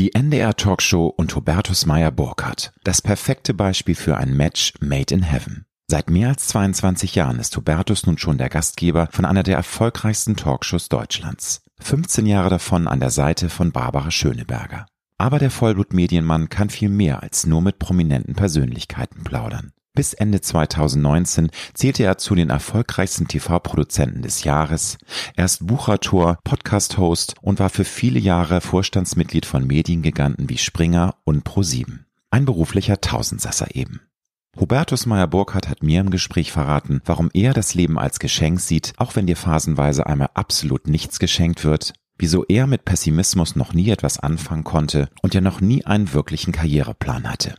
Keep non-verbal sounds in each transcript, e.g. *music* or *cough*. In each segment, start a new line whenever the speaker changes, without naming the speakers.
Die NDR Talkshow und Hubertus Meyer Burkhardt. Das perfekte Beispiel für ein Match made in heaven. Seit mehr als 22 Jahren ist Hubertus nun schon der Gastgeber von einer der erfolgreichsten Talkshows Deutschlands. 15 Jahre davon an der Seite von Barbara Schöneberger. Aber der Vollblutmedienmann kann viel mehr als nur mit prominenten Persönlichkeiten plaudern. Bis Ende 2019 zählte er zu den erfolgreichsten TV-Produzenten des Jahres. Er ist Buchautor, Podcast-Host und war für viele Jahre Vorstandsmitglied von Mediengiganten wie Springer und ProSieben. Ein beruflicher Tausendsasser eben. Hubertus Meyer-Burkhardt hat mir im Gespräch verraten, warum er das Leben als Geschenk sieht, auch wenn dir phasenweise einmal absolut nichts geschenkt wird, wieso er mit Pessimismus noch nie etwas anfangen konnte und ja noch nie einen wirklichen Karriereplan hatte.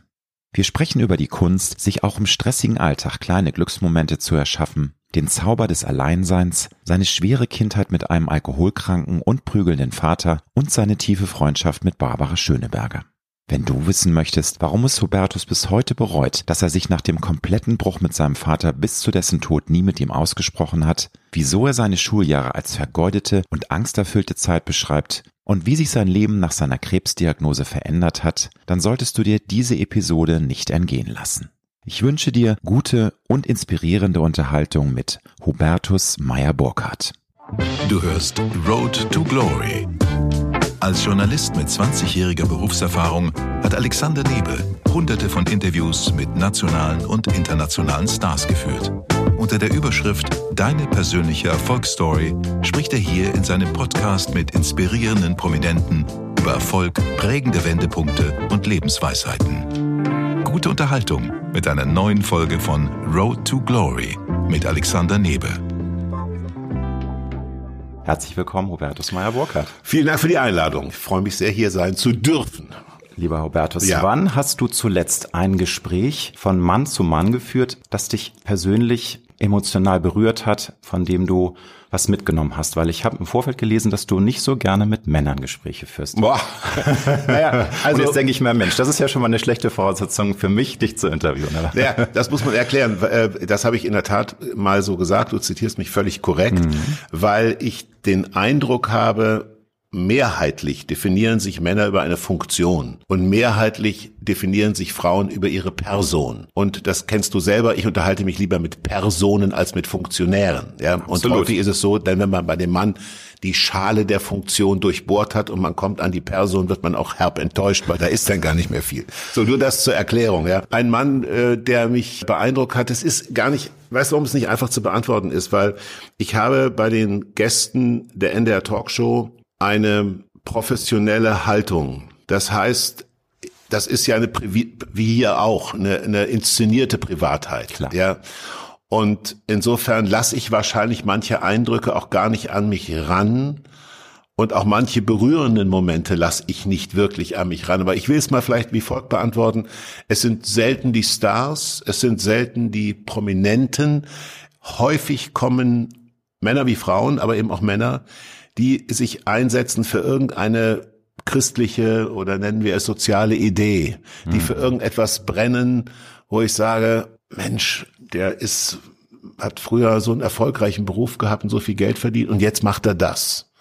Wir sprechen über die Kunst, sich auch im stressigen Alltag kleine Glücksmomente zu erschaffen, den Zauber des Alleinseins, seine schwere Kindheit mit einem alkoholkranken und prügelnden Vater und seine tiefe Freundschaft mit Barbara Schöneberger. Wenn du wissen möchtest, warum es Hubertus bis heute bereut, dass er sich nach dem kompletten Bruch mit seinem Vater bis zu dessen Tod nie mit ihm ausgesprochen hat, wieso er seine Schuljahre als vergeudete und angsterfüllte Zeit beschreibt und wie sich sein Leben nach seiner Krebsdiagnose verändert hat, dann solltest du dir diese Episode nicht entgehen lassen. Ich wünsche dir gute und inspirierende Unterhaltung mit Hubertus Meyer-Burkhardt.
Du hörst Road to Glory als Journalist mit 20-jähriger Berufserfahrung hat Alexander Nebel hunderte von Interviews mit nationalen und internationalen Stars geführt. Unter der Überschrift Deine persönliche Erfolgsstory spricht er hier in seinem Podcast mit inspirierenden Prominenten über Erfolg, prägende Wendepunkte und Lebensweisheiten. Gute Unterhaltung mit einer neuen Folge von Road to Glory mit Alexander Nebel.
Herzlich willkommen, Hubertus Meyer-Burkhardt.
Vielen Dank für die Einladung. Ich freue mich sehr, hier sein zu dürfen.
Lieber Hubertus, ja. wann hast du zuletzt ein Gespräch von Mann zu Mann geführt, das dich persönlich emotional berührt hat, von dem du was mitgenommen hast, weil ich habe im Vorfeld gelesen, dass du nicht so gerne mit Männern Gespräche führst. Boah. *laughs* naja, also Und jetzt denke ich mir, Mensch, das ist ja schon mal eine schlechte Voraussetzung für mich, dich zu interviewen.
Ja, das muss man erklären. Äh, das habe ich in der Tat mal so gesagt. Du zitierst mich völlig korrekt, mhm. weil ich den Eindruck habe, mehrheitlich definieren sich Männer über eine Funktion und mehrheitlich definieren sich Frauen über ihre Person. Und das kennst du selber. Ich unterhalte mich lieber mit Personen als mit Funktionären. Ja, und häufig ist es so, denn wenn man bei dem Mann die Schale der Funktion durchbohrt hat und man kommt an die Person, wird man auch herb enttäuscht, weil da ist dann gar nicht mehr viel. So, nur das zur Erklärung. Ja, ein Mann, äh, der mich beeindruckt hat, es ist gar nicht Weißt du, warum es nicht einfach zu beantworten ist? Weil ich habe bei den Gästen der NDR Talkshow eine professionelle Haltung. Das heißt, das ist ja eine, wie hier auch, eine, eine inszenierte Privatheit. Klar. Ja. Und insofern lasse ich wahrscheinlich manche Eindrücke auch gar nicht an mich ran. Und auch manche berührenden Momente lasse ich nicht wirklich an mich ran. Aber ich will es mal vielleicht wie folgt beantworten. Es sind selten die Stars, es sind selten die Prominenten. Häufig kommen Männer wie Frauen, aber eben auch Männer, die sich einsetzen für irgendeine christliche oder nennen wir es soziale Idee, die mhm. für irgendetwas brennen, wo ich sage, Mensch, der ist, hat früher so einen erfolgreichen Beruf gehabt und so viel Geld verdient und jetzt macht er das.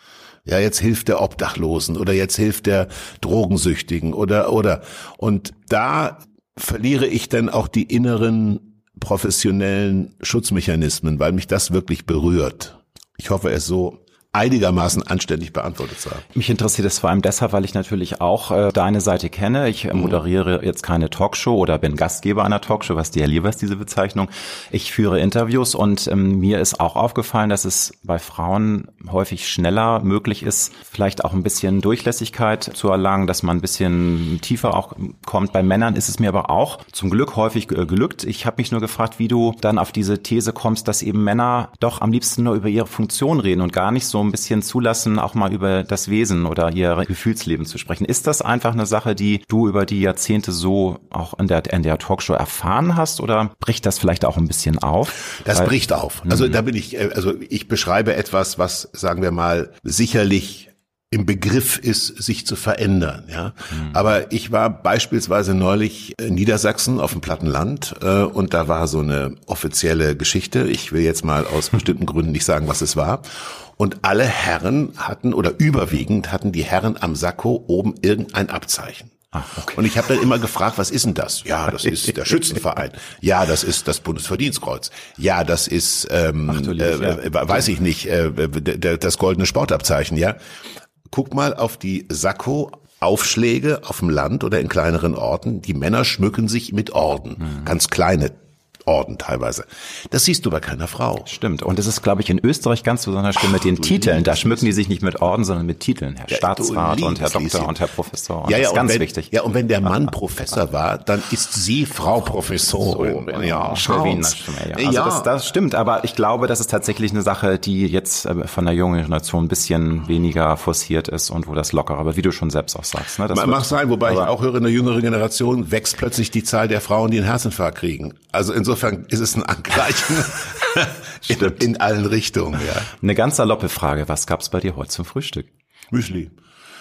Ja, jetzt hilft der Obdachlosen oder jetzt hilft der Drogensüchtigen oder, oder. Und da verliere ich dann auch die inneren professionellen Schutzmechanismen, weil mich das wirklich berührt. Ich hoffe, es so einigermaßen anständig beantwortet zu haben.
Mich interessiert es vor allem deshalb, weil ich natürlich auch äh, deine Seite kenne. Ich äh, moderiere jetzt keine Talkshow oder bin Gastgeber einer Talkshow, was dir lieber ist, diese Bezeichnung. Ich führe Interviews und ähm, mir ist auch aufgefallen, dass es bei Frauen häufig schneller möglich ist, vielleicht auch ein bisschen Durchlässigkeit zu erlangen, dass man ein bisschen tiefer auch kommt. Bei Männern ist es mir aber auch zum Glück häufig äh, gelückt. Ich habe mich nur gefragt, wie du dann auf diese These kommst, dass eben Männer doch am liebsten nur über ihre Funktion reden und gar nicht so ein bisschen zulassen, auch mal über das Wesen oder ihr Gefühlsleben zu sprechen. Ist das einfach eine Sache, die du über die Jahrzehnte so auch in der, in der Talkshow erfahren hast oder bricht das vielleicht auch ein bisschen auf?
Das Weil, bricht auf. Also mhm. da bin ich, äh, also ich beschreibe etwas, was, sagen wir mal, sicherlich im Begriff ist, sich zu verändern. Ja, mhm. aber ich war beispielsweise neulich in Niedersachsen auf dem Plattenland äh, und da war so eine offizielle Geschichte. Ich will jetzt mal aus *laughs* bestimmten Gründen nicht sagen, was es war. Und alle Herren hatten oder überwiegend hatten die Herren am Sakko oben irgendein Abzeichen. Ah, okay. Und ich habe dann immer gefragt, was ist denn das? Ja, das ist der *laughs* Schützenverein. Ja, das ist das Bundesverdienstkreuz. Ja, das ist, ähm, Ach, äh, ja. weiß ich nicht, äh, das goldene Sportabzeichen. Ja, guck mal auf die Sakko Aufschläge auf dem Land oder in kleineren Orten. Die Männer schmücken sich mit Orden. Mhm. Ganz kleine Orden teilweise. Das siehst du bei keiner Frau.
Stimmt. Und das ist, glaube ich, in Österreich ganz besonders schlimm mit den Titeln. Da schmücken die sich nicht mit Orden, sondern mit Titeln. Herr ja, Staatsrat und Herr Doktor und Herr Professor.
Und ja, ja, das ist ganz wenn, wichtig. Ja, und wenn der Mann *laughs* Professor war, dann ist sie Frau Professorin.
So, ja, ja. Also ja. Das, das stimmt. Aber ich glaube, das ist tatsächlich eine Sache, die jetzt äh, von der jungen Generation ein bisschen weniger forciert ist und wo das locker, aber wie du schon selbst auch sagst. Ne,
das Mag sein, wobei ich auch höre, in der jüngeren Generation wächst plötzlich die Zahl der Frauen, die einen Herzinfarkt kriegen. Also insofern insofern ist es ein Angleichen *laughs* in, in, allen Richtungen. Ja.
Eine ganz saloppe Frage. Was gab's bei dir heute zum Frühstück?
Müsli.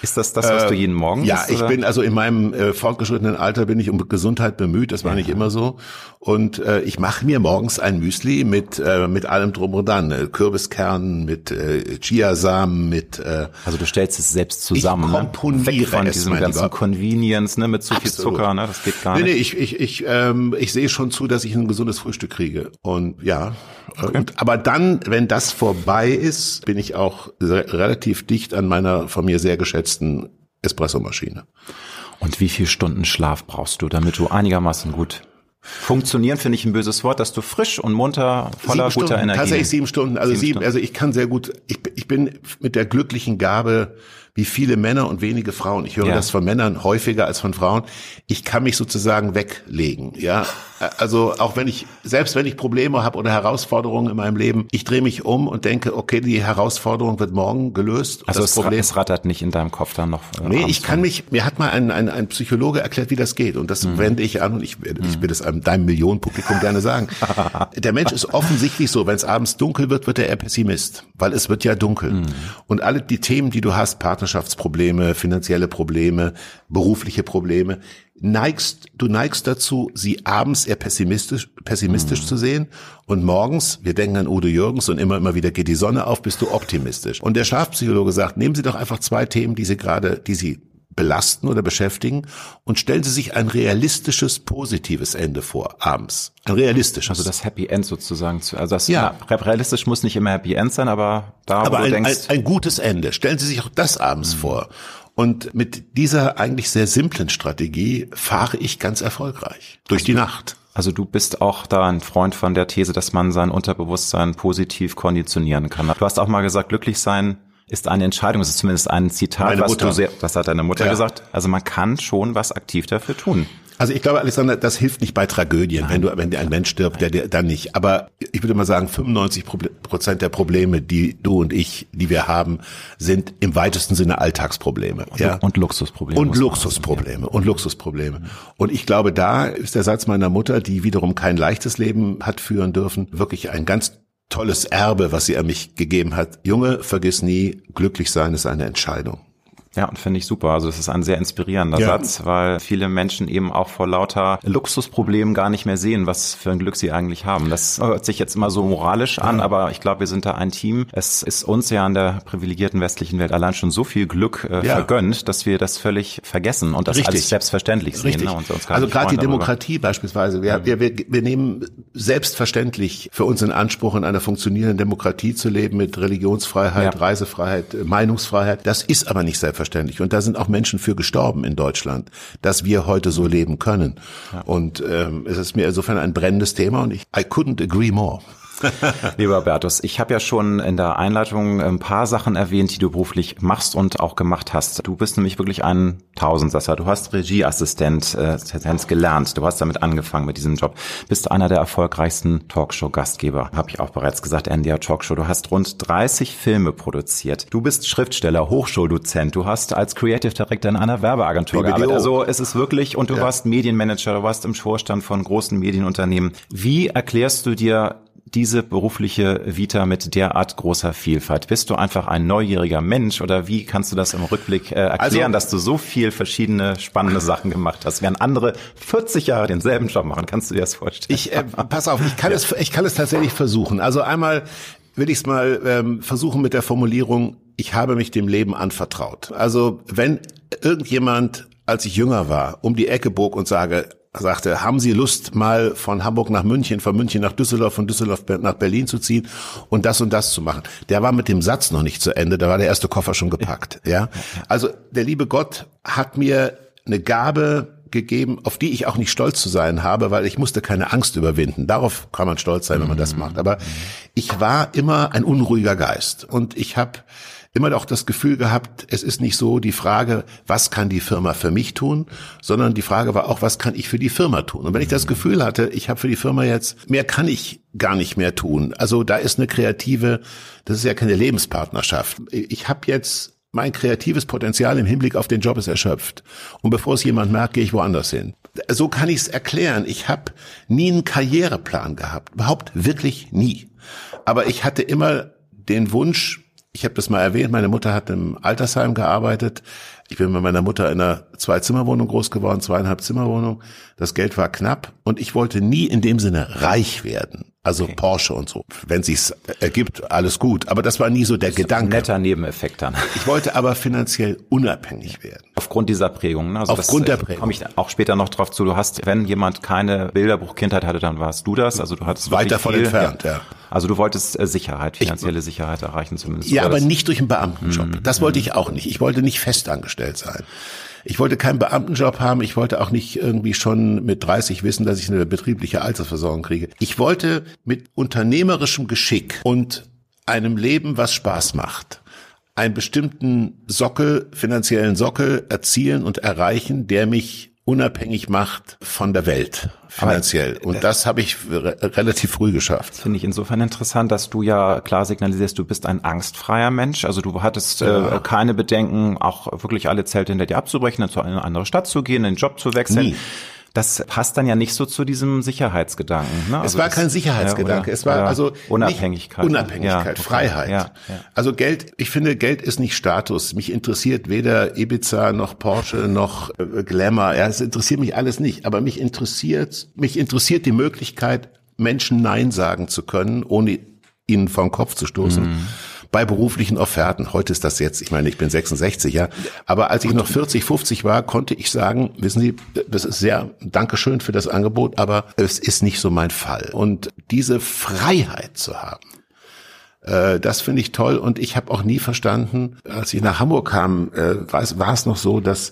Ist das das, was äh, du jeden Morgen
Ja, isst, ich bin also in meinem äh, fortgeschrittenen Alter bin ich um Gesundheit bemüht. Das war ja. nicht immer so. Und äh, ich mache mir morgens ein Müsli mit äh, mit allem drum und dran, äh, Kürbiskernen, mit äh, Chiasamen, mit. Äh,
also du stellst es selbst zusammen. Ich
komponiere
ne? Weg von diesem ganzen Lieber. Convenience, ne, mit zu Absolut. viel Zucker, ne, das geht gar nee,
nicht. Nee, ich ich ich ähm, ich sehe schon zu, dass ich ein gesundes Frühstück kriege. Und ja, okay. aber dann, wenn das vorbei ist, bin ich auch relativ dicht an meiner von mir sehr geschätzten Espressomaschine.
Und wie viel Stunden Schlaf brauchst du, damit du einigermaßen gut Funktionieren finde ich ein böses Wort, dass du frisch und munter, voller
sieben
guter
Stunden,
Energie.
Tatsächlich sieben Stunden, also sieben, sieben also ich kann sehr gut, ich, ich bin mit der glücklichen Gabe, wie viele Männer und wenige Frauen. Ich höre ja. das von Männern häufiger als von Frauen. Ich kann mich sozusagen weglegen. Ja, also auch wenn ich selbst wenn ich Probleme habe oder Herausforderungen in meinem Leben, ich drehe mich um und denke, okay, die Herausforderung wird morgen gelöst.
Also das es, Problem, es rattert nicht in deinem Kopf dann noch.
Äh, nee, ich kann mich. Mir hat mal ein, ein, ein Psychologe erklärt, wie das geht, und das mhm. wende ich an und ich, ich mhm. will das einem deinem Millionenpublikum gerne sagen. *laughs* Der Mensch ist offensichtlich so, wenn es abends dunkel wird, wird er eher Pessimist, weil es wird ja dunkel. Mhm. Und alle die Themen, die du hast, Partnerschaft Partnerschaftsprobleme, finanzielle Probleme, berufliche Probleme, neigst, du neigst dazu, sie abends eher pessimistisch, pessimistisch mhm. zu sehen und morgens, wir denken an Udo Jürgens und immer, immer wieder geht die Sonne auf, bist du optimistisch. Und der Schlafpsychologe sagt, nehmen Sie doch einfach zwei Themen, die Sie gerade, die Sie belasten oder beschäftigen und stellen Sie sich ein realistisches, positives Ende vor, abends. Ein realistisches.
Also das Happy End sozusagen. Also das, ja. realistisch muss nicht immer Happy End sein, aber da,
aber wo ein, du denkst. Ein, ein gutes Ende. Stellen Sie sich auch das abends mhm. vor. Und mit dieser eigentlich sehr simplen Strategie fahre ich ganz erfolgreich durch die Nacht.
Also du bist auch da ein Freund von der These, dass man sein Unterbewusstsein positiv konditionieren kann. Du hast auch mal gesagt, glücklich sein ist eine Entscheidung. Das ist zumindest ein Zitat, Meine was Mutter. du sehr, was hat deine Mutter ja. gesagt. Also man kann schon was aktiv dafür tun.
Also ich glaube, Alexander, das hilft nicht bei Tragödien, Nein. wenn du, wenn dir ein Mensch stirbt, der dir dann nicht. Aber ich würde mal sagen, 95 Prozent der Probleme, die du und ich, die wir haben, sind im weitesten Sinne Alltagsprobleme.
Und, ja? und Luxusprobleme.
Und Luxusprobleme. Und Luxusprobleme. Und ich glaube, da ist der Satz meiner Mutter, die wiederum kein leichtes Leben hat führen dürfen, wirklich ein ganz tolles Erbe, was sie an mich gegeben hat. Junge, vergiss nie, glücklich sein ist eine Entscheidung.
Ja, und finde ich super. Also es ist ein sehr inspirierender ja. Satz, weil viele Menschen eben auch vor lauter Luxusproblemen gar nicht mehr sehen, was für ein Glück sie eigentlich haben. Das hört sich jetzt immer so moralisch an, ja. aber ich glaube, wir sind da ein Team. Es ist uns ja in der privilegierten westlichen Welt allein schon so viel Glück äh, ja. vergönnt, dass wir das völlig vergessen und das Richtig. als selbstverständlich sehen.
Richtig.
Ne?
Und uns also gerade die Demokratie darüber. beispielsweise. Wir, wir, wir, wir nehmen selbstverständlich für uns in Anspruch, in einer funktionierenden Demokratie zu leben mit Religionsfreiheit, Reisefreiheit, Meinungsfreiheit. Das ist aber nicht selbstverständlich selbstverständlich. Und da sind auch Menschen für gestorben in Deutschland, dass wir heute so leben können. Ja. Und ähm, es ist mir insofern ein brennendes Thema und ich I couldn't agree more. *laughs*
Lieber Bertus, ich habe ja schon in der Einleitung ein paar Sachen erwähnt, die du beruflich machst und auch gemacht hast. Du bist nämlich wirklich ein Tausendsasser. Du hast Regieassistent äh, gelernt. Du hast damit angefangen mit diesem Job. Bist einer der erfolgreichsten Talkshow-Gastgeber. Habe ich auch bereits gesagt, NDR Talkshow. Du hast rund 30 Filme produziert. Du bist Schriftsteller, Hochschuldozent. Du hast als Creative Director in einer Werbeagentur BBDO. gearbeitet. Also es ist wirklich, und du ja. warst Medienmanager, du warst im Vorstand von großen Medienunternehmen. Wie erklärst du dir diese berufliche Vita mit derart großer Vielfalt? Bist du einfach ein neugieriger Mensch oder wie kannst du das im Rückblick äh, erklären, also, dass du so viel verschiedene spannende Sachen gemacht hast, während andere 40 Jahre denselben Job machen? Kannst du dir das vorstellen?
Ich äh, pass auf, ich kann ja. es ich kann es tatsächlich versuchen. Also einmal will ich es mal ähm, versuchen mit der Formulierung, ich habe mich dem Leben anvertraut. Also wenn irgendjemand, als ich jünger war, um die Ecke bog und sage, sagte, haben Sie Lust, mal von Hamburg nach München, von München nach Düsseldorf, von Düsseldorf nach Berlin zu ziehen und das und das zu machen. Der war mit dem Satz noch nicht zu Ende, da war der erste Koffer schon gepackt. Ja, also der liebe Gott hat mir eine Gabe gegeben, auf die ich auch nicht stolz zu sein habe, weil ich musste keine Angst überwinden. Darauf kann man stolz sein, wenn man das macht. Aber ich war immer ein unruhiger Geist und ich habe immer auch das Gefühl gehabt, es ist nicht so die Frage, was kann die Firma für mich tun, sondern die Frage war auch, was kann ich für die Firma tun? Und wenn ich das Gefühl hatte, ich habe für die Firma jetzt, mehr kann ich gar nicht mehr tun. Also da ist eine kreative, das ist ja keine Lebenspartnerschaft. Ich habe jetzt mein kreatives Potenzial im Hinblick auf den Job ist erschöpft. Und bevor es jemand merkt, gehe ich woanders hin. So kann ich es erklären. Ich habe nie einen Karriereplan gehabt. Überhaupt wirklich nie. Aber ich hatte immer den Wunsch, ich habe das mal erwähnt, meine Mutter hat im Altersheim gearbeitet. Ich bin mit meiner Mutter in einer Zwei-Zimmer-Wohnung groß geworden, zweieinhalb Zimmerwohnung. Das Geld war knapp und ich wollte nie in dem Sinne reich werden. Also okay. Porsche und so. Wenn sich's ergibt, alles gut. Aber das war nie so der Gedanke.
netter Nebeneffekt dann.
Ich wollte aber finanziell unabhängig werden.
Aufgrund dieser Prägung. Ne?
Also Aufgrund das, der Prägung.
Komme ich auch später noch drauf zu. Du hast, wenn jemand keine Bilderbuch-Kindheit hatte, dann warst du das. Also du hattest
weit davon viel, entfernt. Ja. ja.
Also du wolltest äh, Sicherheit, finanzielle ich, Sicherheit erreichen zumindest.
Ja, aber nicht durch einen Beamtenjob. Mm, das wollte ich auch nicht. Ich wollte nicht festangestellt sein. Ich wollte keinen Beamtenjob haben. Ich wollte auch nicht irgendwie schon mit 30 wissen, dass ich eine betriebliche Altersversorgung kriege. Ich wollte mit unternehmerischem Geschick und einem Leben, was Spaß macht, einen bestimmten Sockel, finanziellen Sockel erzielen und erreichen, der mich unabhängig macht von der Welt finanziell. Aber, und äh, das habe ich re relativ früh geschafft.
Finde ich insofern interessant, dass du ja klar signalisierst, du bist ein angstfreier Mensch. Also du hattest ja. äh, keine Bedenken, auch wirklich alle Zelte hinter dir abzubrechen, in eine andere Stadt zu gehen, einen Job zu wechseln. Nie. Das passt dann ja nicht so zu diesem Sicherheitsgedanken.
Ne? Also
es
war das, kein Sicherheitsgedanke. Ja, oder, es war also
Unabhängigkeit.
Unabhängigkeit, ja, okay. Freiheit. Ja, also Geld, ich finde, Geld ist nicht Status. Mich interessiert weder Ibiza noch Porsche noch äh, Glamour. Ja, es interessiert mich alles nicht. Aber mich interessiert, mich interessiert die Möglichkeit, Menschen Nein sagen zu können, ohne ihnen vom Kopf zu stoßen. Mhm bei beruflichen Offerten. Heute ist das jetzt, ich meine, ich bin 66, ja. Aber als ich noch 40, 50 war, konnte ich sagen, wissen Sie, das ist sehr, Dankeschön für das Angebot, aber es ist nicht so mein Fall. Und diese Freiheit zu haben, äh, das finde ich toll und ich habe auch nie verstanden, als ich nach Hamburg kam, äh, war es noch so, dass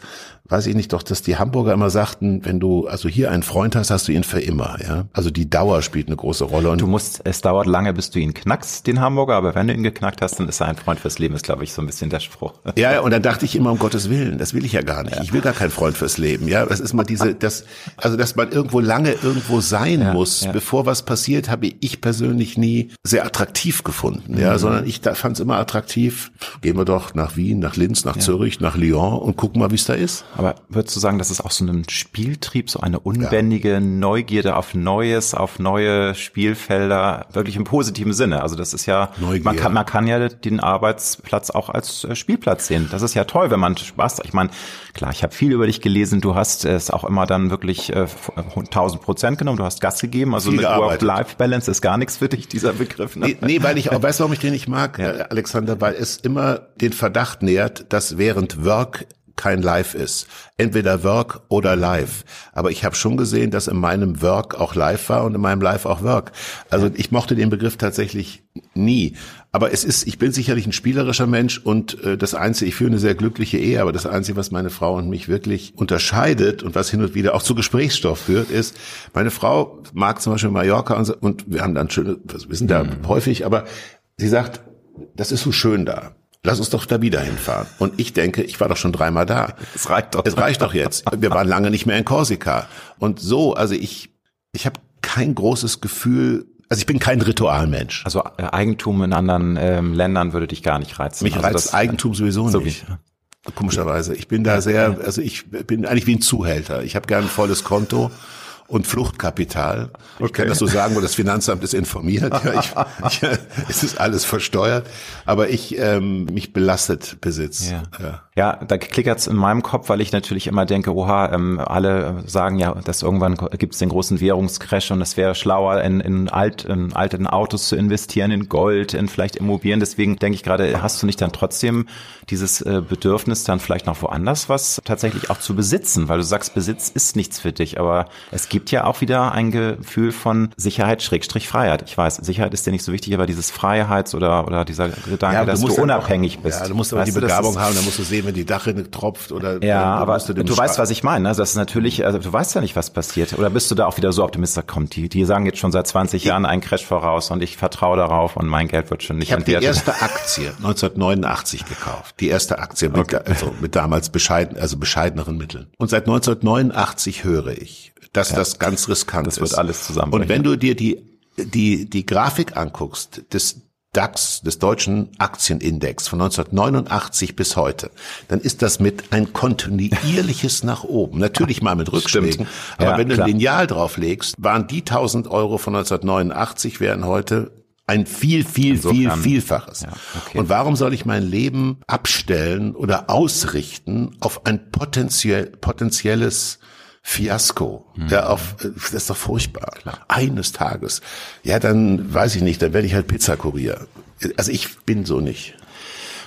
weiß ich nicht doch, dass die Hamburger immer sagten, wenn du also hier einen Freund hast, hast du ihn für immer, ja. Also die Dauer spielt eine große Rolle.
Und du musst, es dauert lange, bis du ihn knackst, den Hamburger, aber wenn du ihn geknackt hast, dann ist er ein Freund fürs Leben, ist glaube ich so ein bisschen der Spruch.
Ja, und dann dachte ich immer um Gottes Willen, das will ich ja gar nicht. Ja. Ich will gar keinen Freund fürs Leben, ja. Das ist mal diese, das, also dass man irgendwo lange irgendwo sein ja, muss, ja. bevor was passiert, habe ich persönlich nie sehr attraktiv gefunden, ja, mhm. sondern ich fand es immer attraktiv. Gehen wir doch nach Wien, nach Linz, nach Zürich, nach Lyon und gucken mal, wie es da ist.
Aber würdest du sagen, das ist auch so ein Spieltrieb, so eine unbändige ja. Neugierde auf Neues, auf neue Spielfelder, wirklich im positiven Sinne. Also das ist ja, man kann, man kann ja den Arbeitsplatz auch als äh, Spielplatz sehen. Das ist ja toll, wenn man Spaß, ich meine, klar, ich habe viel über dich gelesen, du hast es auch immer dann wirklich äh, 1000 Prozent genommen, du hast Gas gegeben, also viel mit Work-Life-Balance ist gar nichts für dich, dieser Begriff.
Ne? Nee, nee, weil ich auch, weißt du, warum ich den nicht mag, ja. Äh, Alexander, weil es immer den Verdacht nährt, dass während Work kein Live ist. Entweder Work oder Live. Aber ich habe schon gesehen, dass in meinem Work auch Live war und in meinem Live auch Work. Also ich mochte den Begriff tatsächlich nie. Aber es ist, ich bin sicherlich ein spielerischer Mensch und äh, das Einzige, ich führe eine sehr glückliche Ehe, aber das Einzige, was meine Frau und mich wirklich unterscheidet und was hin und wieder auch zu Gesprächsstoff führt, ist, meine Frau mag zum Beispiel Mallorca und, und wir haben dann schöne, wir sind da mhm. häufig, aber sie sagt, das ist so schön da. Lass uns doch da wieder hinfahren. Und ich denke, ich war doch schon dreimal da.
Es reicht doch.
Es reicht doch jetzt. Wir waren lange nicht mehr in Korsika. Und so, also ich, ich habe kein großes Gefühl, also ich bin kein Ritualmensch.
Also äh, Eigentum in anderen ähm, Ländern würde dich gar nicht reizen.
Mich
also
reizt das, Eigentum sowieso so nicht. Komischerweise. Ich bin da sehr, also ich bin eigentlich wie ein Zuhälter. Ich habe gerne ein volles Konto und Fluchtkapital. Ich okay. kann das so sagen, wo das Finanzamt ist informiert. Ja, ich, *laughs* ich, es ist alles versteuert, aber ich ähm, mich belastet Besitz.
Ja, ja. ja da klickert's in meinem Kopf, weil ich natürlich immer denke, oha, ähm, alle sagen ja, dass irgendwann gibt's den großen Währungscrash und es wäre schlauer, in, in, alt, in alten Autos zu investieren, in Gold, in vielleicht Immobilien. Deswegen denke ich gerade, hast du nicht dann trotzdem dieses äh, Bedürfnis, dann vielleicht noch woanders was tatsächlich auch zu besitzen, weil du sagst, Besitz ist nichts für dich, aber es gibt ja auch wieder ein Gefühl von Sicherheit, Schrägstrich Freiheit. Ich weiß, Sicherheit ist dir nicht so wichtig, aber dieses Freiheits- oder, oder dieser Gedanke, ja, dass du, du unabhängig
auch,
bist.
Ja, du musst aber die Begabung haben, dann musst du sehen, wenn die Dache tropft oder.
Ja, aber du, du weißt, was ich meine. Also das ist natürlich, also du weißt ja nicht, was passiert. Oder bist du da auch wieder so optimistisch, kommt die, die sagen jetzt schon seit 20 Jahren einen Crash voraus und ich vertraue darauf und mein Geld wird schon nicht
Ich habe die erste Aktie *laughs* 1989 gekauft. Die erste Aktie mit, okay. also mit damals bescheiden, also bescheideneren Mitteln. Und seit 1989 höre ich, dass ja, das ganz riskant
das ist. Das wird alles zusammen.
Und wenn du dir die, die, die Grafik anguckst, des DAX, des deutschen Aktienindex von 1989 bis heute, dann ist das mit ein kontinuierliches *laughs* nach oben. Natürlich mal mit Rückschlägen. Stimmt. Aber ja, wenn du ein Lineal drauflegst, waren die 1000 Euro von 1989 wären heute ein viel, viel, Insofern, viel, vielfaches. Ja, okay. Und warum soll ich mein Leben abstellen oder ausrichten auf ein potenziell, potenzielles Fiasko. Mhm. Ja, auf, das ist doch furchtbar. Klar. Eines Tages. Ja, dann weiß ich nicht, dann werde ich halt Pizzakurier. Also ich bin so nicht.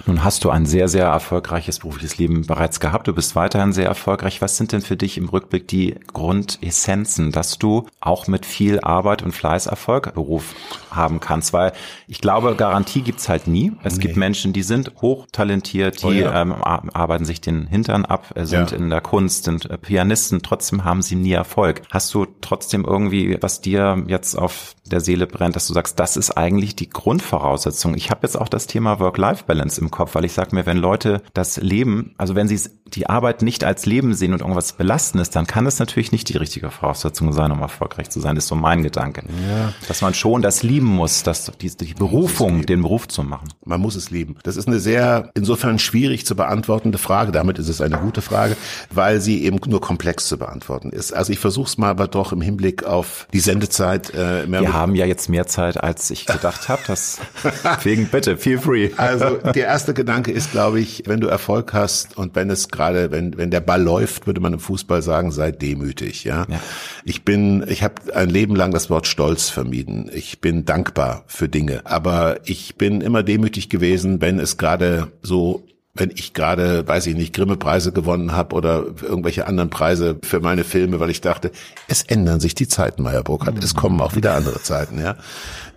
Nun hast du ein sehr, sehr erfolgreiches berufliches Leben bereits gehabt. Du bist weiterhin sehr erfolgreich. Was sind denn für dich im Rückblick die Grundessenzen, dass du auch mit viel Arbeit und Fleiß Erfolg Beruf haben kannst? Weil ich glaube, Garantie gibt's halt nie. Es nee. gibt Menschen, die sind hochtalentiert, die oh ja. ähm, arbeiten sich den Hintern ab, äh, sind ja. in der Kunst, sind äh, Pianisten, trotzdem haben sie nie Erfolg. Hast du trotzdem irgendwie, was dir jetzt auf der Seele brennt, dass du sagst, das ist eigentlich die Grundvoraussetzung. Ich habe jetzt auch das Thema Work-Life-Balance im Kopf, weil ich sage mir, wenn Leute das Leben, also wenn sie die Arbeit nicht als Leben sehen und irgendwas belasten ist, dann kann es natürlich nicht die richtige Voraussetzung sein, um erfolgreich zu sein. Das ist so mein Gedanke. Ja. Dass man schon das lieben muss, dass die, die Berufung, den Beruf zu machen.
Man muss es lieben. Das ist eine sehr, insofern schwierig zu beantwortende Frage. Damit ist es eine gute Frage, weil sie eben nur komplex zu beantworten ist. Also ich versuche es mal aber doch im Hinblick auf die Sendezeit.
Äh, mehr Wir haben ja jetzt mehr Zeit, als ich gedacht habe. Deswegen bitte, feel free.
Also der erste Gedanke ist, glaube ich, wenn du Erfolg hast und wenn es gerade, wenn, wenn der Ball läuft, würde man im Fußball sagen, sei demütig. Ja, ja. ich bin, ich habe ein Leben lang das Wort Stolz vermieden. Ich bin dankbar für Dinge, aber ich bin immer demütig gewesen, wenn es gerade so wenn ich gerade, weiß ich nicht, Grimme-Preise gewonnen habe oder irgendwelche anderen Preise für meine Filme, weil ich dachte, es ändern sich die Zeiten, Meyer Burkhardt. Es kommen auch wieder andere Zeiten, ja.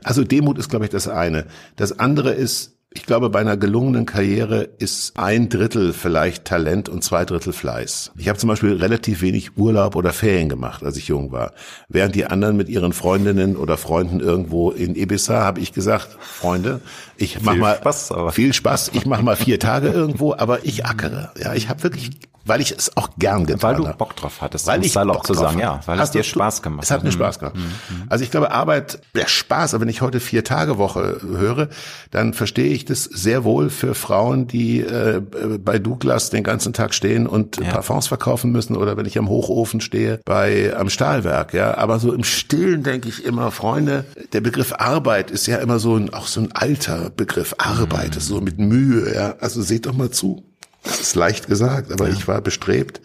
Also Demut ist, glaube ich, das eine. Das andere ist, ich glaube, bei einer gelungenen Karriere ist ein Drittel vielleicht Talent und zwei Drittel Fleiß. Ich habe zum Beispiel relativ wenig Urlaub oder Ferien gemacht, als ich jung war. Während die anderen mit ihren Freundinnen oder Freunden irgendwo in Ibiza, habe ich gesagt, Freunde, ich mach viel mal Spaß, viel Spaß, ich mache mal vier Tage irgendwo, aber ich ackere. Ja, ich habe wirklich weil ich es auch gern getan
habe.
Weil du
Bock drauf hattest,
weil ich salopp Bock zu sagen,
ja, weil Hast es dir Spaß gemacht hat.
Es hat mir Spaß gemacht. Mhm. Also ich glaube, Arbeit, der Spaß, aber wenn ich heute vier Tage Woche höre, dann verstehe ich das sehr wohl für Frauen, die äh, bei Douglas den ganzen Tag stehen und ja. Parfums verkaufen müssen oder wenn ich am Hochofen stehe bei am Stahlwerk, ja. Aber so im Stillen denke ich immer, Freunde, der Begriff Arbeit ist ja immer so ein, auch so ein alter Begriff. Arbeit, mhm. so mit Mühe, ja. Also seht doch mal zu. Das ist leicht gesagt, aber ja. ich war bestrebt,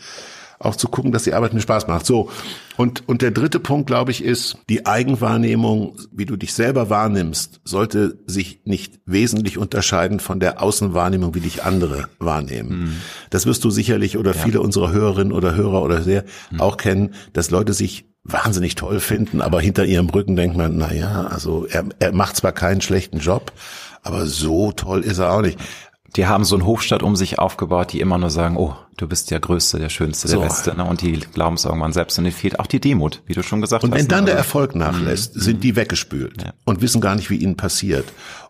auch zu gucken, dass die Arbeit mir Spaß macht. So. Und, und der dritte Punkt, glaube ich, ist, die Eigenwahrnehmung, wie du dich selber wahrnimmst, sollte sich nicht wesentlich unterscheiden von der Außenwahrnehmung, wie dich andere wahrnehmen. Mhm. Das wirst du sicherlich oder ja. viele unserer Hörerinnen oder Hörer oder sehr mhm. auch kennen, dass Leute sich wahnsinnig toll finden, aber hinter ihrem Rücken denkt man, na ja, also er, er macht zwar keinen schlechten Job, aber so toll ist er auch nicht
die haben so einen Hofstadt um sich aufgebaut, die immer nur sagen, oh, du bist der Größte, der Schönste, der so. Beste. Ne? Und die glauben es irgendwann selbst und ihnen fehlt auch die Demut, wie du schon gesagt
und
hast.
Und wenn dann ne? der Erfolg nachlässt, mhm. sind die weggespült ja. und wissen gar nicht, wie ihnen passiert.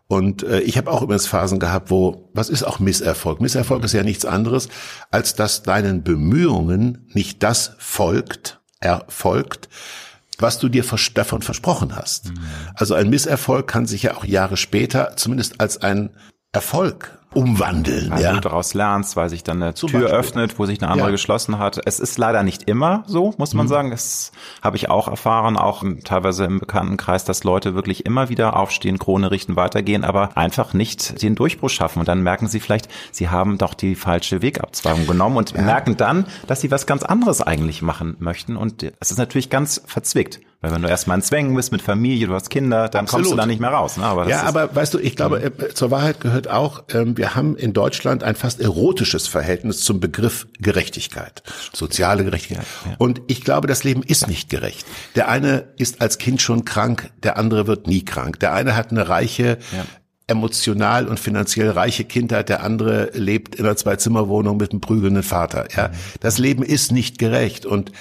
Und äh, ich habe auch übrigens Phasen gehabt, wo, was ist auch Misserfolg? Misserfolg mhm. ist ja nichts anderes, als dass deinen Bemühungen nicht das folgt, erfolgt, was du dir davon versprochen hast. Mhm. Also ein Misserfolg kann sich ja auch Jahre später zumindest als ein Erfolg umwandeln.
Weil
ja.
du daraus lernst, weil sich dann eine
Zum
Tür
Beispiel.
öffnet, wo sich eine andere
Ja.
geschlossen hat. Es ist leider nicht immer so, muss man sagen. Das habe ich auch erfahren, auch teilweise im Bekanntenkreis, dass Leute wirklich immer wieder aufstehen, Krone richten, weitergehen, aber einfach nicht den Durchbruch schaffen. Und dann merken sie vielleicht, sie haben doch die falsche Wegabzweigung genommen und merken dann, dass sie was ganz anderes eigentlich machen möchten. Und es ist natürlich ganz verzwickt. Weil wenn du erstmal in Zwängen bist mit Familie, du hast Kinder, dann kommst du
Absolut.
da nicht mehr raus. Ne? Aber
Ja, aber weißt du, ich glaube, äh, zur Wahrheit gehört auch, ähm, wir haben in Deutschland ein fast erotisches Verhältnis zum Begriff Gerechtigkeit, soziale Gerechtigkeit. Und ich glaube, das Leben ist nicht gerecht. Der eine ist als Kind schon krank, der andere wird nie krank. Der eine hat eine reiche, emotional und finanziell reiche Kindheit, der andere lebt in einer Zwei-Zimmer-Wohnung mit einem prügelnden Vater. Ja, das Leben ist nicht gerecht und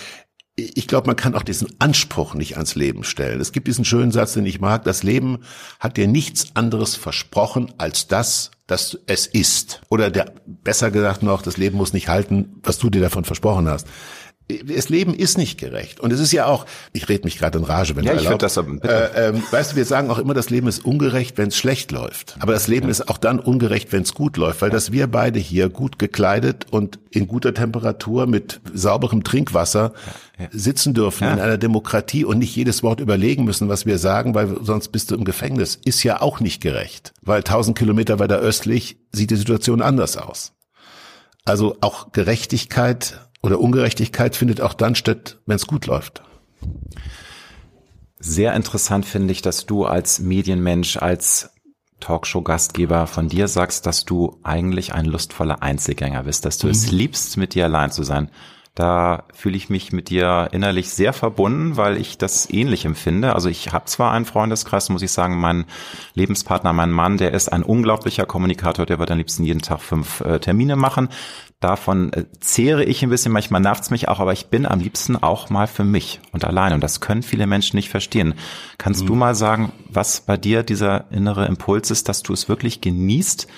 ich glaube, man kann auch diesen Anspruch nicht ans Leben stellen. Es gibt diesen schönen Satz, den ich mag, das Leben hat dir nichts anderes versprochen als das, das es ist. Oder der, besser gesagt noch, das Leben muss nicht halten, was du dir davon versprochen hast. Das Leben ist nicht gerecht. Und es ist ja auch, ich rede mich gerade in Rage, wenn
Ja,
du
ich
erlaubst.
würd das aber- bitte.
Äh, ähm, weißt du, wir sagen auch immer, das Leben ist ungerecht, wenn es schlecht läuft. Aber das Leben ist auch dann ungerecht, wenn es gut läuft, weil dass wir beide hier gut gekleidet und in guter Temperatur mit sauberem Trinkwasser sitzen dürfen
Ja.
in einer Demokratie und nicht jedes Wort überlegen müssen, was wir sagen, weil sonst bist du im Gefängnis, ist ja auch nicht gerecht. Weil 1000 Kilometer weiter östlich sieht die Situation anders aus. Also auch Gerechtigkeit oder Ungerechtigkeit findet auch dann statt, wenn es gut läuft.
Sehr interessant finde ich, dass du als Medienmensch, als Talkshow-Gastgeber von dir sagst, dass du eigentlich ein lustvoller Einzelgänger bist, dass du es liebst, mit dir allein zu sein. Da fühle ich mich mit dir innerlich sehr verbunden, weil ich das ähnlich empfinde. Also ich habe zwar einen Freundeskreis, muss ich sagen, mein Lebenspartner, mein Mann, der ist ein unglaublicher Kommunikator, der wird am liebsten jeden Tag fünf äh, Termine machen. Davon äh, zehre ich ein bisschen, manchmal nervt's mich auch, aber ich bin am liebsten auch mal für mich und allein. Und das können viele Menschen nicht verstehen. Kannst du mal sagen, was bei dir dieser innere Impuls ist, dass du es wirklich genießt,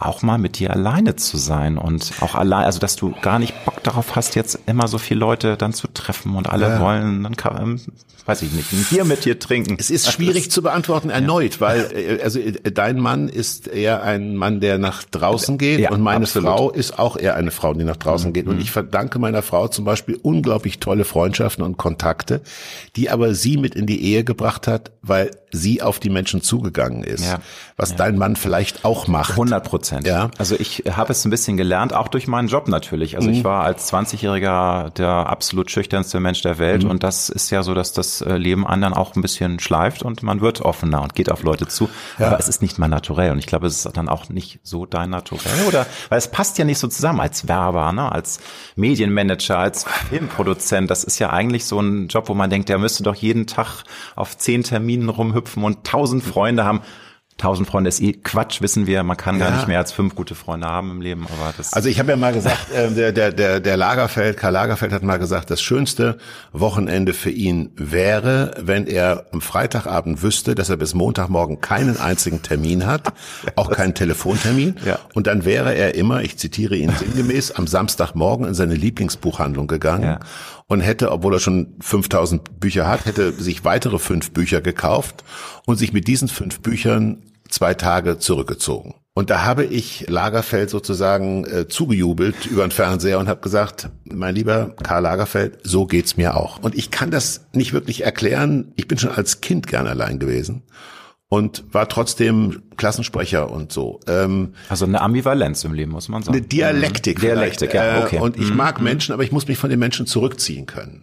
auch mal mit dir alleine zu sein und auch allein, also dass du gar nicht Bock darauf hast, jetzt immer so viele Leute dann zu treffen und alle
Ja.
wollen, dann kann, ähm, weiß ich nicht, ein Bier mit dir trinken.
Es ist schwierig zu beantworten erneut, weil *laughs* äh, also äh, dein Mann ist eher ein Mann, der nach draußen geht
Ja,
und meine
absolut. Mhm.
Frau ist auch eher eine Frau, die nach draußen geht. Und ich verdanke meiner Frau zum Beispiel unglaublich tolle Freundschaften und Kontakte, die aber sie mit in die Ehe gebracht hat, weil sie auf die Menschen zugegangen ist.
Ja.
Was dein Mann vielleicht auch macht.
100 Prozent.
Ja.
Also ich habe es ein bisschen gelernt, auch durch meinen Job natürlich. Also
Mhm.
ich war als 20-Jähriger der absolut schüchternste Mensch der Welt
Mhm.
und das ist ja so, dass das äh, Leben anderen auch ein bisschen schleift und man wird offener und geht auf Leute zu. Aber es ist nicht mal naturell und ich glaube, es ist dann auch nicht so dein Naturell oder weil es passt ja nicht so zusammen als Werber, ne? als Medienmanager, als Filmproduzent. Das ist ja eigentlich so ein Job, wo man denkt, der müsste doch jeden Tag auf zehn Terminen rumhüpfen und tausend Freunde haben. Tausend Freunde ist eh Quatsch, wissen wir. Man kann gar
Ja.
nicht mehr als fünf gute Freunde haben im Leben, aber das.
Also ich habe ja mal gesagt, *laughs* äh, der, der, der, der Lagerfeld, Karl Lagerfeld hat mal gesagt, das schönste Wochenende für ihn wäre, wenn er am Freitagabend wüsste, dass er bis Montagmorgen keinen einzigen Termin hat, auch keinen Telefontermin.
Ja.
Und dann wäre er immer, ich zitiere ihn sinngemäß, am Samstagmorgen in seine Lieblingsbuchhandlung gegangen
Ja.
Und hätte, obwohl er schon 5000 Bücher hat, hätte sich weitere fünf Bücher gekauft und sich mit diesen fünf Büchern zwei Tage zurückgezogen. Und da habe ich Lagerfeld sozusagen äh, zugejubelt über den Fernseher und habe gesagt, mein lieber Karl Lagerfeld, so geht's mir auch. Und ich kann das nicht wirklich erklären. Ich bin schon als Kind gern allein gewesen und war trotzdem Klassensprecher und so. Ähm,
also eine Ambivalenz im Leben, muss man sagen.
eine Dialektik.
Mhm. Dialektik, ja, okay.
Äh, Und ich
Mhm.
mag Menschen, aber ich muss mich von den Menschen zurückziehen können.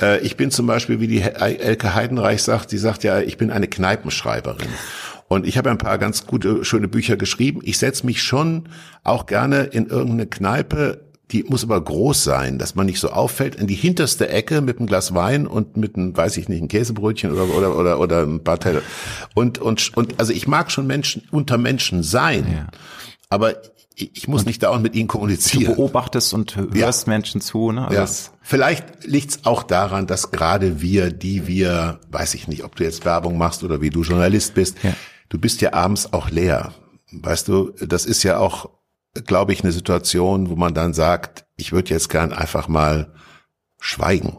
Äh, Ich bin zum Beispiel, wie die Elke Heidenreich sagt, die sagt ja, ich bin eine Kneipenschreiberin. Und ich habe ein paar ganz gute, schöne Bücher geschrieben. Ich setze mich schon auch gerne in irgendeine Kneipe, die muss aber groß sein, dass man nicht so auffällt, in die hinterste Ecke mit einem Glas Wein und mit einem, weiß ich nicht, ein Käsebrötchen oder, oder, oder, oder ein paar Teller. Und, und, und, also ich mag schon Menschen, unter Menschen sein. Aber ich, muss nicht dauernd mit ihnen
Du
kommunizieren.
beobachtest und hörst Menschen zu, ne? Also
Ja. Vielleicht liegt's auch daran, dass gerade wir, die wir, weiß ich nicht, ob du jetzt Werbung machst oder wie du Journalist bist,
Ja.
du bist ja abends auch leer. Weißt du, das ist ja auch, glaube ich, eine Situation, wo man dann sagt, ich würde jetzt gern einfach mal schweigen.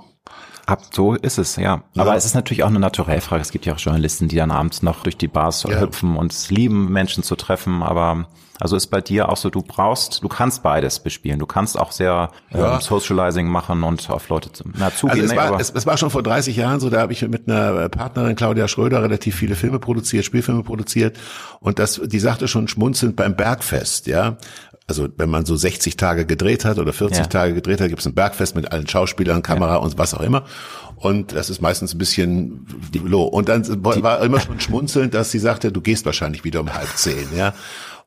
Ab, so ist es, ja. Aber es ist natürlich auch eine Naturellfrage. Es gibt ja auch Journalisten, die dann abends noch durch die Bars
Ja.
hüpfen und es lieben, Menschen zu treffen. Aber Also ist bei dir auch so, du brauchst, du kannst beides bespielen. Du kannst auch sehr ja. ähm, Socializing machen und auf Leute zu, na, zugehen.
Also es, war, es, es war schon vor 30 Jahren so, da habe ich mit einer Partnerin, Claudia Schröder, relativ viele Filme produziert, Spielfilme produziert. Und das, die sagte schon schmunzelnd beim Bergfest, ja also wenn man so 60 Tage gedreht hat oder 40 ja. Tage gedreht hat, gibt es ein Bergfest mit allen Schauspielern, Kamera ja. und was auch immer. Und das ist meistens ein bisschen low. Und dann die, war immer schon *laughs* schmunzelnd, dass sie sagte, du gehst wahrscheinlich wieder um halb zehn, ja.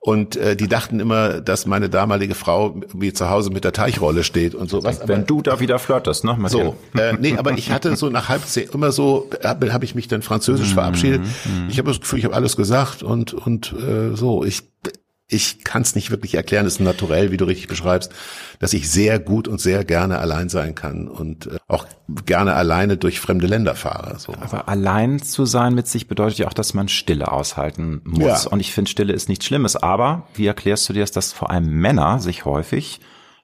Und äh, die dachten immer, dass meine damalige Frau wie zu Hause mit der Teichrolle steht und so. Was,
Wenn aber, du da wieder flirtest, ne?
So, äh, nee, aber ich hatte so nach halb zehn immer so, habe hab ich mich dann französisch mhm, verabschiedet. Mhm. Ich habe das Gefühl, ich habe alles gesagt und und äh, so. Ich ich kann es nicht wirklich erklären, es ist naturell, wie du richtig beschreibst, dass ich sehr gut und sehr gerne allein sein kann und äh, auch gerne alleine durch fremde Länder fahre. So.
Aber allein zu sein mit sich bedeutet ja auch, dass man Stille aushalten muss. Ja. Und ich finde, Stille ist nichts Schlimmes. Aber wie erklärst du dir das, dass vor allem Männer sich häufig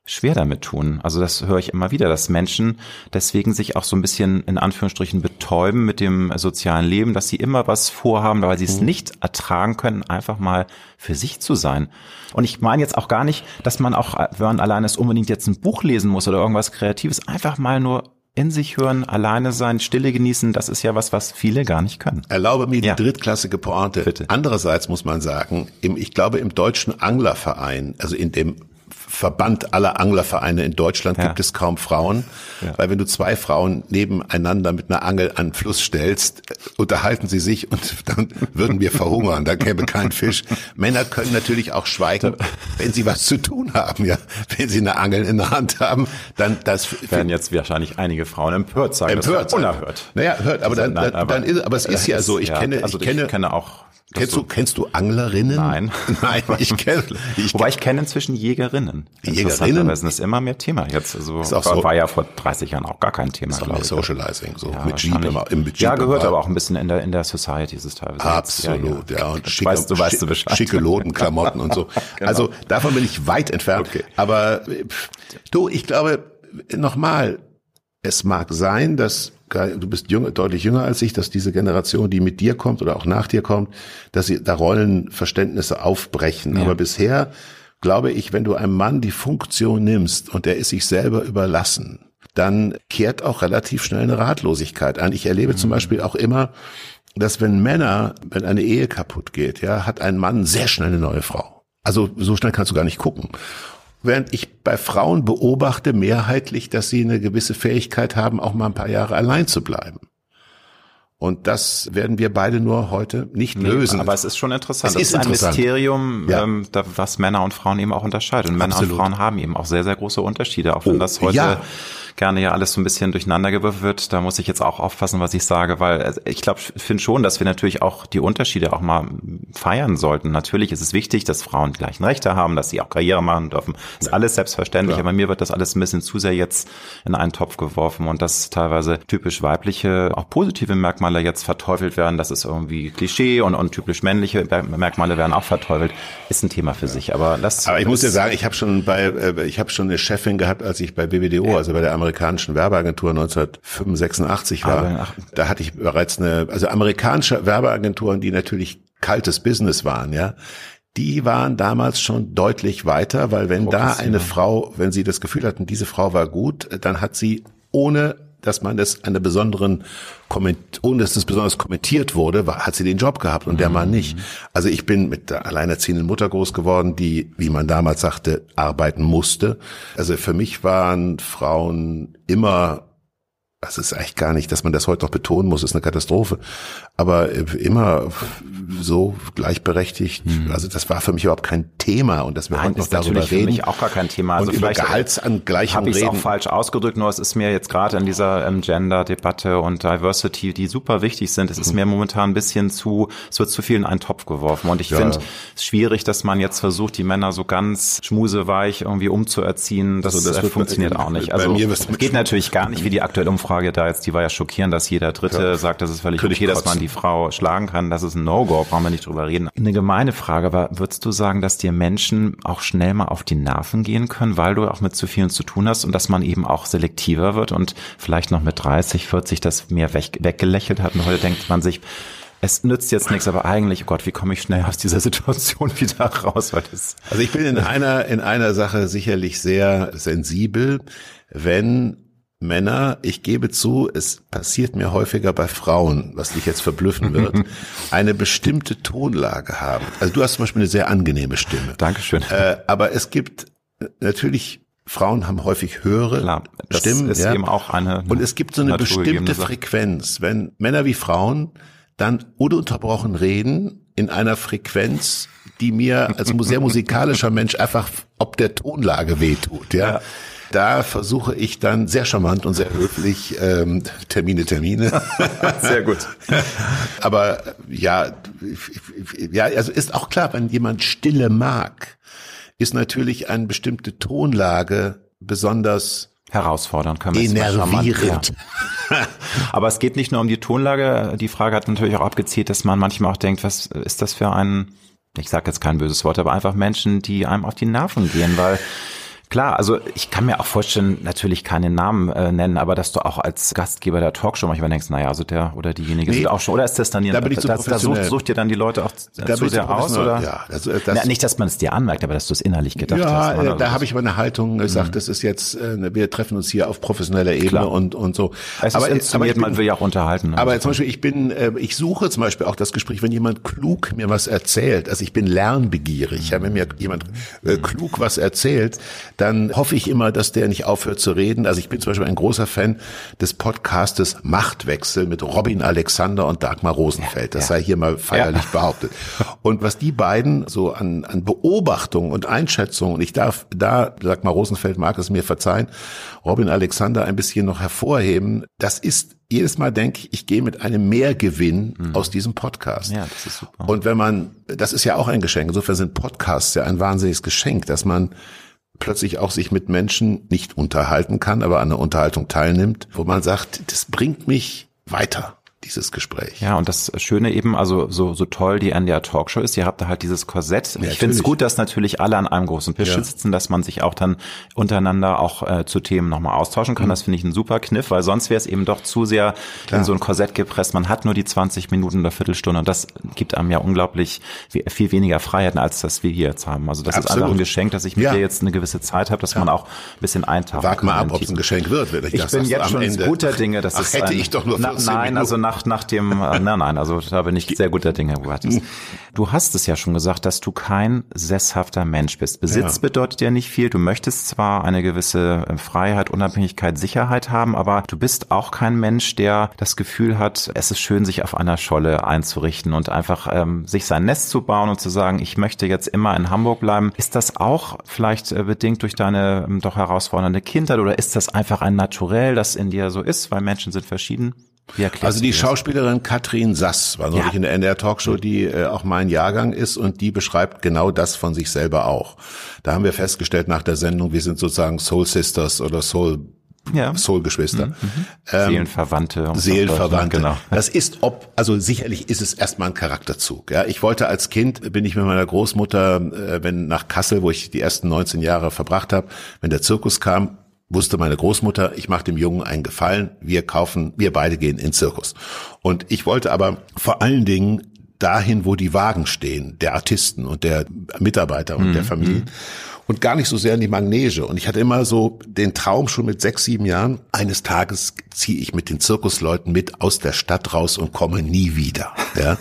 schwer damit tun. Also das höre ich immer wieder, dass Menschen deswegen sich auch so ein bisschen in Anführungsstrichen betäuben mit dem sozialen Leben, dass sie immer was vorhaben, weil sie es mhm. nicht ertragen können, einfach mal für sich zu sein. Und ich meine jetzt auch gar nicht, dass man auch, wenn man alleine ist, unbedingt jetzt ein Buch lesen muss oder irgendwas Kreatives, einfach mal nur in sich hören, alleine sein, Stille genießen, das ist ja was, was viele gar nicht können.
Erlaube mir die ja. drittklassige Pointe. Bitte. Andererseits muss man sagen, im, ich glaube im Deutschen Anglerverein, also in dem Verband aller Anglervereine in Deutschland ja. gibt es kaum Frauen, ja. weil wenn du zwei Frauen nebeneinander mit einer Angel an den Fluss stellst, unterhalten sie sich und *laughs* dann würden wir verhungern, da käme kein Fisch. Männer können natürlich auch schweigen, wenn sie was zu tun haben, ja. Wenn sie eine Angel in der Hand haben, dann das
werden jetzt wahrscheinlich einige Frauen empört sagen,
empört,
das unerhört.
Naja, hört, aber dann, dann, dann ist, aber es ist ja so, ich kenne,
also
ich kenne,
ich kenne auch
Kennst du, kennst du Anglerinnen?
Nein. *laughs*
Nein, ich *laughs* kenne.
Ich Wobei ich kenne inzwischen Jägerinnen.
Jägerinnen?
Das ist immer mehr Thema jetzt. Also ist auch war, so, war ja vor 30 Jahren auch gar kein Thema.
Ist auch mehr Socializing, so
ja, mit Jeep immer, im Jeep
Ja,
gehört aber auch ein bisschen in der, in der Society ist es teilweise.
Absolut, ja. ja. Und
schicke, weißt, du weißt du Bescheid.
schicke Lodenklamotten und so. *laughs* genau. Also davon bin ich weit entfernt. Okay. Aber du, ich glaube, nochmal, es mag sein, dass du bist jung, deutlich jünger als ich, dass diese Generation, die mit dir kommt oder auch nach dir kommt, dass sie da Rollenverständnisse aufbrechen. Ja. Aber bisher glaube ich, wenn du einem Mann die Funktion nimmst und er ist sich selber überlassen, dann kehrt auch relativ schnell eine Ratlosigkeit ein. Ich erlebe mhm. zum Beispiel auch immer, dass wenn Männer, wenn eine Ehe kaputt geht, ja, hat ein Mann sehr schnell eine neue Frau. Also so schnell kannst du gar nicht gucken. Während ich bei Frauen beobachte mehrheitlich, dass sie eine gewisse Fähigkeit haben, auch mal ein paar Jahre allein zu bleiben. Und das werden wir beide nur heute nicht nee, lösen.
Aber es ist schon interessant.
Es ist, ein
Mysterium, ja. ähm, da, was Männer und Frauen eben auch unterscheidet. Und Männer Absolut. und Frauen haben eben auch sehr, sehr große Unterschiede, auch wenn oh, das heute ja gerne ja alles so ein bisschen durcheinander gewürfelt wird. Da muss ich jetzt auch aufpassen, was ich sage, weil äh, ich glaube, ich finde schon, dass wir natürlich auch die Unterschiede auch mal feiern sollten. Natürlich ist es wichtig, dass Frauen die gleichen Rechte haben, dass sie auch Karriere machen dürfen. Das ist alles selbstverständlich, ja. aber mir wird das alles ein bisschen zu sehr jetzt in einen Topf geworfen und dass teilweise typisch weibliche, auch positive Merkmale jetzt verteufelt werden. Das ist irgendwie Klischee und, und typisch männliche Merkmale werden auch verteufelt. Ist ein Thema für sich. Aber, das,
aber ich muss dir sagen, ich habe schon bei, äh, ich habe schon eine Chefin gehabt, als ich bei BBDO, ja. also bei der amerikanischen Werbeagentur 1985 war, da hatte ich bereits eine, also amerikanische Werbeagenturen, die natürlich kaltes Business waren, ja, die waren damals schon deutlich weiter, weil wenn da eine Frau, wenn sie das Gefühl hatten, diese Frau war gut, dann hat sie ohne dass man das eine besonderen ohne dass das besonders kommentiert wurde, war, hat sie den Job gehabt und der Mann nicht. Also ich bin mit der alleinerziehenden Mutter groß geworden, die, wie man damals sagte, arbeiten musste. Also für mich waren Frauen immer das ist eigentlich gar nicht, dass man das heute noch betonen muss, ist eine Katastrophe. Aber immer so gleichberechtigt. Mhm. Also das war für mich überhaupt kein Thema und dass wir Nein, heute noch darüber reden. Für mich
auch gar kein Thema.
Also und über Gehaltsangleichung
habe ich auch falsch ausgedrückt, nur es ist mir jetzt gerade in dieser ähm, Gender-Debatte und Diversity, die super wichtig sind, es ist mhm. mir momentan ein bisschen zu, es wird zu viel in einen Topf geworfen. Und ich ja. finde es schwierig, dass man jetzt versucht, die Männer so ganz schmuseweich irgendwie umzuerziehen. Das, also das äh, funktioniert auch nicht. Also es geht natürlich gar nicht, wie die aktuelle Umfrage Umfrage da jetzt, die war ja schockierend, dass jeder Dritte ja. sagt, das ist völlig Könnte okay, dass man die Frau schlagen kann. Das ist ein No-Go, brauchen wir nicht drüber reden. Eine gemeine Frage, aber würdest du sagen, dass dir Menschen auch schnell mal auf die Nerven gehen können, weil du auch mit zu vielen zu tun hast und dass man eben auch selektiver wird und vielleicht noch mit 30, 40 das mehr weg, weggelächelt hat und heute denkt man sich, es nützt jetzt nichts, aber eigentlich, oh Gott, wie komme ich schnell aus dieser *laughs* Situation wieder raus? Weil das
also ich bin in einer, in einer Sache sicherlich sehr sensibel, wenn Männer, ich gebe zu, es passiert mir häufiger bei Frauen, was dich jetzt verblüffen wird, *laughs* eine bestimmte Tonlage haben. Also du hast zum Beispiel eine sehr angenehme Stimme.
Dankeschön.
Äh, aber es gibt natürlich Frauen haben häufig höhere
Klar, das
Stimmen.
ist
ja.
eben auch eine,
Und es gibt so eine bestimmte. Frequenz, wenn Männer wie Frauen dann ununterbrochen reden in einer Frequenz, die mir als sehr musikalischer Mensch einfach ob der Tonlage wehtut. Ja.
Ja.
Da versuche ich dann sehr charmant und sehr höflich ähm, Termine, Termine. *laughs*
Sehr gut. *laughs*
Aber ja, ja, also ist auch klar, wenn jemand Stille mag, ist natürlich eine bestimmte Tonlage besonders
Herausfordern mal charmant-
enervierend.
Ja. *laughs* Aber es geht nicht nur um die Tonlage. Die Frage hat natürlich auch abgezielt, dass man manchmal auch denkt, was ist das für ein, ich sage jetzt kein böses Wort, aber einfach Menschen, die einem auf die Nerven gehen, weil Klar, also ich kann mir auch vorstellen, natürlich keine Namen äh, nennen, aber dass du auch als Gastgeber der Talkshow manchmal denkst, naja, also der oder diejenige
Nee,
sind auch schon, oder ist das dann
da bin ich zu
da, da sucht, sucht ihr dann die Leute auch äh,
Da
zu sehr
zu
aus, oder?
Ja, also, äh, das,
ja, nicht, dass man es dir anmerkt, aber dass du es innerlich gedacht
ja,
hast.
äh,
Also
da
das-
habe ich meine Haltung gesagt, das ist jetzt, äh, wir treffen uns hier auf professioneller Ebene
Klar.
und und so.
es ist inszeniert,
ich bin-
man will ja auch unterhalten. ne?
Aber zum Beispiel, ich bin, äh, ich suche zum Beispiel auch das Gespräch, wenn jemand klug mir was erzählt. Also ich bin lernbegierig. Ja, wenn mir jemand äh, klug was erzählt, dann hoffe ich immer, dass der nicht aufhört zu reden. Also ich bin zum Beispiel ein großer Fan des Podcastes Machtwechsel mit Robin Alexander und Dagmar Rosenfeld. Das
Ja.
sei hier mal feierlich *laughs* behauptet. Und was die beiden so an, an Beobachtungen und Einschätzungen, und ich darf da, Dagmar Rosenfeld mag es mir verzeihen, Robin Alexander ein bisschen noch hervorheben, das ist jedes Mal denke ich, ich gehe mit einem Mehrgewinn aus diesem Podcast.
Mhm. Ja, das ist super.
Und wenn man, das ist ja auch ein Geschenk, insofern sind Podcasts ja ein wahnsinniges Geschenk, dass man plötzlich auch sich mit Menschen nicht unterhalten kann, aber an der Unterhaltung teilnimmt, wo man sagt, das bringt mich weiter, dieses Gespräch.
Ja, und das Schöne eben, also so, so toll die NDR Talkshow ist, ihr habt da halt dieses Korsett. ich finde es gut, dass natürlich alle an einem großen Tisch
Ja.
sitzen, dass man sich auch dann untereinander auch äh, zu Themen nochmal austauschen
Mhm.
kann. Das finde ich ein super Kniff, weil sonst wäre es eben doch zu sehr in so ein Korsett gepresst. Man hat nur die 20 Minuten oder Viertelstunde und das gibt einem ja unglaublich viel weniger Freiheiten, als das wir hier jetzt haben. Also das ist
Absolut.
einfach ein Geschenk, dass ich mit
Ja.
dir jetzt eine gewisse Zeit habe, dass man auch ein bisschen eintauchen
Wag mal ab, ob es ein Geschenk wird, wenn ich,
ich
das
bin jetzt schon guter Dinge, dass
Ach,
es
hätte
ein,
ich doch nur
Na,
14
Nein,
Minuten.
also nach, nach dem, äh, nein, nein, also da bin ich sehr guter Dinge, du hattest. Du hast es ja schon gesagt, dass du kein sesshafter Mensch bist. Besitz
Ja.
bedeutet ja nicht viel. Du möchtest zwar eine gewisse äh, Freiheit, Unabhängigkeit, Sicherheit haben, aber du bist auch kein Mensch, der das Gefühl hat, es ist schön, sich auf einer Scholle einzurichten und einfach ähm, sich sein Nest zu bauen und zu sagen, ich möchte jetzt immer in Hamburg bleiben. Ist das auch vielleicht äh, bedingt durch deine ähm, doch herausfordernde Kindheit oder ist das einfach ein Naturell, das in dir so ist, weil Menschen sind verschieden?
Also die? Schauspielerin Katrin Sass war neulich
Ja.
in der NDR Talkshow, die äh, auch mein Jahrgang ist und die beschreibt genau das von sich selber auch. Da haben wir festgestellt nach der Sendung, wir sind sozusagen Soul Sisters oder Soul
Ja.
Soul Geschwister.
Seelenverwandte. um es auf
Seelenverwandte.
Deutsch- Genau.
Das ist ob, also sicherlich ist es erstmal ein Charakterzug. Ja, ich wollte als Kind bin ich mit meiner Großmutter, äh, wenn nach Kassel, wo ich die ersten 19 Jahre verbracht habe, wenn der Zirkus kam, wusste meine Großmutter, ich mache dem Jungen einen Gefallen, wir kaufen, wir beide gehen in Zirkus. Und ich wollte aber vor allen Dingen dahin, wo die Wagen stehen, der Artisten und der Mitarbeiter und der Familien. Und gar nicht so sehr in die Manege. Und ich hatte immer so den Traum schon mit sechs, sieben Jahren, eines Tages ziehe ich mit den Zirkusleuten mit aus der Stadt raus und komme nie wieder. Ja.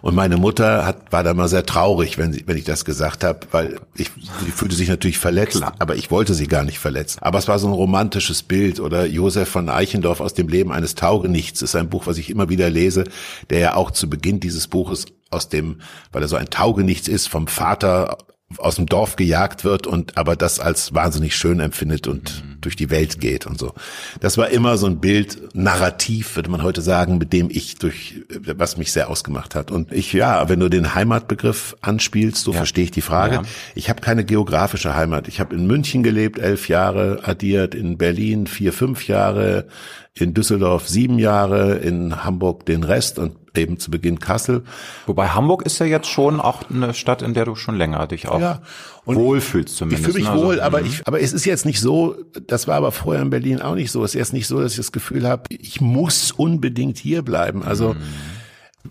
Und meine Mutter hat, war da mal sehr traurig, wenn, sie, wenn ich das gesagt habe, weil ich, sie fühlte sich natürlich verletzt, aber ich wollte sie gar nicht verletzen. Aber es war so ein romantisches Bild. Oder Josef von Eichendorff aus dem Leben eines Taugenichts ist ein Buch, was ich immer wieder lese, der ja auch zu Beginn dieses Buches aus dem, weil er so ein Taugenichts ist, vom Vater aus dem Dorf gejagt wird und aber das als wahnsinnig schön empfindet und durch die Welt geht und so. Das war immer so ein Bild, Narrativ, würde man heute sagen, mit dem ich durch, was mich sehr ausgemacht hat. Und ich, ja, wenn du den Heimatbegriff anspielst, so verstehe ich die Frage.
Ja.
Ich habe keine geografische Heimat. Ich habe in München gelebt, elf Jahre addiert, in Berlin vier, fünf Jahre, in Düsseldorf sieben Jahre, in Hamburg den Rest und eben zu Beginn Kassel.
Wobei Hamburg ist ja jetzt schon auch eine Stadt, in der du schon länger dich auch
Ja. Und
wohlfühlst
Ich
zumindest.
fühle mich
ne? Also,
wohl, aber ich, aber es ist jetzt nicht so, das war aber vorher in Berlin auch nicht so. Es ist jetzt nicht so, dass ich das Gefühl habe, ich muss unbedingt hier bleiben. Also,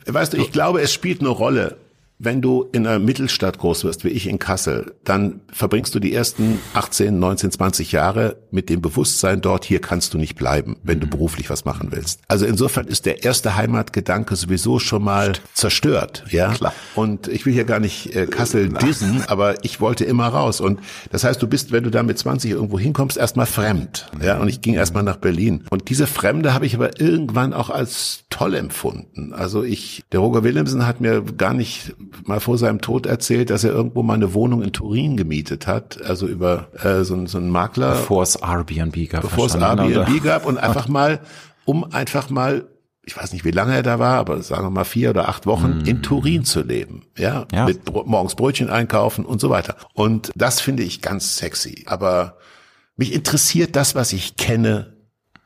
Weißt du, ich glaube, es spielt eine Rolle, wenn du in einer Mittelstadt groß wirst, wie ich in Kassel, dann verbringst du die ersten 18, 19, 20 Jahre mit dem Bewusstsein dort, hier kannst du nicht bleiben, wenn du mhm. beruflich was machen willst. Also insofern ist der erste Heimatgedanke sowieso schon mal zerstört, ja. Klar. Und ich will hier gar nicht äh, Kassel dissen, aber ich wollte immer raus. Und das heißt, du bist, wenn du da mit 20 irgendwo hinkommst, erstmal fremd, ja. Und ich ging erstmal nach Berlin. Und diese Fremde habe ich aber irgendwann auch als toll empfunden. Also ich, der Roger Willemsen hat mir gar nicht mal vor seinem Tod erzählt, dass er irgendwo mal eine Wohnung in Turin gemietet hat, also über äh, so, so einen Makler.
Bevor es Airbnb gab.
Bevor es Airbnb oder? gab und einfach mal, um einfach mal ich weiß nicht, wie lange er da war, aber sagen wir mal vier oder acht Wochen mm. in Turin zu leben, ja, ja. mit morgens Brötchen einkaufen und so weiter. Und das finde ich ganz sexy. Aber mich interessiert das, was ich kenne,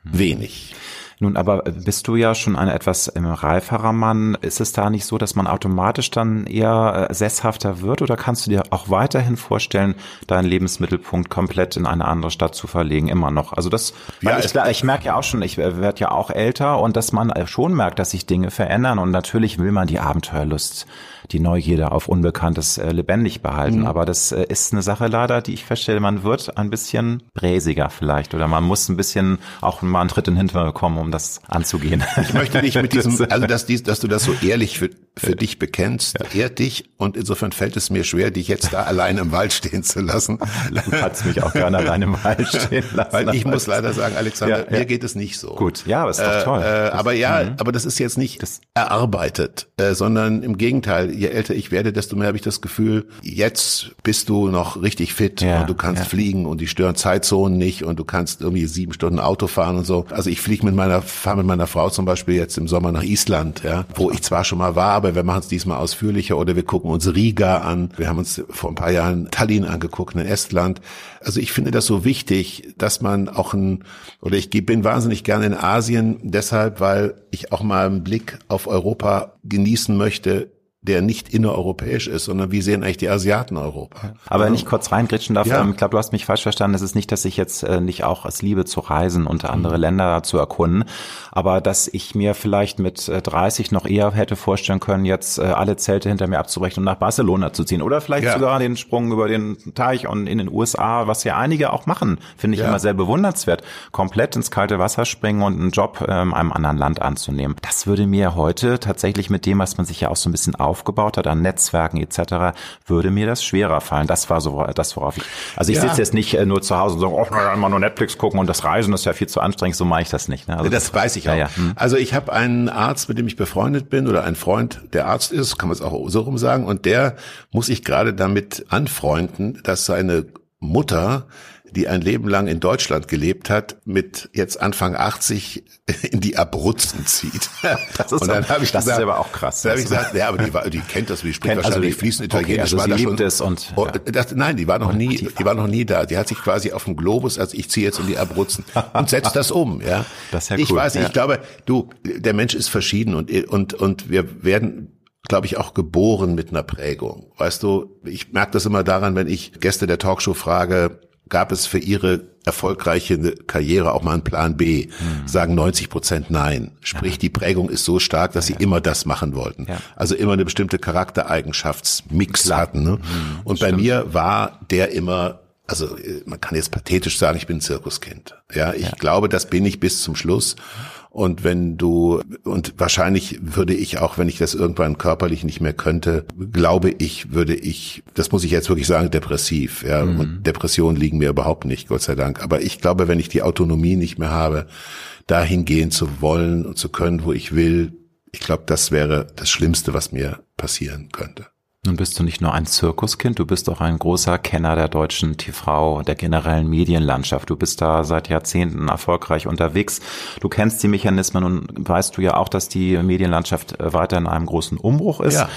wenig.
Nun, aber bist du ja schon ein etwas ähm, reiferer Mann. Ist es da nicht so, dass man automatisch dann eher äh, sesshafter wird oder kannst du dir auch weiterhin vorstellen, deinen Lebensmittelpunkt komplett in eine andere Stadt zu verlegen, immer noch? Also das, ja, ich, ich merke ja auch schon, ich werde ja auch älter und dass man äh, schon merkt, dass sich Dinge verändern und natürlich will man die Abenteuerlust die Neugierde auf Unbekanntes äh, lebendig behalten. Mhm. Aber das äh, ist eine Sache leider, die ich feststelle, man wird ein bisschen bräsiger vielleicht oder man muss ein bisschen auch mal einen Tritt in den Hintern bekommen, um das anzugehen.
Ich möchte dich mit diesem, *laughs* also dass, dies, dass du das so ehrlich für, für dich bekennst, ja. ehrt dich und insofern fällt es mir schwer, dich jetzt da *laughs* allein im Wald stehen zu lassen.
Du kannst mich auch gerne allein im Wald *laughs* stehen lassen.
Weil ich muss leider sagen, Alexander, ja, ja. mir geht es nicht so.
Gut, ja, aber ist doch toll.
Äh, äh, aber ja, mhm. aber das ist jetzt nicht das erarbeitet, äh, sondern im Gegenteil, je älter ich werde, desto mehr habe ich das Gefühl, jetzt bist du noch richtig fit ja, und du kannst fliegen und die stören Zeitzonen nicht und du kannst irgendwie sieben Stunden Auto fahren und so. Also ich fliege mit meiner, fahre mit meiner Frau zum Beispiel jetzt im Sommer nach Island, ja, wo ich zwar schon mal war, aber wir machen es diesmal ausführlicher oder wir gucken uns Riga an. Wir haben uns vor ein paar Jahren Tallinn angeguckt in Estland. Also ich finde das so wichtig, dass man auch ein, oder ich bin wahnsinnig gerne in Asien deshalb, weil ich auch mal einen Blick auf Europa genießen möchte der nicht innereuropäisch ist, sondern wie sehen eigentlich die Asiaten Europa?
Aber wenn ich kurz reingritschen darf, ja. ähm, ich glaube, du hast mich falsch verstanden. Es ist nicht, dass ich jetzt äh, nicht auch es liebe zu reisen und andere mhm. Länder zu erkunden, aber dass ich mir vielleicht mit äh, 30 noch eher hätte vorstellen können, jetzt äh, alle Zelte hinter mir abzubrechen und nach Barcelona zu ziehen oder vielleicht ja. sogar den Sprung über den Teich und in den USA, was ja einige auch machen, finde ich ja. immer sehr bewundernswert, komplett ins kalte Wasser springen und einen Job ähm, einem anderen Land anzunehmen. Das würde mir heute tatsächlich mit dem, was man sich ja auch so ein bisschen aufgebaut hat an Netzwerken etc., würde mir das schwerer fallen. Das war so das, worauf ich. Also ich ja. sitze jetzt nicht äh, nur zu Hause und sage, oh, na, immer nur Netflix gucken und das Reisen ist ja viel zu anstrengend. So mache ich das nicht.
Ne? Also das weiß ich auch. Ja, ja. Hm. Also ich habe einen Arzt, mit dem ich befreundet bin oder einen Freund, der Arzt ist, kann man es auch so rum sagen, und der muss sich gerade damit anfreunden, dass seine Mutter die ein Leben lang in Deutschland gelebt hat, mit jetzt Anfang 80 in die Abruzzen zieht. *laughs*
Das ist, und dann habe ich das gesagt, ist aber auch krass.
Dann habe ich gesagt, ja, aber die, die kennt das, wie spricht kennt,
wahrscheinlich
also fließend Italienisch.
Okay, also sie liebt schon, es und
oh, ja. das, nein, die war noch nie, die war noch nie da. Die hat sich quasi auf dem Globus, also ich ziehe jetzt in die Abruzzen und setzt das um. Ja, *laughs*
das ist ja
ich
cool.
weiß, ja. ich glaube, du, der Mensch ist verschieden und und und wir werden glaube ich, auch geboren mit einer Prägung. Weißt du, ich merke das immer daran, wenn ich Gäste der Talkshow frage, gab es für ihre erfolgreiche Karriere auch mal einen Plan B? Mhm. Sagen 90 Prozent nein. Sprich, ja. die Prägung ist so stark, dass ja. sie immer das machen wollten. Ja. Also immer eine bestimmte Charaktereigenschaftsmix Klar. hatten. Ne? Mhm, Und bei stimmt. mir war der immer also man kann jetzt pathetisch sagen, ich bin ein Zirkuskind. Ja, ich glaube, das bin ich bis zum Schluss. Und wenn du, und wahrscheinlich würde ich auch, wenn ich das irgendwann körperlich nicht mehr könnte, glaube ich, würde ich, das muss ich jetzt wirklich sagen, depressiv. Ja, mhm. und Depressionen liegen mir überhaupt nicht, Gott sei Dank. Aber ich glaube, wenn ich die Autonomie nicht mehr habe, dahin gehen zu wollen und zu können, wo ich will, ich glaube, das wäre das Schlimmste, was mir passieren könnte.
Nun bist du nicht nur ein Zirkuskind, du bist auch ein großer Kenner der deutschen TV, der generellen Medienlandschaft. Du bist da seit Jahrzehnten erfolgreich unterwegs. Du kennst die Mechanismen und weißt du ja auch, dass die Medienlandschaft weiter in einem großen Umbruch ist. Ja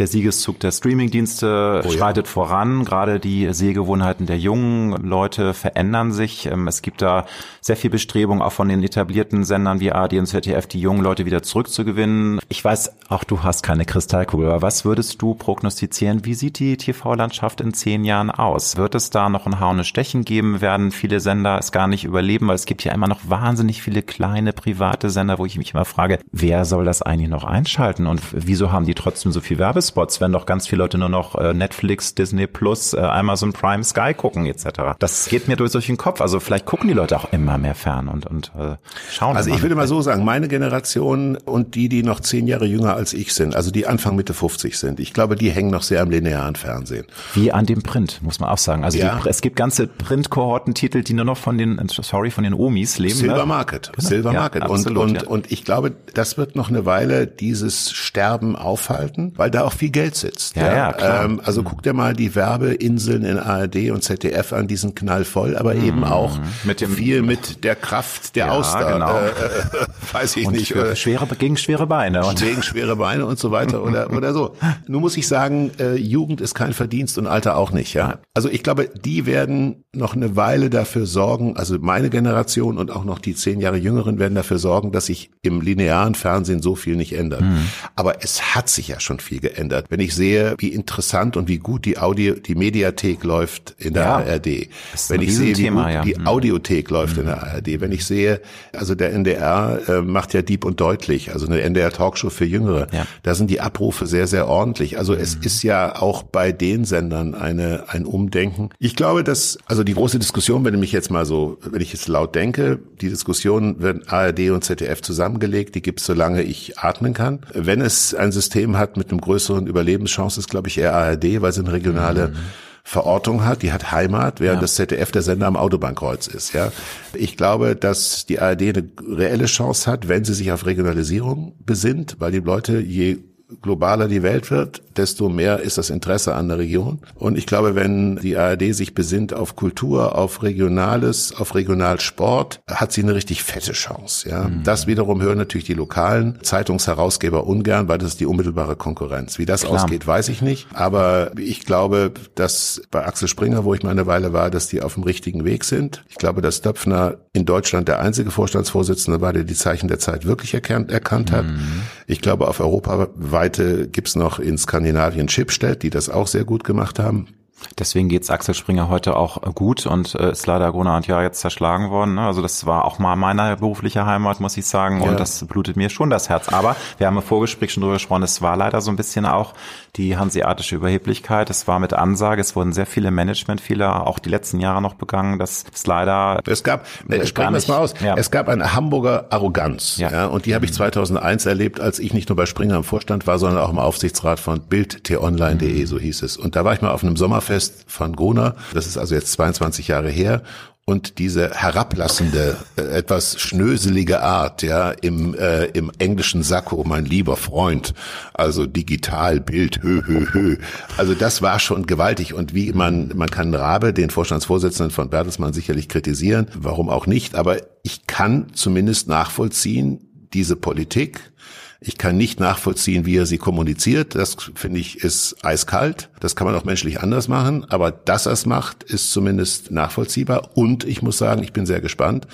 der Siegeszug der Streamingdienste oh, schreitet ja. voran. Gerade die Sehgewohnheiten der jungen Leute verändern sich. Ähm, es gibt da sehr viel Bestrebung auch von den etablierten Sendern wie ARD und ZDF, die jungen Leute wieder zurückzugewinnen. Ich weiß, auch du hast keine Kristallkugel, aber was würdest du prognostizieren? Wie sieht die TV-Landschaft in zehn Jahren aus? Wird es da noch ein Haune Stechen geben? Werden viele Sender es gar nicht überleben? Weil es gibt ja immer noch wahnsinnig viele kleine private Sender, wo ich mich immer frage, wer soll das eigentlich noch einschalten und wieso haben die trotzdem so viel Werbespots, wenn doch ganz viele Leute nur noch äh, Netflix, Disney Plus, äh, Amazon Prime, Sky gucken etc. Das geht mir durch den Kopf. Also vielleicht gucken die Leute auch immer mehr fern und, und äh, schauen.
Also ich würde mal so sagen, meine Generation und die, die noch zehn Jahre jünger als ich sind, also die Anfang Mitte 50 sind, ich glaube, die hängen noch sehr am linearen Fernsehen.
Wie an dem Print, muss man auch sagen. Also ja. die, es gibt ganze Print-Kohortentitel, die nur noch von den, sorry, von den Omis leben.
Silver ne? Market. Genau. Silver ja, Market. Absolut, und, und, ja. und ich glaube, das wird noch eine Weile dieses Sterben aufhalten, weil da auch viel Geld sitzt.
Ja, ja, ja klar. Ähm,
also guck dir mal die Werbeinseln in ARD und ZDF an, die sind knallvoll, aber mhm. eben auch mit dem, viel mit der Kraft der ja, Auster.
Genau. Äh, äh, *laughs*
weiß ich und nicht.
Für schwere, gegen schwere Beine.
Und gegen schwere Beine und so weiter *laughs* oder, oder so. Nun muss ich sagen, äh, Jugend ist kein Verdienst und Alter auch nicht. Ja. Also ich glaube, die werden noch eine Weile dafür sorgen, also meine Generation und auch noch die zehn Jahre Jüngeren werden dafür sorgen, dass sich im linearen Fernsehen so viel nicht ändert. Mhm. Aber es hat sich ja schon viel geändert. Wenn ich sehe, wie interessant und wie gut die Audio, die Mediathek läuft in der ja, ARD. Wenn ich sehe, wie Thema, gut ja. die mhm. Audiothek läuft mhm. in der ARD. Wenn ich sehe, also der NDR äh, macht ja Dieb und deutlich, also eine NDR Talkshow für Jüngere. Ja. Da sind die Abrufe sehr, sehr ordentlich. Also es mhm. ist ja auch bei den Sendern eine, ein Umdenken. Ich glaube, dass, also die große Diskussion, wenn ich jetzt mal so, wenn ich jetzt laut denke, die Diskussion werden ARD und ZDF zusammengelegt, die gibt es, solange ich atmen kann. Wenn es ein System hat mit einem größeren Überlebenschance, ist glaube ich eher ARD, weil sie eine regionale mhm. Verortung hat, die hat Heimat, während ja. das ZDF der Sender am Autobahnkreuz ist. Ja, ich glaube, dass die ARD eine reelle Chance hat, wenn sie sich auf Regionalisierung besinnt, weil die Leute je globaler die Welt wird, desto mehr ist das Interesse an der Region. Und ich glaube, wenn die ARD sich besinnt auf Kultur, auf Regionales, auf Regionalsport, hat sie eine richtig fette Chance. Ja, mhm. das wiederum hören natürlich die lokalen Zeitungsherausgeber ungern, weil das ist die unmittelbare Konkurrenz. Wie das Klar. ausgeht, weiß ich nicht. Aber ich glaube, dass bei Axel Springer, wo ich mal eine Weile war, dass die auf dem richtigen Weg sind. Ich glaube, dass Döpfner in Deutschland der einzige Vorstandsvorsitzende war, der die Zeichen der Zeit wirklich erkannt, erkannt hat. Mhm. Ich glaube, auf Europaweite gibt's noch in Skandinavien Chipstedt, die das auch sehr gut gemacht haben.
Deswegen geht's Axel Springer heute auch gut und äh, ist leider Gruner Jahr jetzt zerschlagen worden. Ne? Also das war auch mal meine berufliche Heimat, muss ich sagen. Ja. Und das blutet mir schon das Herz. Aber wir haben im Vorgespräch schon drüber gesprochen, es war leider so ein bisschen auch die hanseatische Überheblichkeit. Es war mit Ansage, es wurden sehr viele Managementfehler auch die letzten Jahre noch begangen. Das ist leider.
Es gab, äh, sprechen wir es mal aus, ja. es gab eine Hamburger Arroganz. Ja. ja und die habe ich 2001 mhm. erlebt, als ich nicht nur bei Springer im Vorstand war, sondern auch im Aufsichtsrat von Bild-T-Online.de, mhm. so hieß es. Und da war ich mal auf einem Sommerfest Sommerfest von Gona. Das ist also jetzt 22 Jahre her. Und diese herablassende, äh, etwas schnöselige Art, ja, im, äh, im englischen Sakko, mein lieber Freund, also digital, Bild, hö, hö, hö. Also das war schon gewaltig. Und wie man, man kann Rabe, den Vorstandsvorsitzenden von Bertelsmann, sicherlich kritisieren, warum auch nicht. Aber ich kann zumindest nachvollziehen, diese Politik, ich kann nicht nachvollziehen, wie er sie kommuniziert. Das finde ich ist eiskalt. Das kann man auch menschlich anders machen. Aber dass er es macht, ist zumindest nachvollziehbar. Und ich muss sagen, ich bin sehr gespannt.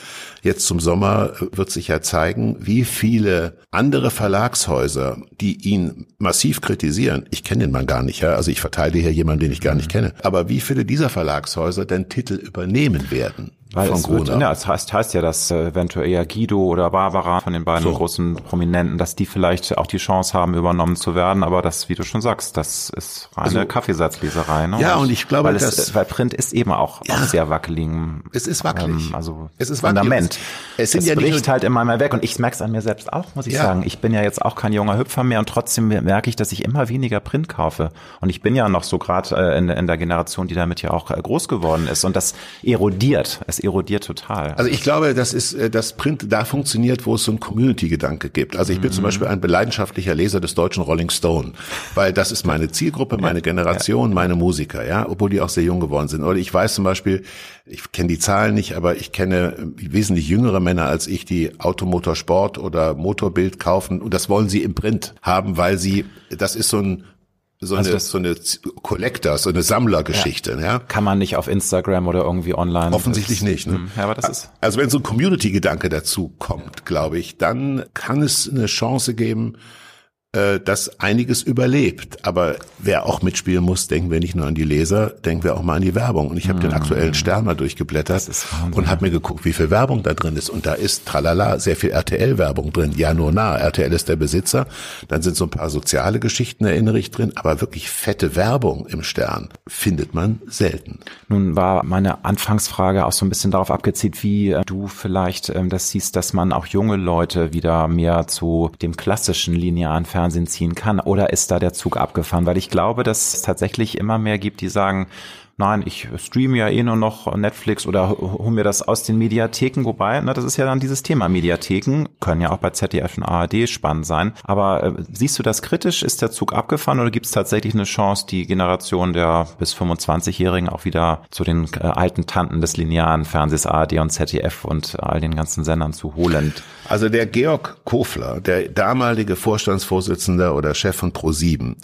Jetzt zum Sommer wird sich ja zeigen, wie viele andere Verlagshäuser, die ihn massiv kritisieren, ich kenne den Mann gar nicht, ja, also ich verteile hier jemanden, den ich gar nicht kenne, aber wie viele dieser Verlagshäuser denn Titel übernehmen werden.
Weil von es, wird, ja, es heißt, heißt ja, dass äh, eventuell eher Guido oder Barbara von den beiden so. großen Prominenten, dass die vielleicht auch die Chance haben, übernommen zu werden. Aber das, wie du schon sagst, das ist reine also, Kaffeesatzleserei.
Ne? Ja, und ich glaube,
weil,
dass,
es, weil Print ist eben auch ja, sehr wackeligen.
Es ist wackelig.
Ähm, also es ist Fundament. Es, sind es ja bricht halt immer mehr weg. Und ich merke es an mir selbst auch, muss ich ja. sagen. Ich bin ja jetzt auch kein junger Hüpfer mehr und trotzdem merke ich, dass ich immer weniger Print kaufe. Und ich bin ja noch so gerade äh, in, in der Generation, die damit ja auch äh, groß geworden ist. Und das erodiert. Es erodiert total.
Also ich glaube, das ist äh, das Print da funktioniert, wo es so ein Community-Gedanke gibt. Also ich bin mhm. zum Beispiel ein leidenschaftlicher Leser des deutschen Rolling Stone, weil das ist meine Zielgruppe, *laughs* meine Generation, meine Musiker, ja, obwohl die auch sehr jung geworden sind. Oder ich weiß zum Beispiel, ich kenne die Zahlen nicht, aber ich kenne wesentlich jüngere Männer als ich, die Automotorsport oder Motorbild kaufen und das wollen sie im Print haben, weil sie, das ist so ein so
Also
eine, so eine Collector, so eine Sammlergeschichte, ja.
Kann man nicht auf Instagram oder irgendwie online.
Offensichtlich
Das-
nicht. Ne?
Hm, Ja, aber das ist.
Also wenn so ein Community-Gedanke dazu kommt, glaube ich, dann kann es eine Chance geben, äh, dass einiges überlebt. Aber wer auch mitspielen muss, denken wir nicht nur an die Leser, denken wir auch mal an die Werbung. Und ich habe den aktuellen Stern mal durchgeblättert und habe mir geguckt, wie viel Werbung da drin ist. Und da ist tralala sehr viel RTL-Werbung drin. Ja, nur nah. RTL ist der Besitzer. Dann sind so ein paar soziale Geschichten, erinnere ich drin. Aber wirklich fette Werbung im Stern findet man selten.
Nun war meine Anfangsfrage auch so ein bisschen darauf abgezielt, wie äh, du vielleicht ähm, das siehst, dass man auch junge Leute wieder mehr zu dem klassischen linearen Fernsehen ziehen kann. Oder ist da der Zug abgefahren? Weil ich glaube, dass es tatsächlich immer mehr gibt, die sagen, Nein, ich streame ja eh nur noch Netflix oder hole mir das aus den Mediatheken, wobei, ne, das ist ja dann dieses Thema. Mediatheken können ja auch bei ZDF und ARD spannend sein. Aber äh, siehst du das kritisch? Ist der Zug abgefahren oder gibt es tatsächlich eine Chance, die Generation der bis 25-Jährigen auch wieder zu den äh, alten Tanten des linearen Fernsehs ARD und ZDF und all den ganzen Sendern zu holen?
Also der Georg Kofler, der damalige Vorstandsvorsitzende oder Chef von Pro7,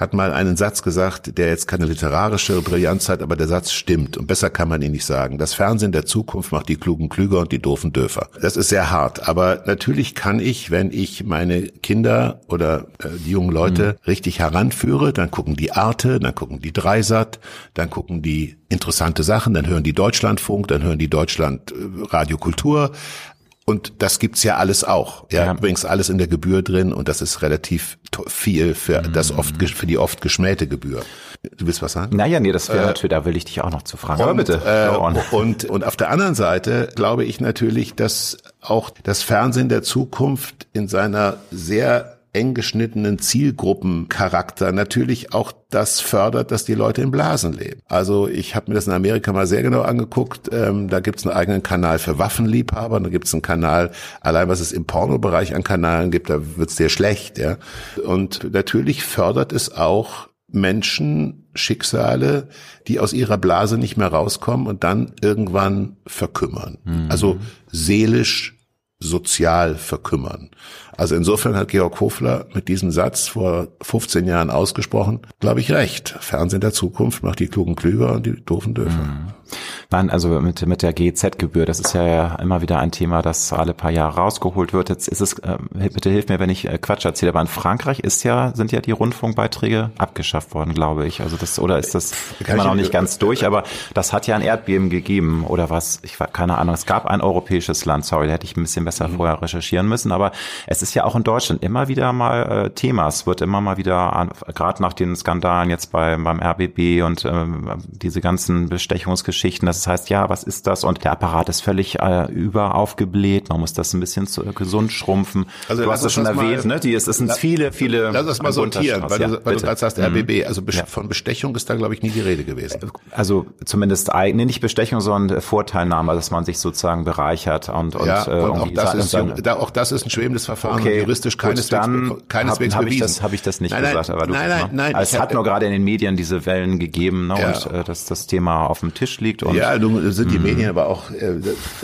hat mal einen Satz gesagt, der jetzt keine literarische Brillanz hat, aber der Satz stimmt und besser kann man ihn nicht sagen. Das Fernsehen der Zukunft macht die Klugen klüger und die Doofen döfer. Das ist sehr hart, aber natürlich kann ich, wenn ich meine Kinder oder äh, die jungen Leute richtig heranführe, dann gucken die Arte, dann gucken die Dreisat, dann gucken die interessante Sachen, dann hören die Deutschlandfunk, dann hören die Deutschland äh, Radio Kultur, und das gibt's ja alles auch. Ja,
Ja.
übrigens alles in der Gebühr drin und das ist relativ viel für das oft für die oft geschmähte Gebühr. Du willst was sagen?
Naja, nee, das wäre natürlich, da will ich dich auch noch zu fragen. Aber
Und,
bitte, go on.
äh, und, und auf der anderen Seite glaube ich natürlich, dass auch das Fernsehen der Zukunft in seiner sehr eng geschnittenen Zielgruppencharakter natürlich auch das fördert, dass die Leute in Blasen leben. Also ich habe mir das in Amerika mal sehr genau angeguckt. Ähm, da gibt es einen eigenen Kanal für Waffenliebhaber, da gibt es einen Kanal, allein was es im Pornobereich an Kanalen gibt, da wird's dir schlecht. ja. Und natürlich fördert es auch Menschen, Schicksale, die aus ihrer Blase nicht mehr rauskommen und dann irgendwann verkümmern. Also seelisch, sozial verkümmern. Also insofern hat Georg Hofler mit diesem Satz vor 15 Jahren ausgesprochen, glaube ich, recht. Fernsehen der Zukunft macht die Klugen klüger und die Doofen döfer.
Nein, also mit, mit der GEZ-Gebühr, das ist ja immer wieder ein Thema, das alle paar Jahre rausgeholt wird. Jetzt ist es, äh, bitte hilf mir, wenn ich äh, Quatsch erzähle, aber in Frankreich ist ja, sind ja die Rundfunkbeiträge abgeschafft worden, glaube ich. Also das, oder ist das
Kann ich-
noch nicht ganz durch, aber das hat ja ein Erdbeben gegeben oder was? Ich war keine Ahnung. Es gab ein europäisches Land, sorry, da hätte ich ein bisschen besser
Mhm.
vorher recherchieren müssen, aber es ist ja auch in Deutschland immer wieder mal äh, Thema. Es wird immer mal wieder, gerade nach den Skandalen jetzt bei, beim RBB und ähm, diese ganzen Bestechungsgeschichten, das heißt, ja, was ist das? Und der Apparat ist völlig äh, über aufgebläht. Man muss das ein bisschen zu, äh, gesund schrumpfen.
Also
du hast es schon
das mal-
erwähnt, ne? Die, es, es sind
La-
viele, viele.
Lass uns mal sortieren, weil,
Ja,
du, weil du gerade sagst RBB. Also bes-
Ja.
von Bestechung ist da, glaube ich, nie die Rede gewesen.
Also zumindest ei- nee, nicht Bestechung, sondern Vorteilnahme, dass man sich sozusagen bereichert und, und,
ja,
äh,
und auch
irgendwie
das, ist,
dann-
da, auch das ist ein schwemmendes Verfahren
Okay,
juristisch keineswegs,
dann
keineswegs
hab, hab
bewiesen.
das, habe ich das nicht
nein, nein,
gesagt, aber du,
nein, nein,
ne?
nein.
Also es hat nur gerade in den Medien diese Wellen gegeben, ne?
Ja.
Und äh, dass das Thema auf dem Tisch liegt und
ja, nun sind die
Mhm.
Medien aber auch, äh,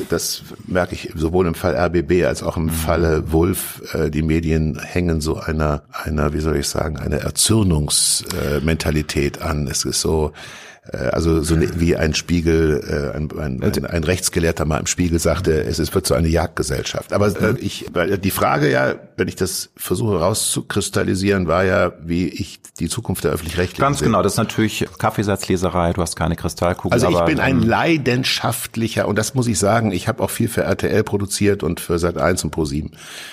das merke ich sowohl im Fall RBB als auch im
Mhm.
Falle Wulff, äh, die Medien hängen so einer, einer, wie soll ich sagen, einer Erzürnungsmentalität an. Es ist so, äh, also so ne- wie ein Spiegel, äh, ein, ein, ein, ein Rechtsgelehrter mal im Spiegel sagte, es ist, wird so eine Jagdgesellschaft. Aber äh, ich, weil die Frage ja, wenn ich das versuche rauszukristallisieren, war ja, wie ich die Zukunft der öffentlich-rechtlichen
ganz genau, das ist natürlich Kaffeesatzleserei, du hast keine Kristallkugel.
Also ich
aber,
bin ein
ähm,
leidenschaftlicher, und das muss ich sagen, ich habe auch viel für RTL produziert und für Sat1 und Pro7.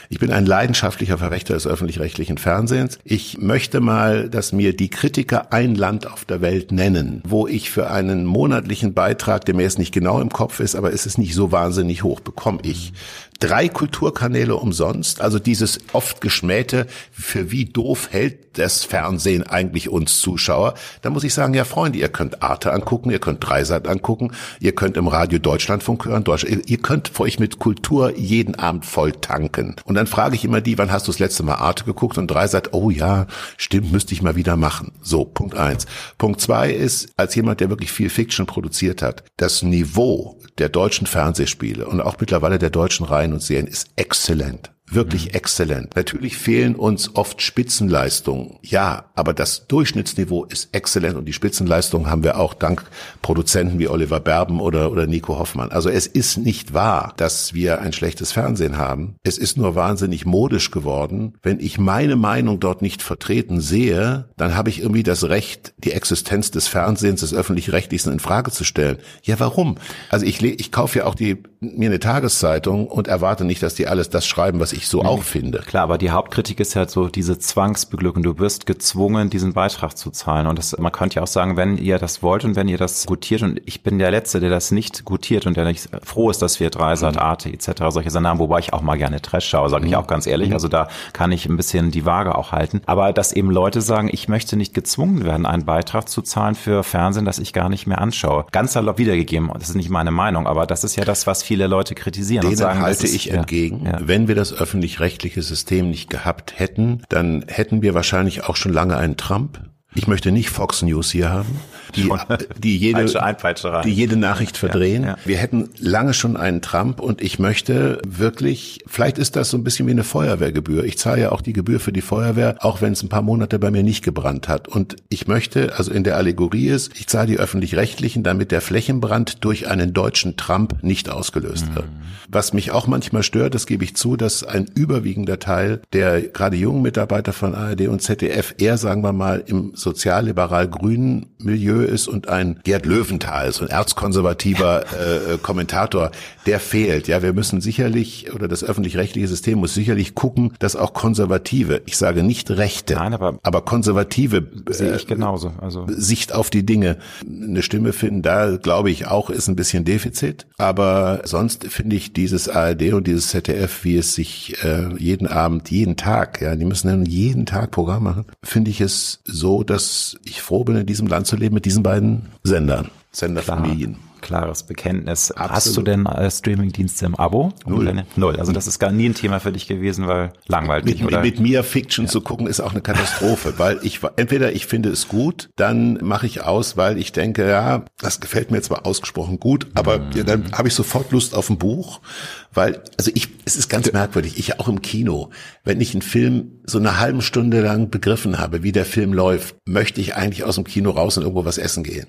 Ich bin ein leidenschaftlicher Verfechter des öffentlich-rechtlichen Fernsehens. Ich möchte mal, dass mir die Kritiker ein Land auf der Welt nennen, wo ich für einen monatlichen Beitrag, der mir jetzt nicht genau im Kopf ist, aber es ist nicht so wahnsinnig hoch, bekomme ich drei Kulturkanäle umsonst. Also dieses oft geschmähte, für wie doof hält das Fernsehen eigentlich uns Zuschauer? Da muss ich sagen, ja Freunde, ihr könnt Arte angucken, ihr könnt Dreisat angucken, ihr könnt im Radio Deutschlandfunk hören, Deutsch, ihr, könnt euch mit Kultur jeden Abend voll tanken. Und dann frage ich immer die, wann hast du das letzte Mal Arte geguckt? Und Dreisat, oh ja, stimmt, müsste ich mal wieder machen. So, Punkt eins. Punkt zwei ist, als jemand, der wirklich viel Fiction produziert hat, das Niveau der deutschen Fernsehspiele und auch mittlerweile der deutschen Reihen und Serien ist exzellent. Wirklich mhm. exzellent. Natürlich fehlen uns oft Spitzenleistungen. Ja, aber das Durchschnittsniveau ist exzellent und die Spitzenleistungen haben wir auch dank Produzenten wie Oliver Berben oder, oder Nico Hoffmann. Also es ist nicht wahr, dass wir ein schlechtes Fernsehen haben. Es ist nur wahnsinnig modisch geworden. Wenn ich meine Meinung dort nicht vertreten sehe, dann habe ich irgendwie das Recht, die Existenz des Fernsehens, des öffentlich-rechtlichen in Frage zu stellen. Ja, warum? Also ich, ich kaufe ja auch die, mir eine Tageszeitung und erwarte nicht, dass die alles das schreiben, was ich so mhm. auch finde.
Klar, aber die Hauptkritik ist halt so diese Zwangsbeglückung. Du wirst gezwungen, diesen Beitrag zu zahlen. Und das, man könnte ja auch sagen, wenn ihr das wollt und wenn ihr das gutiert, und ich bin der Letzte, der das nicht gutiert und der nicht froh ist, dass wir Dreisat, mhm. Arte etc. solche Sender haben, wobei ich auch mal gerne Trash schaue, sage ich mhm. auch ganz ehrlich. Mhm. Also da kann ich ein bisschen die Waage auch halten. Aber dass eben Leute sagen, ich möchte nicht gezwungen werden, einen Beitrag zu zahlen für Fernsehen, das ich gar nicht mehr anschaue. Ganz salopp wiedergegeben. Das ist nicht meine Meinung, aber das ist ja das, was viele Leute kritisieren
Denen
und sagen,
halte ich ja, entgegen. Ja. Wenn wir das öffentlich-rechtliche System nicht gehabt hätten, dann hätten wir wahrscheinlich auch schon lange einen Trump. Ich möchte nicht Fox News hier haben die, die, jede, die jede Nachricht verdrehen. Ja, ja. Wir hätten lange schon einen Trump und ich möchte wirklich, vielleicht ist das so ein bisschen wie eine Feuerwehrgebühr. Ich zahle ja auch die Gebühr für die Feuerwehr, auch wenn es ein paar Monate bei mir nicht gebrannt hat. Und ich möchte, also in der Allegorie ist, ich zahle die öffentlich-rechtlichen, damit der Flächenbrand durch einen deutschen Trump nicht ausgelöst mhm. wird. Was mich auch manchmal stört, das gebe ich zu, dass ein überwiegender Teil der gerade jungen Mitarbeiter von ARD und ZDF eher, sagen wir mal, im sozialliberal-grünen Milieu ist und ein Gerd Löwenthal, so ein erzkonservativer *laughs* äh, Kommentator, der fehlt. Ja, wir müssen sicherlich, oder das öffentlich-rechtliche System muss sicherlich gucken, dass auch Konservative, ich sage nicht Rechte, Nein, aber, aber Konservative
äh, sehe ich genauso. Also
Sicht auf die Dinge eine Stimme finden, da glaube ich auch, ist ein bisschen Defizit. Aber sonst finde ich dieses ARD und dieses ZDF, wie es sich äh, jeden Abend, jeden Tag, ja, die müssen dann jeden Tag Programm machen, finde ich es so, dass ich froh bin, in diesem Land zu leben mit diesen beiden Sendern, Senderfamilien.
Klar klares Bekenntnis. Absolut. Hast du denn äh, Streamingdienste im Abo?
Null. Deine,
null. Also das ist gar nie ein Thema für dich gewesen, weil langweilig
mit,
oder?
Mit mir Fiction ja. zu gucken ist auch eine Katastrophe, *laughs* weil ich entweder ich finde es gut, dann mache ich aus, weil ich denke, ja, das gefällt mir zwar ausgesprochen gut, aber mhm. ja, dann habe ich sofort Lust auf ein Buch, weil also ich es ist ganz merkwürdig, ich auch im Kino, wenn ich einen Film so eine halbe Stunde lang begriffen habe, wie der Film läuft, möchte ich eigentlich aus dem Kino raus und irgendwo was essen gehen.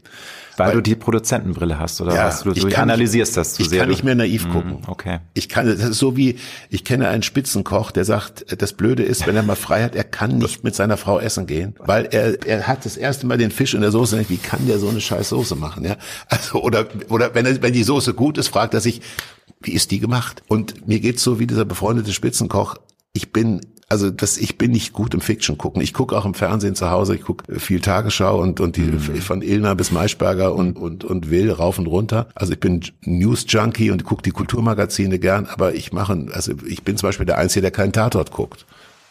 Weil, Weil du die Produzentenbrille hast oder ja, was? Du, du analysierst das zu
ich
sehr.
Ich kann nicht mehr naiv
mhm,
gucken.
Okay.
Ich kann, das ist so wie, ich kenne einen Spitzenkoch, der sagt, das Blöde ist, wenn er mal frei hat, er kann nicht mit seiner Frau essen gehen, weil er, er hat das erste Mal den Fisch in der Soße, wie kann der so eine scheiß Soße machen, ja? Also, oder, oder wenn er, wenn die Soße gut ist, fragt er sich, wie ist die gemacht? Und mir geht's so wie dieser befreundete Spitzenkoch, ich bin also das, ich bin nicht gut im Fiction gucken. Ich gucke auch im Fernsehen zu Hause. Ich gucke viel Tagesschau und und die mhm. von Ilna bis Maischberger und und und Will rauf und runter. Also ich bin News Junkie und gucke die Kulturmagazine gern, aber ich mache, also ich bin zum Beispiel der Einzige, der keinen Tatort guckt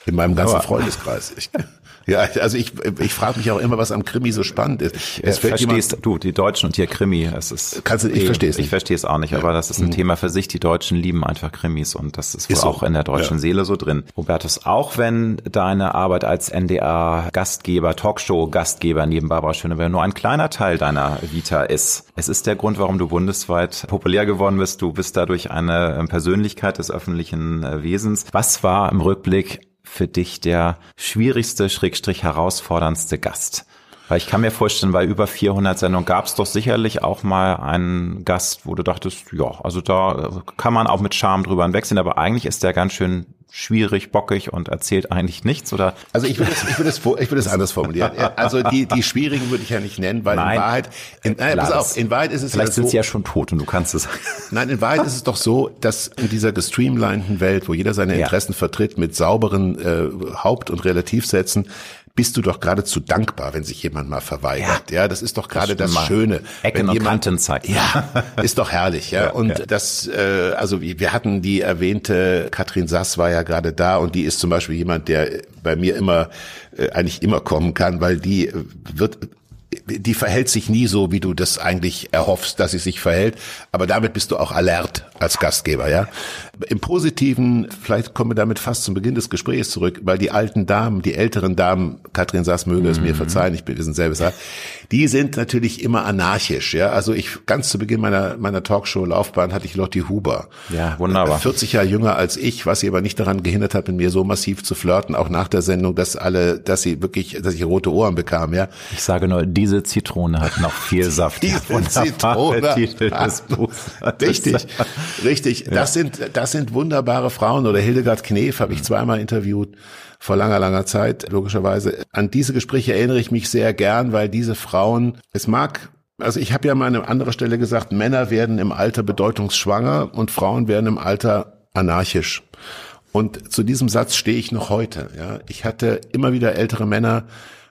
in meinem ganzen aber, Freundeskreis. Ich, *laughs* ja, also ich, ich frage mich auch immer, was am Krimi so spannend ist.
Es äh, verstehst jemand, du, die Deutschen und hier Krimi, es ist.
Kannst du, ich eh, verstehe es
Ich verstehe es auch nicht, ja. aber das ist ein mhm. Thema für sich. Die Deutschen lieben einfach Krimis und das ist, ist wohl so. auch in der deutschen ja. Seele so drin. Robertus, auch wenn deine Arbeit als NDR-Gastgeber, Talkshow-Gastgeber neben Barbara Schöneberger nur ein kleiner Teil deiner Vita ist, es ist der Grund, warum du bundesweit populär geworden bist. Du bist dadurch eine Persönlichkeit des öffentlichen äh, Wesens. Was war im Rückblick für dich der schwierigste, schrägstrich herausforderndste Gast? Weil ich kann mir vorstellen, bei über 400 Sendungen gab es doch sicherlich auch mal einen Gast, wo du dachtest, ja, also da kann man auch mit Charme drüber hinwegsehen, aber eigentlich ist der ganz schön schwierig, bockig und erzählt eigentlich nichts oder?
Also ich würde es, ich würde es, ich würde es anders formulieren. *laughs* Also die, die schwierigen würde ich ja nicht nennen, weil nein, in Wahrheit, in, nein, pass auf, in Wahrheit ist es
Vielleicht ja sind so, sie ja schon tot und du kannst es. *laughs*
Nein, in Wahrheit ist es doch so, dass in dieser gestreamlineden Welt, wo jeder seine Interessen ja. vertritt mit sauberen äh, Haupt- und Relativsätzen, bist du doch geradezu dankbar, wenn sich jemand mal verweigert. Ja, ja das ist doch gerade das, das Schöne.
Ecken und Kanten zeigt.
Ja, *laughs* ist doch herrlich. Ja, ja und ja. das, äh, also wir hatten die erwähnte Katrin Sass war ja gerade da und die ist zum Beispiel jemand, der bei mir immer äh, eigentlich immer kommen kann, weil die äh, wird die verhält sich nie so, wie du das eigentlich erhoffst, dass sie sich verhält. Aber damit bist du auch alert als Gastgeber, ja. Im Positiven, vielleicht kommen wir damit fast zum Beginn des Gesprächs zurück, weil die alten Damen, die älteren Damen, Katrin Sass möge es mir verzeihen, ich bin wir sind selber die sind natürlich immer anarchisch. Ja, also ich ganz zu Beginn meiner meiner Talkshow-Laufbahn hatte ich Lotti Huber.
Ja, wunderbar.
40 Jahre jünger als ich, was sie aber nicht daran gehindert hat, mit mir so massiv zu flirten, auch nach der Sendung, dass alle, dass sie wirklich, dass ich rote Ohren bekam. Ja.
Ich sage nur, diese Zitrone hat noch viel *laughs* Saft.
diese Zitrone. Titel des Buchs. *laughs* Richtig, richtig. Ja. Das sind das sind wunderbare Frauen. Oder Hildegard Knef habe ich zweimal interviewt vor langer, langer Zeit, logischerweise. An diese Gespräche erinnere ich mich sehr gern, weil diese Frauen, es mag also ich habe ja mal an einer anderen Stelle gesagt, Männer werden im Alter bedeutungsschwanger und Frauen werden im Alter anarchisch. Und zu diesem Satz stehe ich noch heute. Ja, ich hatte immer wieder ältere Männer,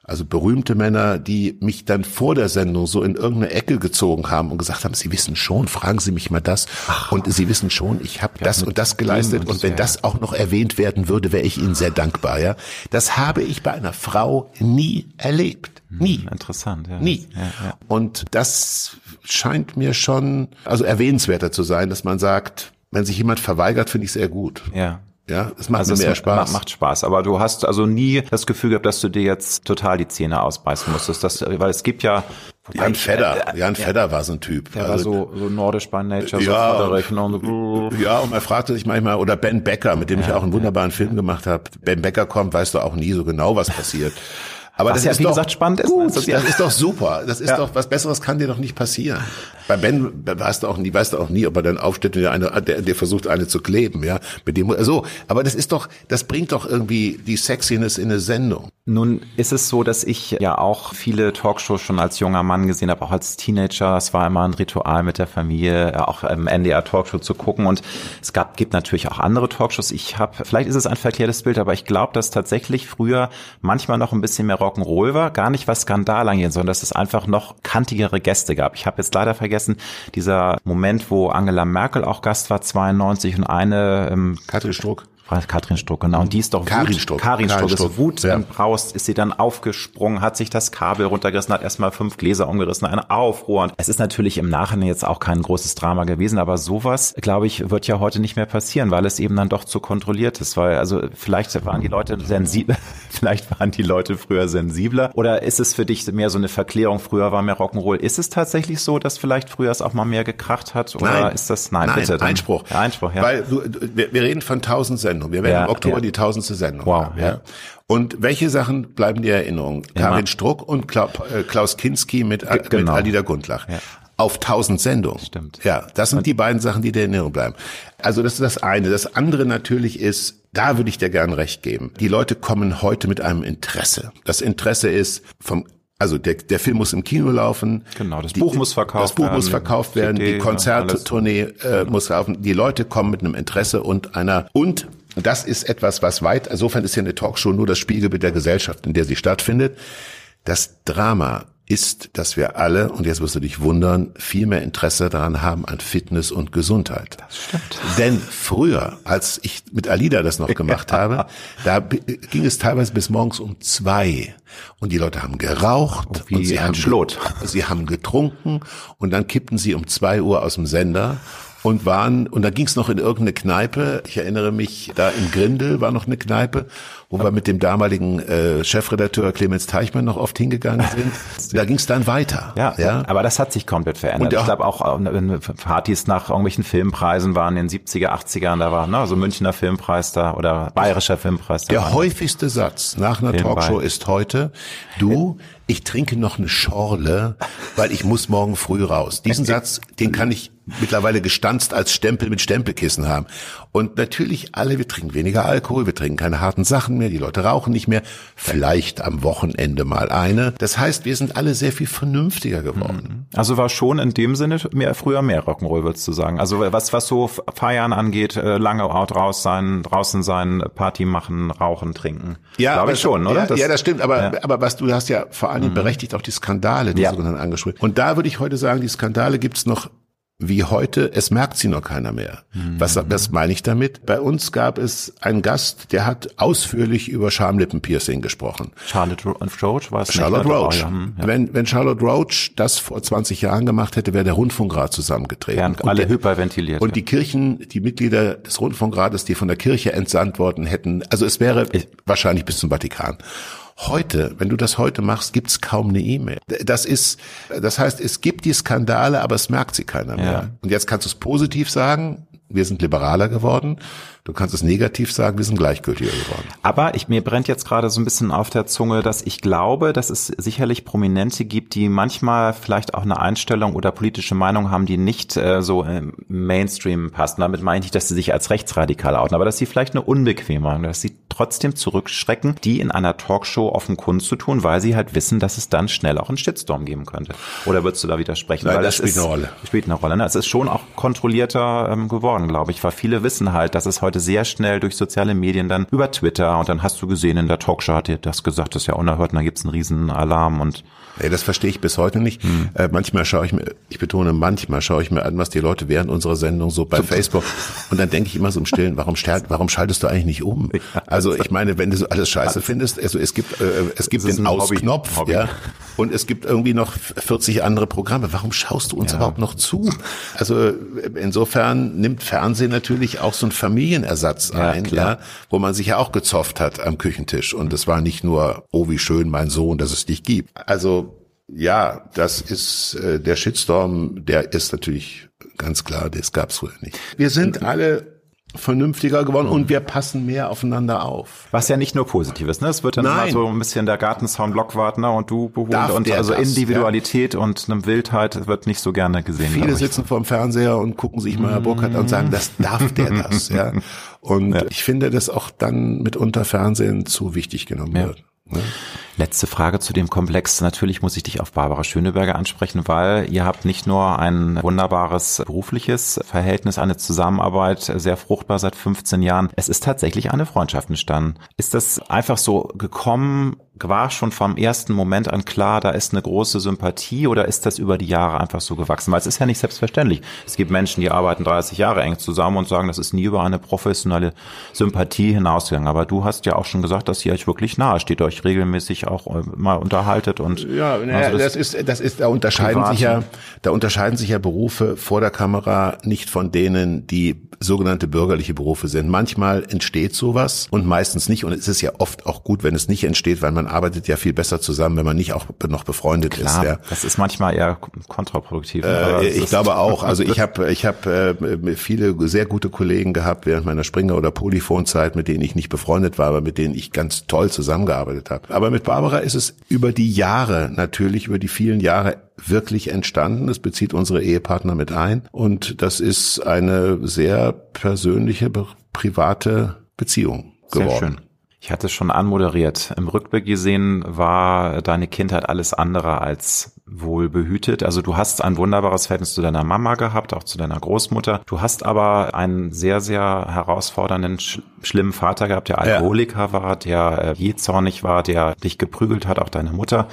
also berühmte Männer, die mich dann vor der Sendung so in irgendeine Ecke gezogen haben und gesagt haben, Sie wissen schon, fragen Sie mich mal das. Ach, und Sie wissen schon, ich habe das und das geleistet. Und, und wenn das auch noch erwähnt werden würde, wäre ich Ihnen sehr dankbar. Ja, Das habe ich bei einer Frau nie erlebt. Hm, nie.
Interessant, ja.
Nie. Ja, ja. Und das scheint mir schon, also erwähnenswerter zu sein, dass man sagt, wenn sich jemand verweigert, finde ich sehr gut.
Ja.
Ja, es macht also mehr Spaß.
Macht Spaß. Aber du hast also nie das Gefühl gehabt, dass du dir jetzt total die Zähne ausbeißen musstest. Das, weil es gibt ja.
Jan Fedder, äh, Jan Fedder war so ein Typ.
Der also, war so, so nordisch by nature,
ja, so und, ja, und man fragte sich manchmal, oder Ben Becker, mit dem ja, ich auch einen wunderbaren ja, Film gemacht habe. Ben Becker kommt, weißt du auch nie so genau, was passiert. *laughs*
Aber was das ja, ist wie doch gesagt, spannend ist. Gut,
das, das ist doch super. Das ist ja. doch, was Besseres kann dir doch nicht passieren. Bei Ben weißt du auch nie, weißt du auch nie, ob er dann aufsteht und der, eine, der, der versucht, eine zu kleben, ja. Mit dem, so. Aber das ist doch, das bringt doch irgendwie die Sexiness in eine Sendung.
Nun ist es so, dass ich ja auch viele Talkshows schon als junger Mann gesehen habe, auch als Teenager. Es war immer ein Ritual mit der Familie, auch im NDR Talkshow zu gucken. Und es gab, gibt natürlich auch andere Talkshows. Ich habe, vielleicht ist es ein verkehrtes Bild, aber ich glaube, dass tatsächlich früher manchmal noch ein bisschen mehr Rock'n'Roll war. Gar nicht was Skandal angehen, sondern dass es einfach noch kantigere Gäste gab. Ich habe jetzt leider vergessen, dieser Moment, wo Angela Merkel auch Gast war, 92 und eine
ähm, Katrin Struck.
Katrin Struck, genau. Und die ist doch
Karin Struck.
Karin Struck, Karin Struck. ist Wut ja. Braust, ist sie dann aufgesprungen, hat sich das Kabel runtergerissen, hat erstmal fünf Gläser umgerissen, eine Aufruhr. Es ist natürlich im Nachhinein jetzt auch kein großes Drama gewesen, aber sowas, glaube ich, wird ja heute nicht mehr passieren, weil es eben dann doch zu kontrolliert ist. Weil, also vielleicht waren die Leute sensibel, *laughs* vielleicht waren die Leute früher sensibler. Oder ist es für dich mehr so eine Verklärung, früher war mehr Rock'n'Roll? Ist es tatsächlich so, dass vielleicht früher es auch mal mehr gekracht hat? Oder
nein.
ist das,
nein, nein
bitte.
Dann, Einspruch.
Ja, Einspruch, ja.
Weil du, wir, wir reden von tausend Sendungen. Wir werden ja, im Oktober ja. die tausendste Sendung wow, haben. Ja. Und welche Sachen bleiben dir Erinnerung? Karin Struck und äh, Klaus Kinski mit, genau. mit Alida Gundlach. Auf tausend Sendungen.
Stimmt.
Ja, das sind und die beiden Sachen, die dir in Erinnerung bleiben. Also das ist das eine. Das andere natürlich ist, da würde ich dir gern recht geben. Die Leute kommen heute mit einem Interesse. Das Interesse ist vom also der, der Film muss im Kino laufen.
Genau, das die, Buch muss verkauft werden.
Das Buch werden, muss verkauft werden, CD, die Konzerttournee äh, muss laufen. Die Leute kommen mit einem Interesse und einer und das ist etwas, was weit, insofern ist ja eine Talkshow nur das Spiegelbild der Gesellschaft, in der sie stattfindet. Das Drama ist, dass wir alle, und jetzt wirst du dich wundern, viel mehr Interesse daran haben an Fitness und Gesundheit.
Das stimmt.
Denn früher, als ich mit Alida das noch gemacht *laughs* habe, da ging es teilweise bis morgens um zwei. Und die Leute haben geraucht
oh,
und sie haben,
Schlot.
sie haben getrunken und dann kippten sie um zwei Uhr aus dem Sender und waren, und da ging es noch in irgendeine Kneipe. Ich erinnere mich, da im Grindel war noch eine Kneipe, wo wir mit dem damaligen äh, Chefredakteur Clemens Teichmann noch oft hingegangen *laughs* sind. Da ging es dann weiter.
Ja, ja, aber das hat sich komplett verändert. Und ich glaube auch äh, Partys nach irgendwelchen Filmpreisen waren in den 70er, 80ern, da war ne, so Münchner Filmpreis da oder Bayerischer Filmpreis.
Da Der häufigste Satz nach einer Filmpreis. Talkshow ist heute, du, ich trinke noch eine Schorle, weil ich muss morgen früh raus. Diesen Satz, den kann ich mittlerweile gestanzt als Stempel mit Stempelkissen haben. Und natürlich alle, wir trinken weniger Alkohol, wir trinken keine harten Sachen mehr, die Leute rauchen nicht mehr, vielleicht am Wochenende mal eine. Das heißt, wir sind alle sehr viel vernünftiger geworden.
Mhm. Also war schon in dem Sinne mehr, früher mehr Rock'n'Roll, würdest du sagen. Also was, was so Feiern angeht, äh, lange out raus sein, draußen sein, Party machen, rauchen, trinken.
Ja, glaube ich schon, oder? Ja, das, ja, das stimmt, aber, ja. aber was du hast ja vor allem mhm. berechtigt auch die Skandale, die ja. sogenannten angesprochen. Und da würde ich heute sagen, die Skandale gibt's noch wie heute, es merkt sie noch keiner mehr. Mhm. Was, was meine ich damit? Bei uns gab es einen Gast, der hat ausführlich über Schamlippenpiercing gesprochen.
Charlotte Roach war es
Charlotte nicht, Roach. Hm, ja. Wenn, wenn Charlotte Roach das vor 20 Jahren gemacht hätte, wäre der Rundfunkrat zusammengetreten.
Wären alle der, hyperventiliert.
Und die Kirchen, die Mitglieder des Rundfunkrates, die von der Kirche entsandt worden hätten, also es wäre ich, wahrscheinlich bis zum Vatikan. Heute, wenn du das heute machst, gibt's kaum eine E-Mail. Das ist, das heißt, es gibt die Skandale, aber es merkt sie keiner mehr. Ja. Und jetzt kannst du es positiv sagen, wir sind liberaler geworden. Du kannst es negativ sagen, wir sind gleichgültiger geworden.
Aber ich, mir brennt jetzt gerade so ein bisschen auf der Zunge, dass ich glaube, dass es sicherlich Prominente gibt, die manchmal vielleicht auch eine Einstellung oder politische Meinung haben, die nicht äh, so im Mainstream passen. Damit meine ich nicht, dass sie sich als rechtsradikal outen, aber dass sie vielleicht eine unbequeme Meinung, dass sie trotzdem zurückschrecken, die in einer Talkshow offen Kunst zu tun, weil sie halt wissen, dass es dann schnell auch einen Shitstorm geben könnte. Oder würdest du da widersprechen?
Nein,
weil
das, das spielt ist, eine Rolle.
Spielt eine Rolle. Ne? Es ist schon auch kontrollierter ähm, geworden, glaube ich, weil viele wissen halt, dass es heute sehr schnell durch soziale Medien dann über Twitter und dann hast du gesehen, in der Talkshow hat dir das gesagt, das ist ja unerhört und dann gibt's einen riesen Alarm und
Ey, das verstehe ich bis heute nicht. Hm. Äh, manchmal schaue ich mir, ich betone manchmal schaue ich mir an, was die Leute während unserer Sendung so bei so Facebook *laughs* und dann denke ich immer so im Stillen, warum, warum schaltest du eigentlich nicht um? Also ich meine, wenn du so alles scheiße findest, also es gibt äh, es gibt den Ausknopf, ja, und es gibt irgendwie noch 40 andere Programme. Warum schaust du uns ja. überhaupt noch zu? Also insofern nimmt Fernsehen natürlich auch so einen Familienersatz ja, ein, klar. ja, wo man sich ja auch gezofft hat am Küchentisch und es war nicht nur, oh wie schön mein Sohn, dass es dich gibt. Also ja, das ist äh, der Shitstorm, der ist natürlich ganz klar, das gab's früher nicht. Wir sind alle vernünftiger geworden und wir passen mehr aufeinander auf.
Was ja nicht nur positiv ist, ne? Es wird dann Nein. immer so ein bisschen der Gartenzaun Blockwartner und du beholt und also das, Individualität ja. und eine Wildheit wird nicht so gerne gesehen.
Viele sitzen vor dem Fernseher und gucken sich mal Herr Burkhardt an und sagen, das darf der das, ja. *laughs* Und ja. ich finde, dass auch dann mitunter Fernsehen zu wichtig genommen ja. wird. Ne?
Letzte Frage zu dem Komplex. Natürlich muss ich dich auf Barbara Schöneberger ansprechen, weil ihr habt nicht nur ein wunderbares berufliches Verhältnis, eine Zusammenarbeit, sehr fruchtbar seit 15 Jahren. Es ist tatsächlich eine Freundschaft entstanden. Ist das einfach so gekommen, war schon vom ersten Moment an klar, da ist eine große Sympathie oder ist das über die Jahre einfach so gewachsen? Weil es ist ja nicht selbstverständlich. Es gibt Menschen, die arbeiten 30 Jahre eng zusammen und sagen, das ist nie über eine professionelle Sympathie hinausgegangen. Aber du hast ja auch schon gesagt, dass ihr euch wirklich nahe steht, euch regelmäßig auch äh, mal unterhaltet und
ja, also das, das, ist das ist da unterscheiden sich ja da unterscheiden sich ja Berufe vor der Kamera nicht von denen, die sogenannte bürgerliche Berufe sind. Manchmal entsteht sowas und meistens nicht und es ist ja oft auch gut, wenn es nicht entsteht, weil man arbeitet ja viel besser zusammen, wenn man nicht auch noch befreundet
Klar,
ist. Ja.
Das ist manchmal eher kontraproduktiv.
Äh, ich glaube auch. *laughs* Also ich habe ich habe äh, viele sehr gute Kollegen gehabt während meiner Springer- oder Polyphonzeit, mit denen ich nicht befreundet war, aber mit denen ich ganz toll zusammengearbeitet habe. Aber mit Barbara ist es über die Jahre natürlich, über die vielen Jahre wirklich entstanden. Es bezieht unsere Ehepartner mit ein. Und das ist eine sehr persönliche, private Beziehung geworden. Sehr schön.
Ich hatte es schon anmoderiert. Im Rückblick gesehen war deine Kindheit alles andere als wohl behütet. Also du hast ein wunderbares Verhältnis zu deiner Mama gehabt, auch zu deiner Großmutter. Du hast aber einen sehr, sehr herausfordernden, sch schlimmen Vater gehabt, der Alkoholiker ja. war, der äh, jähzornig war, der dich geprügelt hat, auch deine Mutter.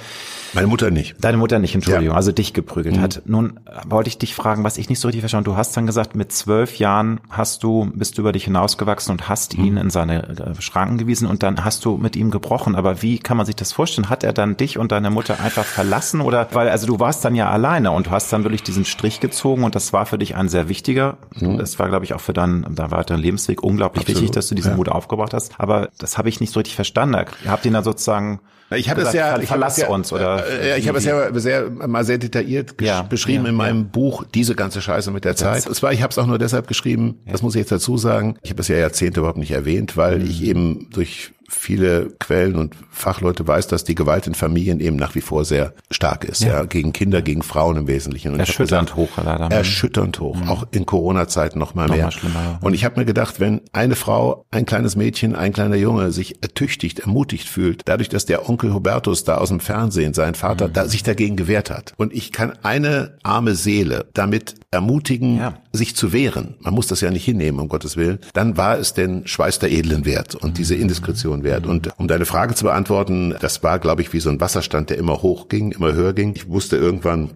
Meine Mutter nicht.
Deine Mutter nicht, Entschuldigung, ja. also dich geprügelt mhm. hat. Nun wollte ich dich fragen, was ich nicht so richtig verstanden Du hast dann gesagt, mit zwölf Jahren hast du, bist du über dich hinausgewachsen und hast mhm. ihn in seine äh, Schranken gewiesen und dann hast du mit ihm gebrochen. Aber wie kann man sich das vorstellen? Hat er dann dich und deine Mutter einfach verlassen oder weil also du warst dann ja alleine und du hast dann wirklich diesen Strich gezogen und das war für dich ein sehr wichtiger. Mhm. Das war, glaube ich, auch für deinen, da war dein Lebensweg unglaublich Absolut. wichtig, dass du diesen ja. Mut aufgebracht hast. Aber das habe ich nicht so richtig verstanden. Ihr habt ihn dann sozusagen
ich habe es ja, ich verlass ja, uns oder äh, ich habe es ja sehr mal sehr detailliert ja, beschrieben ja, in meinem Buch diese ganze Scheiße mit der Zeit. Es war, ich habe es auch nur deshalb geschrieben. Das muss ich jetzt dazu sagen. Ich habe es ja Jahrzehnte überhaupt nicht erwähnt, weil mhm. ich eben durch viele Quellen und Fachleute weiß, dass die Gewalt in Familien eben nach wie vor sehr stark ist, ja, ja gegen Kinder, gegen Frauen im Wesentlichen.
Und erschütternd
gesagt,
hoch, leider.
Erschütternd hoch, mhm. auch in Corona-Zeiten noch mal noch mehr. Mal schlimmer. Und ich habe mir gedacht, wenn eine Frau, ein kleines Mädchen, ein kleiner Junge sich ertüchtigt, ermutigt fühlt, dadurch, dass der Onkel Hubertus da aus dem Fernsehen, sein Vater, mhm. da, sich dagegen gewehrt hat. Und ich kann eine arme Seele damit ermutigen, ja. sich zu wehren. Man muss das ja nicht hinnehmen, um Gottes Willen. Dann war es den Schweiß der Edlen wert und mhm. diese Indiskretion wert. Und um deine Frage zu beantworten, das war, glaube ich, wie so ein Wasserstand, der immer hoch ging, immer höher ging. Ich wusste irgendwann,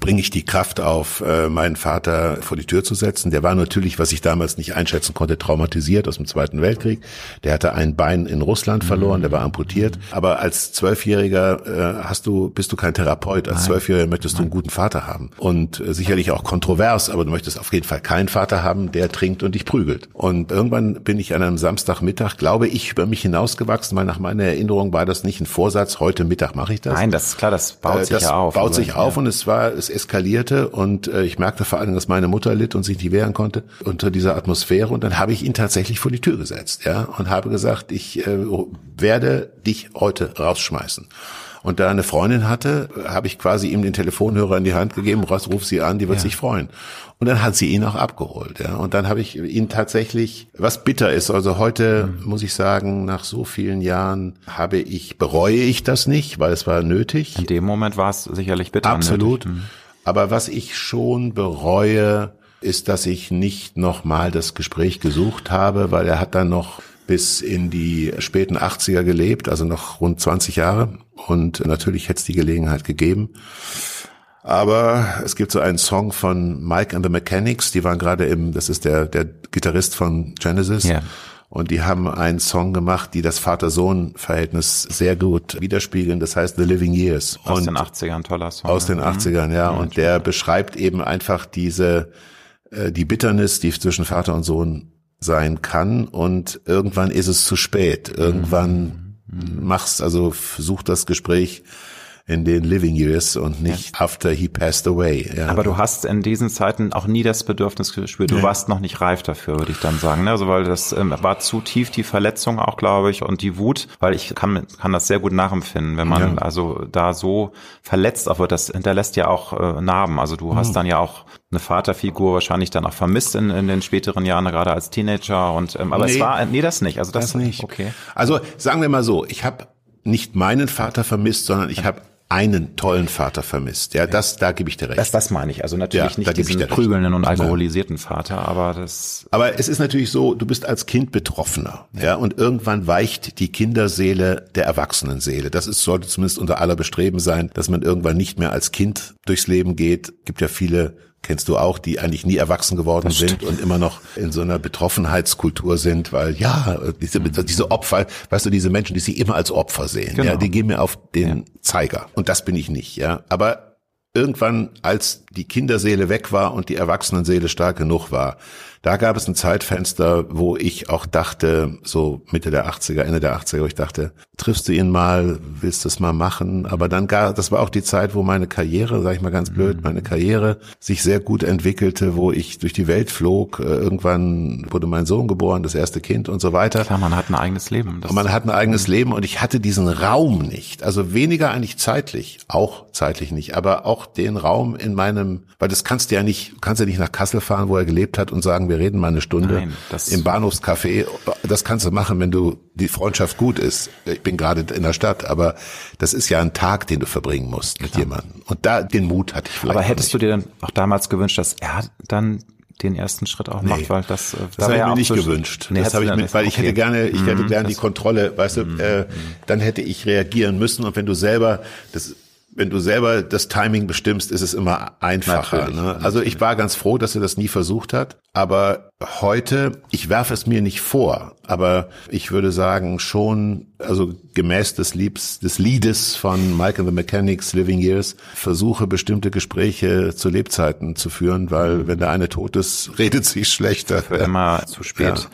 bringe ich die Kraft auf, äh, meinen Vater vor die Tür zu setzen. Der war natürlich, was ich damals nicht einschätzen konnte, traumatisiert aus dem Zweiten Weltkrieg. Der hatte ein Bein in Russland verloren, der war amputiert. Aber als Zwölfjähriger äh, hast du, bist du kein Therapeut. Als Zwölfjähriger möchtest du einen guten Vater haben. Und äh, sicherlich auch kontrovers, aber du möchtest auf jeden Fall keinen Vater haben, der trinkt und dich prügelt. Und irgendwann bin ich an einem Samstagmittag, glaube ich, über mich hinausgewachsen, weil nach meiner Erinnerung war das nicht ein Vorsatz, heute Mittag mache ich das.
Nein, das ist klar, das baut
Äh,
sich
das
ja auf.
baut
aber-
sich auf
ja.
und es war, es eskalierte und äh, ich merkte vor allem, dass meine Mutter litt und sich nicht wehren konnte unter dieser Atmosphäre und dann habe ich ihn tatsächlich vor die Tür gesetzt, ja, und habe gesagt, ich äh, werde dich heute rausschmeißen. Und da er eine Freundin hatte, habe ich quasi ihm den Telefonhörer in die Hand gegeben, ruf sie an, die wird sich freuen. Und dann hat sie ihn auch abgeholt, ja. Und dann habe ich ihn tatsächlich, was bitter ist, also heute muss ich sagen, nach so vielen Jahren habe ich, bereue ich das nicht, weil es war nötig.
In dem Moment war es sicherlich bitter.
Absolut.
nötig.
Aber was ich schon bereue, ist, dass ich nicht nochmal das Gespräch gesucht habe, weil er hat dann noch bis in die späten 80er gelebt, also noch rund 20 Jahre. Und natürlich hätte es die Gelegenheit gegeben. Aber es gibt so einen Song von Mike and the Mechanics, die waren gerade im, das ist der, der Gitarrist von Genesis.
Ja.
Und die haben einen Song gemacht, die das Vater-Sohn-Verhältnis sehr gut widerspiegeln. Das heißt The Living Years.
Aus
und
den 80ern, toller Song.
aus den
ja.
80ern, ja. Und der beschreibt eben einfach diese, äh, die Bitternis, die zwischen Vater und Sohn sein kann. Und irgendwann ist es zu spät. Irgendwann machst, also such das Gespräch in den Living Years und nicht after he passed away. Ja.
Aber du hast in diesen Zeiten auch nie das Bedürfnis gespürt. Du warst noch nicht reif dafür, würde ich dann sagen. Ne? Also weil das ähm, war zu tief die Verletzung auch, glaube ich, und die Wut, weil ich kann, kann das sehr gut nachempfinden, wenn man
Ja.
also da so verletzt auch wird. Das hinterlässt ja auch äh, Narben. Also du
Mhm.
hast dann ja auch eine Vaterfigur wahrscheinlich dann auch vermisst in, in den späteren Jahren, gerade als Teenager. Und ähm, aber es
Nee.
war nee das nicht. Also das,
das nicht.
Okay.
Also sagen wir mal so, ich habe nicht meinen Vater vermisst, sondern ich habe einen tollen Vater vermisst. Ja, das, da gebe ich dir recht.
Das, das meine ich. Also natürlich
Ja, da
nicht
gebe ich
diesen prügelnden und alkoholisierten Vater, aber das
Aber es ist natürlich so, du bist als Kind Betroffener, ja, und irgendwann weicht die Kinderseele der Erwachsenenseele. Das ist, sollte zumindest unter aller Bestreben sein, dass man irgendwann nicht mehr als Kind durchs Leben geht. Gibt ja viele, kennst du auch, die eigentlich nie erwachsen geworden sind und immer noch in so einer Betroffenheitskultur sind, weil ja, diese, diese Opfer, weißt du, diese Menschen, die sich immer als Opfer sehen,
Genau.
ja, die gehen mir auf den Zeiger. Und das bin ich nicht, ja. Aber irgendwann, als die Kinderseele weg war und die Erwachsenenseele stark genug war, da gab es ein Zeitfenster, wo ich auch dachte, so Mitte der 80er, Ende der 80er, wo ich dachte, triffst du ihn mal, willst du es mal machen? Aber dann gar, das war auch die Zeit, wo meine Karriere, sag ich mal ganz blöd, meine Karriere sich sehr gut entwickelte, wo ich durch die Welt flog. Äh, Irgendwann wurde mein Sohn geboren, das erste Kind und so weiter.
klar, man hat ein eigenes Leben.
Und man hat ein eigenes Leben und ich hatte diesen Raum nicht. Also weniger eigentlich zeitlich, auch zeitlich nicht, aber auch den Raum in meinem, weil das kannst du ja nicht, du kannst ja nicht nach Kassel fahren, wo er gelebt hat und sagen, wir reden mal eine Stunde
Nein,
im Bahnhofscafé. Das kannst du machen, wenn du die Freundschaft gut ist. Ich bin gerade in der Stadt, aber das ist ja ein Tag, den du verbringen musst mit jemandem. Und da den Mut hatte ich vielleicht.
Aber hättest du dir dann auch damals gewünscht, dass er dann den ersten Schritt auch macht, weil das, äh,
Das habe ich mir nicht gewünscht.
Nee,
das habe ich mit, weil ich
okay.
hätte gerne, ich hätte
Mhm,
gerne die Kontrolle, weißt du, äh, dann hätte ich reagieren müssen und wenn du selber das wenn du selber das Timing bestimmst, ist es immer einfacher. Ne? Also ich war ganz froh, dass er das nie versucht hat. Aber heute, ich werfe es mir nicht vor, aber ich würde sagen schon, also gemäß des, Liebs, des Liedes von Mike and the Mechanics, Living Years, versuche bestimmte Gespräche zu Lebzeiten zu führen, weil wenn der eine tot ist, redet sich schlechter.
für immer zu spät.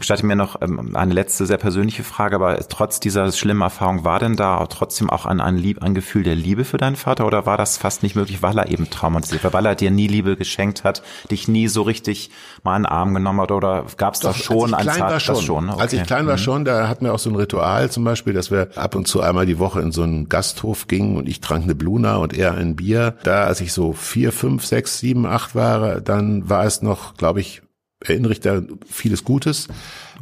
Gestatte mir noch ähm, eine letzte sehr persönliche Frage, aber trotz dieser schlimmen Erfahrung, war denn da trotzdem auch ein, ein, Lieb, ein Gefühl der Liebe für deinen Vater oder war das fast nicht möglich, weil er eben traumatisiert war, weil er dir nie Liebe geschenkt hat, dich nie so richtig mal in den Arm genommen hat oder gab es da schon ein Zart-
schon.
schon?
Als ich klein war schon, da hatten wir auch so ein Ritual zum Beispiel, dass wir ab und zu einmal die Woche in so einen Gasthof gingen und ich trank eine Bluna und er ein Bier. Da, als ich so vier, fünf, sechs, sieben, acht war, dann war es noch, glaube ich, erinnere ich da vieles Gutes.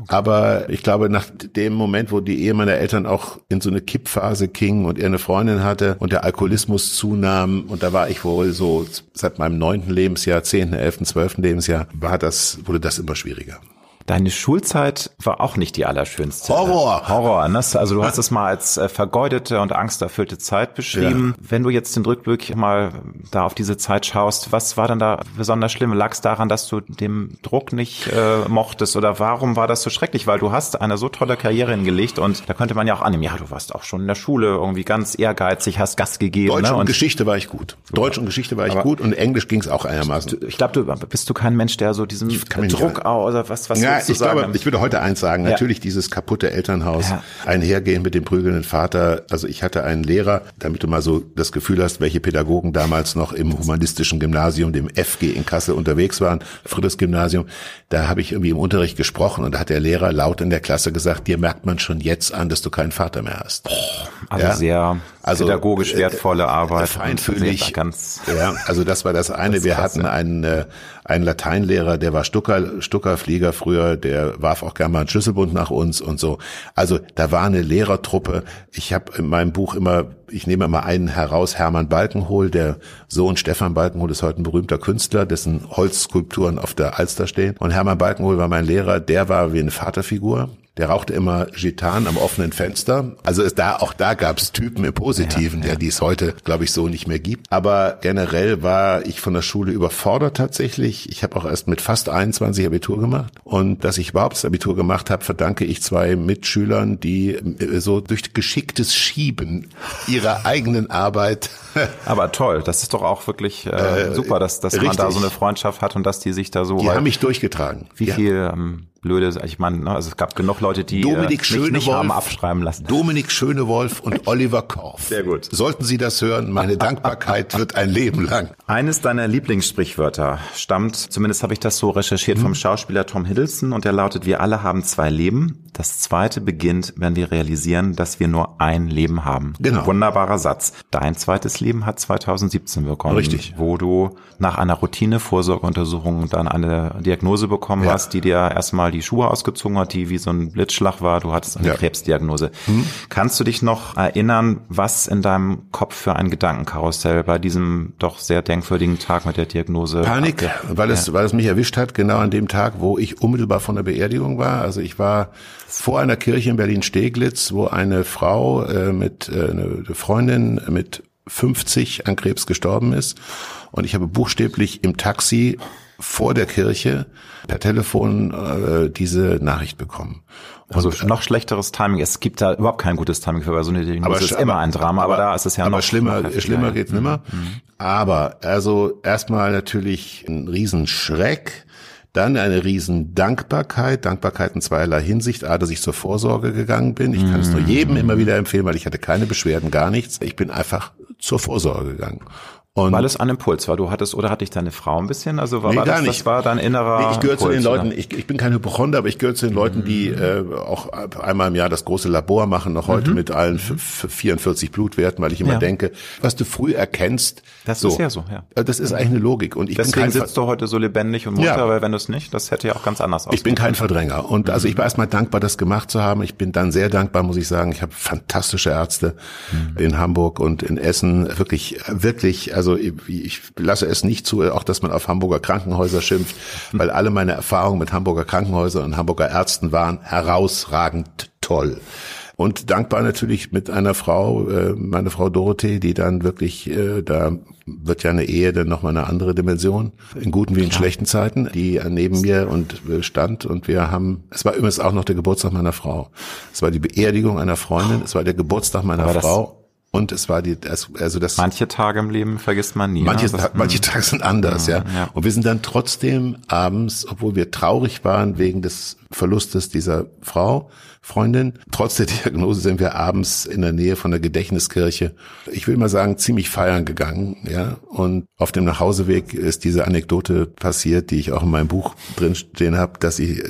Aber ich glaube, nach dem Moment, wo die Ehe meiner Eltern auch in so eine Kippphase ging und er eine Freundin hatte und der Alkoholismus zunahm und da war ich wohl so seit meinem neunten Lebensjahr, zehnten, elften, zwölften Lebensjahr, war das, wurde das immer schwieriger.
Deine Schulzeit war auch nicht die allerschönste.
Horror.
Horror, ne? Also du hast es mal als äh, vergeudete und angsterfüllte Zeit beschrieben. Ja. Wenn du jetzt den Rückblick mal da auf diese Zeit schaust, was war denn da besonders schlimm? Lag es daran, dass du dem Druck nicht äh, mochtest oder warum war das so schrecklich? Weil du hast eine so tolle Karriere hingelegt und da könnte man ja auch annehmen, ja, du warst auch schon in der Schule irgendwie ganz ehrgeizig, hast Gas gegeben.
Deutsch
ne?
und, und, Geschichte war ich gut. Deutsch und Geschichte war ich gut und Englisch ging es auch einigermaßen.
Ich glaube, du bist du kein Mensch, der so diesen Druck aus oder was, was
ja, ich glaube, ich würde heute eins sagen. Ja. Natürlich dieses kaputte Elternhaus, ja. einhergehen mit dem prügelnden Vater. Also ich hatte einen Lehrer, damit du mal so das Gefühl hast, welche Pädagogen damals noch im humanistischen Gymnasium, dem FG in Kassel unterwegs waren, Friedrichs Gymnasium. Da habe ich irgendwie im Unterricht gesprochen und da hat der Lehrer laut in der Klasse gesagt, dir merkt man schon jetzt an, dass du keinen Vater mehr hast.
Also ja? sehr also, pädagogisch äh, wertvolle Arbeit.
Feinfühlig. Ganz ja, also das war das eine. Wir hatten einen, äh, einen Lateinlehrer, der war Stucker, Stuckerflieger früher, der warf auch gerne mal einen Schlüsselbund nach uns und so. Also da war eine Lehrertruppe. Ich habe in meinem Buch immer, ich nehme immer einen heraus, Hermann Balkenhol, der Sohn Stefan Balkenhol ist heute ein berühmter Künstler, dessen Holzskulpturen auf der Alster stehen. Und Hermann Balkenhol war mein Lehrer, der war wie eine Vaterfigur. Der rauchte immer Gitan am offenen Fenster. Also ist da auch da gab es Typen im Positiven, ja, ja. die es heute, glaube ich, so nicht mehr gibt. Aber generell war ich von der Schule überfordert tatsächlich. Ich habe auch erst mit fast 21 Abitur gemacht. Und dass ich überhaupt das Abitur gemacht habe, verdanke ich zwei Mitschülern, die äh, so durch geschicktes Schieben ihrer *laughs* eigenen Arbeit. *laughs*
Aber toll, das ist doch auch wirklich äh, äh super, dass, dass man da so eine Freundschaft hat und dass die sich da so.
Die haben mich durchgetragen.
Wie viel ähm, blöde, ich meine, ne, also es gab genug Leute, die
Dominik äh,
mich nicht haben abschreiben lassen.
Dominik Schönewolf und *laughs* Oliver Korff.
Sehr gut.
Sollten Sie das hören, meine *laughs* Dankbarkeit wird ein Leben lang.
Eines deiner Lieblingssprichwörter stammt, zumindest habe ich das so recherchiert, hm. vom Schauspieler Tom Hiddleston und der lautet, wir alle haben zwei Leben. Das zweite beginnt, wenn wir realisieren, dass wir nur ein Leben haben.
Genau.
Wunderbarer Satz. Dein zweites Leben hat 2017 bekommen.
Richtig.
Wo du nach einer Routine-Vorsorgeuntersuchung dann eine Diagnose bekommen ja. hast, die dir erstmal die Schuhe ausgezogen hat, die wie so ein Blitzschlag war. Du hattest eine ja. Krebsdiagnose. Hm. Kannst du dich noch erinnern, was in deinem Kopf für ein Gedankenkarussell bei diesem doch sehr denkwürdigen Tag mit der Diagnose?
Panik, weil es, ja. weil es mich erwischt hat, genau an dem Tag, wo ich unmittelbar von der Beerdigung war. Also ich war vor einer Kirche in Berlin-Steglitz, wo eine Frau äh, mit äh, eine Freundin mit 50 an Krebs gestorben ist. Und ich habe buchstäblich im Taxi vor der Kirche per Telefon äh, diese Nachricht bekommen.
Also und, noch schlechteres Timing. Es gibt da überhaupt kein gutes Timing für so eine Diagnose. Aber es ist immer ein Drama, aber, aber, da ist es ja aber noch
schlimmer. Noch schlimmer geht's nimmer. Mhm. Aber also erstmal natürlich ein Riesenschreck. Dann eine riesen Dankbarkeit, Dankbarkeit in zweierlei Hinsicht. A, dass ich zur Vorsorge gegangen bin. Ich kann es nur jedem immer wieder empfehlen, weil ich hatte keine Beschwerden, gar nichts. Ich bin einfach zur Vorsorge gegangen.
Und Weil es ein Impuls war. Du hattest, oder hatte ich deine Frau ein bisschen? Also war, nee, war das, nicht. das war dein innerer. Nee,
ich gehöre zu den Leuten, ich, ich bin kein Hypochonder, aber ich gehöre zu den Leuten, die mhm. äh, auch einmal im Jahr das große Labor machen, noch heute mhm. mit allen 44 Blutwerten, weil ich immer ja. denke, was du früh erkennst.
Das so, ist ja so, ja.
Äh, das ist eigentlich eine Logik. Und ich
Deswegen
bin kein
sitzt du heute so lebendig und munter, ja. weil wenn du es nicht, das hätte ja auch ganz anders
ausgesehen. Ich bin kein Verdränger. Und mhm. also ich war erstmal dankbar, das gemacht zu haben. Ich bin dann sehr dankbar, muss ich sagen. Ich habe fantastische Ärzte mhm. in Hamburg und in Essen. Wirklich, wirklich, also ich lasse es nicht zu, auch dass man auf Hamburger Krankenhäuser schimpft, weil alle meine Erfahrungen mit Hamburger Krankenhäusern und Hamburger Ärzten waren herausragend toll. Und dankbar natürlich mit einer Frau, äh, meine Frau Dorothee, die dann wirklich, äh, da wird ja eine Ehe dann nochmal eine andere Dimension, in guten wie in Klar. schlechten Zeiten, die neben mir und äh, stand und wir haben, es war übrigens auch noch der Geburtstag meiner Frau. Es war die Beerdigung einer Freundin, es war der Geburtstag meiner Frau und es war die, also das.
Manche Tage im Leben vergisst man nie.
Ne? Manche, ne? manche Tage sind anders, ja. ja. Und wir sind dann trotzdem abends, obwohl wir traurig waren wegen des Verlustes dieser Frau, Freundin. Trotz der Diagnose sind wir abends in der Nähe von der Gedächtniskirche, ich will mal sagen, ziemlich feiern gegangen, ja. Und auf dem Nachhauseweg ist diese Anekdote passiert, die ich auch in meinem Buch drinstehen habe, dass ich,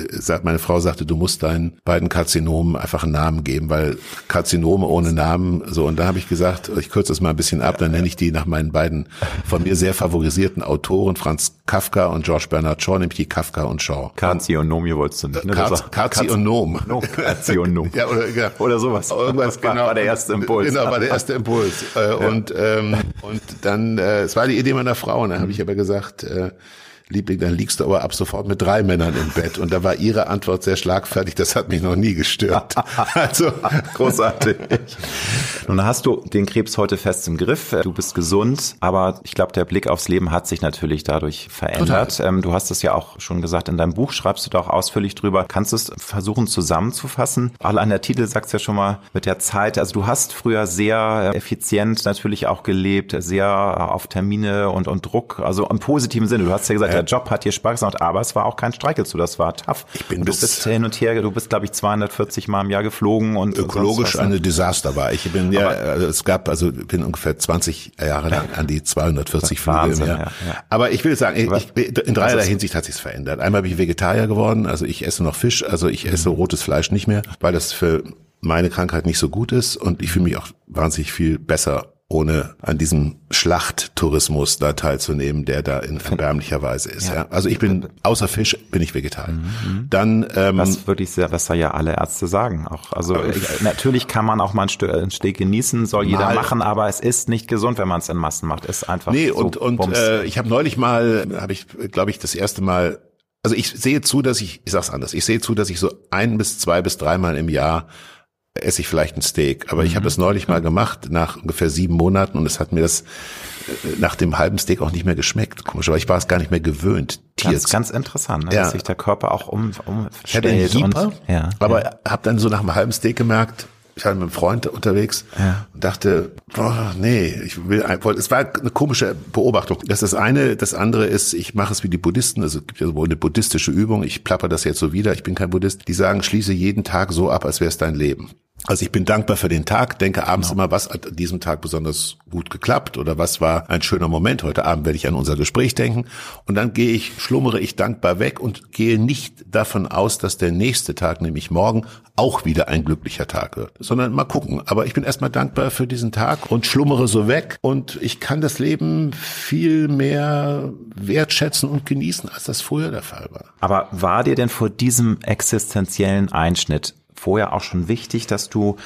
meine Frau sagte, du musst deinen beiden Karzinomen einfach einen Namen geben, weil Karzinome ohne Namen, so. Und da habe ich gesagt, ich kürze das mal ein bisschen ab, dann nenne ich die nach meinen beiden von mir sehr favorisierten Autoren, Franz Kafka und George Bernard Shaw, nämlich die Kafka und Shaw.
Karzionomie wolltest du nicht, ne?
Karzionom.
Karzionom. *laughs* ja, oder, ja, oder sowas.
Irgendwas, genau.
War der erste Impuls.
Genau, war der erste Impuls. Äh. Und, ähm, und dann, äh, es war die Idee meiner Frau, und dann habe ich aber gesagt, äh, Liebling, dann liegst du aber ab sofort mit drei Männern im Bett. Und da war ihre Antwort sehr schlagfertig, das hat mich noch nie gestört. *laughs*
also großartig. Nun hast du den Krebs heute fest im Griff. Du bist gesund, aber ich glaube, der Blick aufs Leben hat sich natürlich dadurch verändert. Total. Ähm, du hast es ja auch schon gesagt, in deinem Buch schreibst du da auch ausführlich drüber. Kannst du es versuchen zusammenzufassen? Allein der Titel sagt ja schon mal mit der Zeit. Also du hast früher sehr effizient natürlich auch gelebt, sehr auf Termine und, und Druck, also im positiven Sinne. Du hast ja gesagt, ja. Der Job hat dir Spaß gemacht, aber es war auch kein Streichelzoo, das war tough.
Ich bin
du bist hin und her, du bist glaube ich 240 Mal im Jahr geflogen und
ökologisch und eine Desaster war. Ich bin ja, also es gab also bin ungefähr 20 Jahre lang an die 240 Flüge Wahnsinn, im Jahr. Ja, ja. Aber ich will sagen, ich, ich, in dreierlei Hinsicht hat sich's verändert. Einmal bin ich Vegetarier geworden, also ich esse noch Fisch, also ich esse rotes Fleisch nicht mehr, weil das für meine Krankheit nicht so gut ist und ich fühle mich auch wahnsinnig viel besser ohne an diesem Schlachttourismus da teilzunehmen, der da in erbärmlicher Weise ist. Ja. ja. Also ich bin außer Fisch bin ich Vegetarier. Mhm. Dann
ähm, was würde ich sehr, was da ja alle Ärzte sagen. Auch also äh, natürlich kann man auch mal ein, Steak genießen, soll jeder machen, aber es ist nicht gesund, wenn man es in Massen macht. Ist einfach
nee so und und äh, ich habe neulich mal, habe ich glaube ich das erste Mal also ich sehe zu, dass ich, ich sag's anders, ich sehe zu, dass ich so ein bis zwei bis dreimal im Jahr esse ich vielleicht ein Steak. Aber mhm. ich habe das neulich mal gemacht, nach ungefähr sieben Monaten, und es hat mir das äh, nach dem halben Steak auch nicht mehr geschmeckt. Komisch, aber ich war es gar nicht mehr
mehr Tiers. Ganz, ganz interessant, ne? ja. dass sich der Körper auch um, umstellt.
Ich und, ja, aber ja. habe dann so nach einem halben Steak gemerkt, ich war mit einem Freund unterwegs ja. und dachte, boah, nee, ich will einfach, es war eine komische Beobachtung. Das ist das eine, das andere ist, ich mache es wie die Buddhisten, also es gibt ja wohl eine buddhistische Übung, ich plapper das jetzt so wieder, ich bin kein Buddhist, die sagen, schließe jeden Tag so ab, als wäre es dein Leben. Also ich bin dankbar für den Tag, denke abends genau. immer, was hat an diesem Tag besonders gut geklappt oder was war ein schöner Moment. Heute Abend werde ich an unser Gespräch denken und dann gehe ich, schlummere ich dankbar weg und gehe nicht davon aus, dass der nächste Tag, nämlich morgen, auch wieder ein glücklicher Tag wird, sondern mal gucken. Aber ich bin erstmal dankbar für diesen Tag und schlummere so weg und ich kann das Leben viel mehr wertschätzen und genießen, als das früher der Fall war.
Aber war dir denn vor diesem existenziellen Einschnitt vorher auch schon wichtig, dass du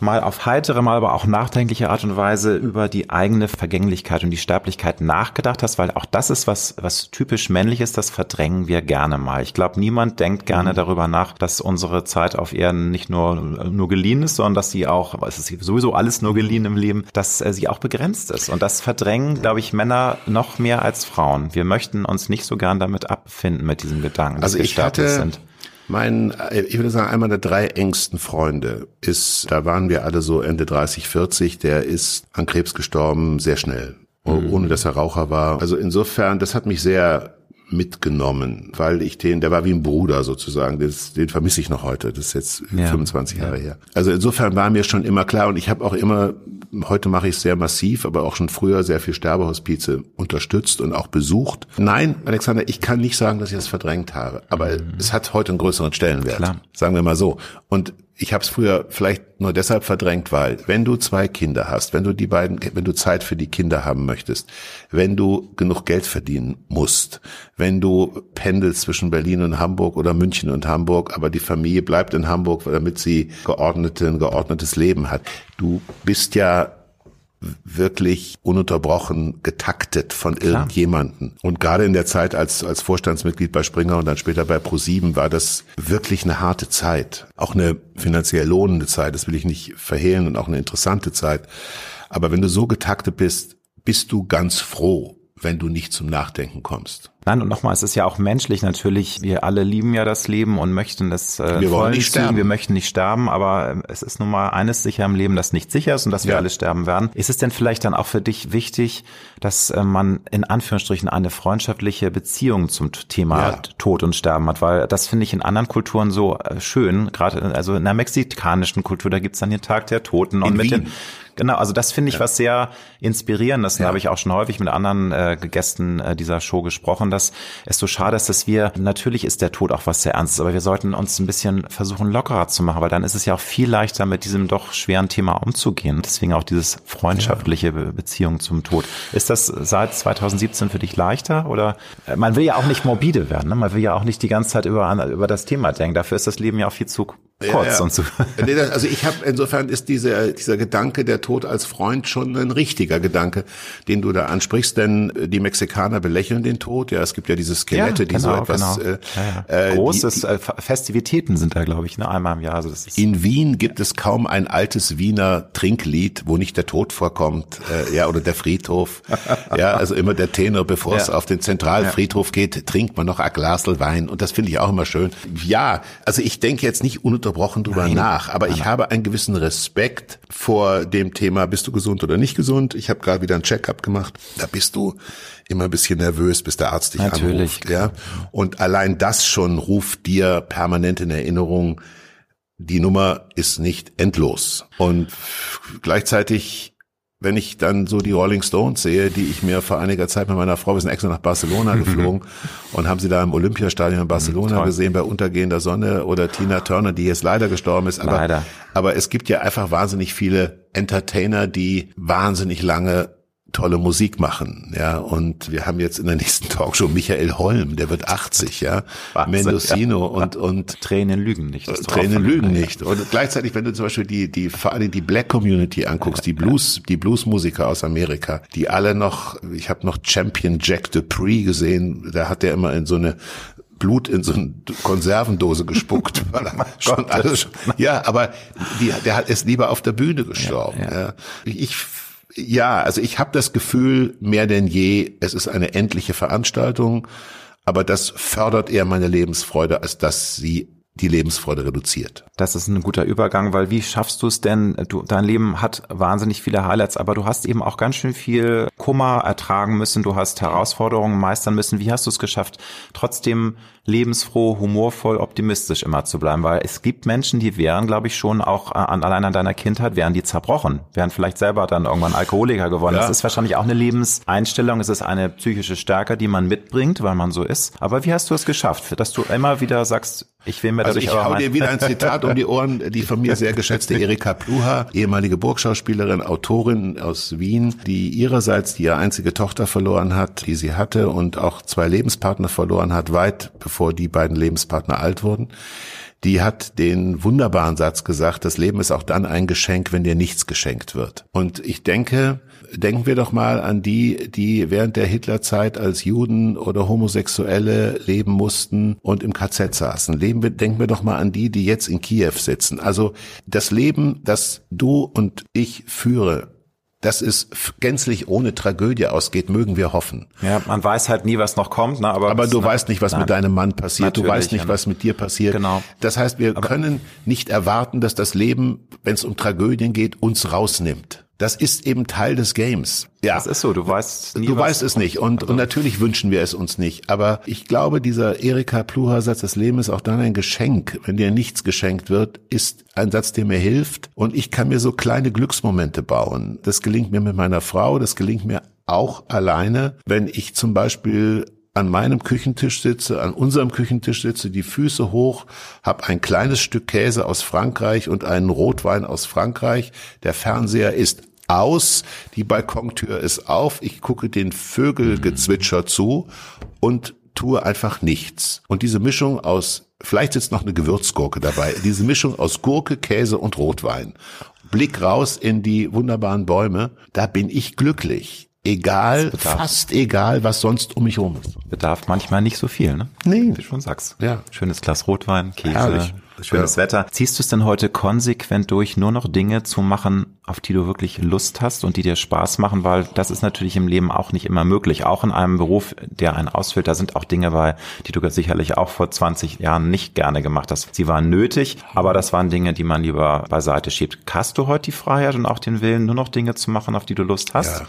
mal auf heitere, mal aber auch nachdenkliche Art und Weise über die eigene Vergänglichkeit und die Sterblichkeit nachgedacht hast, weil auch das ist was, was typisch männlich ist, das verdrängen wir gerne mal. Ich glaube, niemand denkt gerne mhm. darüber nach, dass unsere Zeit auf Erden nicht nur, nur geliehen ist, sondern dass sie auch, es ist sowieso alles nur geliehen im Leben, dass äh, sie auch begrenzt ist. Und das verdrängen, glaube ich, Männer noch mehr als Frauen. Wir möchten uns nicht so gern damit abfinden mit diesem Gedanken,
dass also wir sterblich sind. Mein, äh, ich würde sagen, einmal der drei engsten Freunde ist, da waren wir alle so Ende 30, 40, der ist an Krebs gestorben, sehr schnell, mhm. ohne dass er Raucher war. Also insofern, das hat mich sehr mitgenommen, weil ich den, der war wie ein Bruder sozusagen, das, den vermisse ich noch heute, das ist jetzt ja, 25 Jahre ja. her. Also insofern war mir schon immer klar und ich habe auch immer, heute mache ich es sehr massiv, aber auch schon früher sehr viel Sterbehospize unterstützt und auch besucht. Nein, Alexander, ich kann nicht sagen, dass ich das verdrängt habe, aber mhm. es hat heute einen größeren Stellenwert, klar. sagen wir mal so. Und ich habe es früher vielleicht nur deshalb verdrängt, weil wenn du zwei Kinder hast, wenn du die beiden, wenn du Zeit für die Kinder haben möchtest, wenn du genug Geld verdienen musst, wenn du pendelst zwischen Berlin und Hamburg oder München und Hamburg, aber die Familie bleibt in Hamburg, damit sie geordnete, ein geordnetes Leben hat. Du bist ja wirklich ununterbrochen getaktet von Klar. irgendjemanden. Und gerade in der Zeit als, als Vorstandsmitglied bei Springer und dann später bei ProSieben war das wirklich eine harte Zeit. Auch eine finanziell lohnende Zeit, das will ich nicht verhehlen und auch eine interessante Zeit. Aber wenn du so getaktet bist, bist du ganz froh, wenn du nicht zum Nachdenken kommst.
Nein, und nochmal, es ist ja auch menschlich natürlich. Wir alle lieben ja das Leben und möchten das äh,
wir wollen nicht sterben.
Wir möchten nicht sterben, aber äh, es ist nun mal eines sicher im Leben, das nicht sicher ist und dass wir alle sterben werden. Ist es denn vielleicht dann auch für dich wichtig, dass äh, man in Anführungsstrichen eine freundschaftliche Beziehung zum Thema ja. Tod und Sterben hat? Weil das finde ich in anderen Kulturen so äh, schön. Gerade also in der mexikanischen Kultur, da gibt's dann den Tag der Toten und in mit Wien. den Genau, also das finde ich ja. was sehr inspirierendes. Ja. Da habe ich auch schon häufig mit anderen äh, Gästen äh, dieser Show gesprochen, dass es so schade ist, dass wir, natürlich ist der Tod auch was sehr Ernstes, aber wir sollten uns ein bisschen versuchen, lockerer zu machen, weil dann ist es ja auch viel leichter, mit diesem doch schweren Thema umzugehen. Deswegen auch dieses freundschaftliche ja. Beziehung zum Tod. Ist das seit 2017 für dich leichter oder man will ja auch nicht morbide werden, ne? man will ja auch nicht die ganze Zeit über, über das Thema denken. Dafür ist das Leben ja auch viel zu kurz
ja, ja.
und so.
Nee, das, also ich habe insofern ist dieser dieser Gedanke der Tod als Freund schon ein richtiger Gedanke, den du da ansprichst, denn die Mexikaner belächeln den Tod. Ja, es gibt ja diese Skelette,
Ja,
die so
genau,
etwas
genau.
äh, äh,
Großes äh, Festivitäten sind da, glaube ich, ne? einmal im Jahr. Also das ist
In Wien gibt es kaum ein altes Wiener Trinklied, wo nicht der Tod vorkommt, äh, ja, oder der Friedhof. *laughs* ja, also immer der Tenor, bevor es auf den Zentralfriedhof geht, trinkt man noch ein Glasl Wein und das finde ich auch immer schön. Ja, also ich denke jetzt nicht ununterbrochen drüber nach, aber ich habe einen gewissen Respekt vor dem Thema, bist du gesund oder nicht gesund? Ich habe gerade wieder ein Check-up gemacht. Da bist du immer ein bisschen nervös, bis der Arzt dich
Natürlich.
anruft. Ja, und allein das schon ruft dir permanent in Erinnerung, die Nummer ist nicht endlos. Und gleichzeitig, wenn ich dann so die Rolling Stones sehe, die ich mir vor einiger Zeit mit meiner Frau, wir sind extra nach Barcelona *laughs* geflogen und haben sie da im Olympiastadion in Barcelona
toll.
gesehen bei untergehender Sonne oder Tina Turner, die jetzt leider gestorben ist. Aber,
Leider.
aber es gibt ja einfach wahnsinnig viele Entertainer, die wahnsinnig lange tolle Musik machen, ja, und wir haben jetzt in der nächsten *laughs* Talkshow Michael Holm, der wird 80, ja,
Wahnsinn,
Mendocino und, und
Tränen lügen nicht.
Tränen lügen nicht. Und gleichzeitig, wenn du zum Beispiel die, die, vor allem die Black Community anguckst, die Blues, die Bluesmusiker aus Amerika, die alle noch, ich habe noch Champion Jack Dupree gesehen, da hat der immer in so eine Blut in so eine Konservendose gespuckt. *laughs* schon alles, ja, aber die, der hat ist lieber auf der Bühne gestorben.
Ja, ja.
Ja. Ich, ja, also ich habe das Gefühl, mehr denn je, es ist eine endliche Veranstaltung, aber das fördert eher meine Lebensfreude, als dass sie die Lebensfreude reduziert.
Das ist ein guter Übergang, weil wie schaffst du es denn? Du, dein Leben hat wahnsinnig viele Highlights, aber du hast eben auch ganz schön viel Kummer ertragen müssen. Du hast Herausforderungen meistern müssen. Wie hast du es geschafft, trotzdem lebensfroh, humorvoll, optimistisch immer zu bleiben? Weil es gibt Menschen, die wären, glaube ich, schon auch äh, an, allein an deiner Kindheit, wären die zerbrochen, wären vielleicht selber dann irgendwann Alkoholiker geworden.
Ja.
Das ist wahrscheinlich auch eine Lebenseinstellung. Es ist eine psychische Stärke, die man mitbringt, weil man so ist. Aber wie hast du es geschafft, dass du immer wieder sagst, ich will mir
Also
dadurch
ich hau dir wieder ein *laughs* Zitat um die Ohren, die von mir sehr geschätzte Erika Pluha, ehemalige Burgschauspielerin, Autorin aus Wien, die ihrerseits die ihre einzige Tochter verloren hat, die sie hatte und auch zwei Lebenspartner verloren hat, weit bevor die beiden Lebenspartner alt wurden. Die hat den wunderbaren Satz gesagt, das Leben ist auch dann ein Geschenk, wenn dir nichts geschenkt wird. Und ich denke, denken wir doch mal an die, die während der Hitlerzeit als Juden oder Homosexuelle leben mussten und im KZ saßen. Leben denken wir doch mal an die, die jetzt in Kiew sitzen. Also das Leben, das du und ich führe, dass es gänzlich ohne Tragödie ausgeht, mögen wir hoffen.
Ja, man weiß halt nie, was noch kommt, ne? aber,
Aber du
ne?
weißt nicht, was
Nein.
mit deinem Mann passiert. Du
Natürlich,
weißt nicht,
ja.
was mit dir passiert.
Genau.
Das heißt, wir können nicht erwarten, dass das Leben, wenn es um Tragödien geht, uns rausnimmt. Das ist eben Teil des Games. Ja.
Das ist so, du weißt nie,
Du weißt es nicht und, und natürlich wünschen wir es uns nicht. Aber ich glaube, dieser Erika Pluha-Satz, das Leben ist auch dann ein Geschenk. Wenn dir nichts geschenkt wird, ist ein Satz, der mir hilft. Und ich kann mir so kleine Glücksmomente bauen. Das gelingt mir mit meiner Frau, das gelingt mir auch alleine, wenn ich zum Beispiel an meinem Küchentisch sitze, an unserem Küchentisch sitze, die Füße hoch, habe ein kleines Stück Käse aus Frankreich und einen Rotwein aus Frankreich. Der Fernseher ist aus, die Balkontür ist auf, ich gucke den Vögelgezwitscher zu und tue einfach nichts. Und diese Mischung aus, vielleicht sitzt noch eine Gewürzgurke dabei, diese Mischung aus Gurke, Käse und Rotwein. Blick raus in die wunderbaren Bäume, da bin ich glücklich. Egal, fast egal, was sonst um mich herum ist.
bedarf manchmal nicht so viel, ne?
Nee.
Wie du schon sagst.
Ja.
Schönes Glas Rotwein, Käse,
Herrlich.
Schönes
Ja.
Wetter. Ziehst du es denn heute konsequent durch, nur noch Dinge zu machen, auf die du wirklich Lust hast und die dir Spaß machen? Weil das ist natürlich im Leben auch nicht immer möglich. Auch in einem Beruf, der einen ausfüllt, da sind auch Dinge bei, die du sicherlich auch vor 20 Jahren nicht gerne gemacht hast. Sie waren nötig, aber das waren Dinge, die man lieber beiseite schiebt. Hast du heute die Freiheit und auch den Willen, nur noch Dinge zu machen, auf die du Lust hast?
Ja.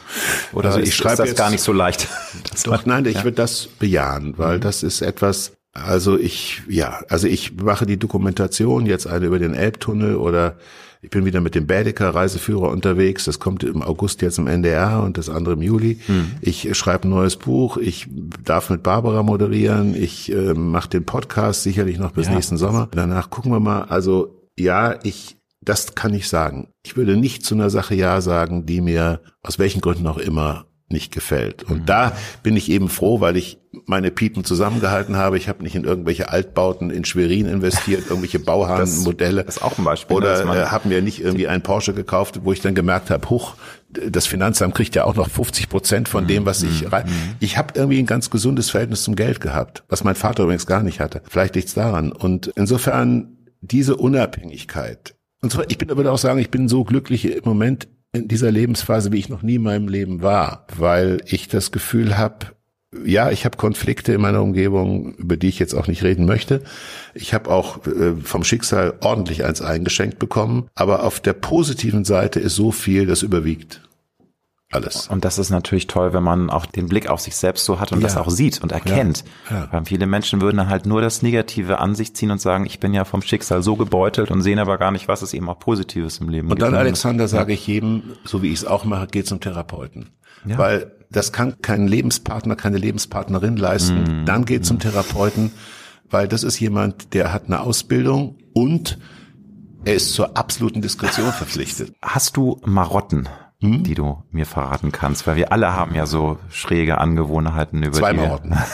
Oder
Also ich
ist,
schreibe
ist das
jetzt-
gar nicht so leicht? *laughs*
Doch, nein, ich würde das bejahen, weil das ist etwas, also ich, ja, also ich mache die Dokumentation, jetzt eine über den Elbtunnel oder ich bin wieder mit dem Bädeker Reiseführer unterwegs. Das kommt im August jetzt im NDR und das andere im Juli. Ich schreibe ein neues Buch. Ich darf mit Barbara moderieren. Ich äh, mache den Podcast sicherlich noch bis
Ja.
nächsten Sommer. Danach gucken wir mal. Also ja, ich, das kann ich sagen. Ich würde nicht zu einer Sache Ja sagen, die mir aus welchen Gründen auch immer nicht gefällt. Und mhm. da bin ich eben froh, weil ich meine Piepen zusammengehalten habe. Ich habe nicht in irgendwelche Altbauten in Schwerin investiert, irgendwelche Bauhahnmodelle.
Das ist auch ein Beispiel.
Oder äh, habe mir nicht irgendwie einen Porsche gekauft, wo ich dann gemerkt habe, huch, das Finanzamt kriegt ja auch noch 50 Prozent von dem, was ich mhm. rein. Ich habe irgendwie ein ganz gesundes Verhältnis zum Geld gehabt, was mein Vater übrigens gar nicht hatte. Vielleicht liegt's daran. Und insofern diese Unabhängigkeit. Und zwar, ich bin aber auch sagen, ich bin so glücklich im Moment in dieser Lebensphase, wie ich noch nie in meinem Leben war, weil ich das Gefühl habe, ja, ich habe Konflikte in meiner Umgebung, über die ich jetzt auch nicht reden möchte. Ich habe auch äh, vom Schicksal ordentlich eins eingeschenkt bekommen, aber auf der positiven Seite ist so viel, das überwiegt alles.
Und das ist natürlich toll, wenn man auch den Blick auf sich selbst so hat und ja. das auch sieht und erkennt. Ja. Ja. Weil viele Menschen würden dann halt nur das Negative an sich ziehen und sagen, ich bin ja vom Schicksal so gebeutelt und sehen aber gar nicht, was es eben auch Positives im Leben
gibt. Und dann, Alexander, sage ich jedem, so wie ich es auch mache, geht zum Therapeuten. Weil das kann kein Lebenspartner, keine Lebenspartnerin leisten. Mm. Dann geht zum Therapeuten, weil das ist jemand, der hat eine Ausbildung und er ist zur absoluten Diskretion *laughs* verpflichtet.
Hast du Marotten? hm? die du mir verraten kannst? Weil wir alle haben ja so schräge Angewohnheiten über
Zwei die. Marotten. *laughs*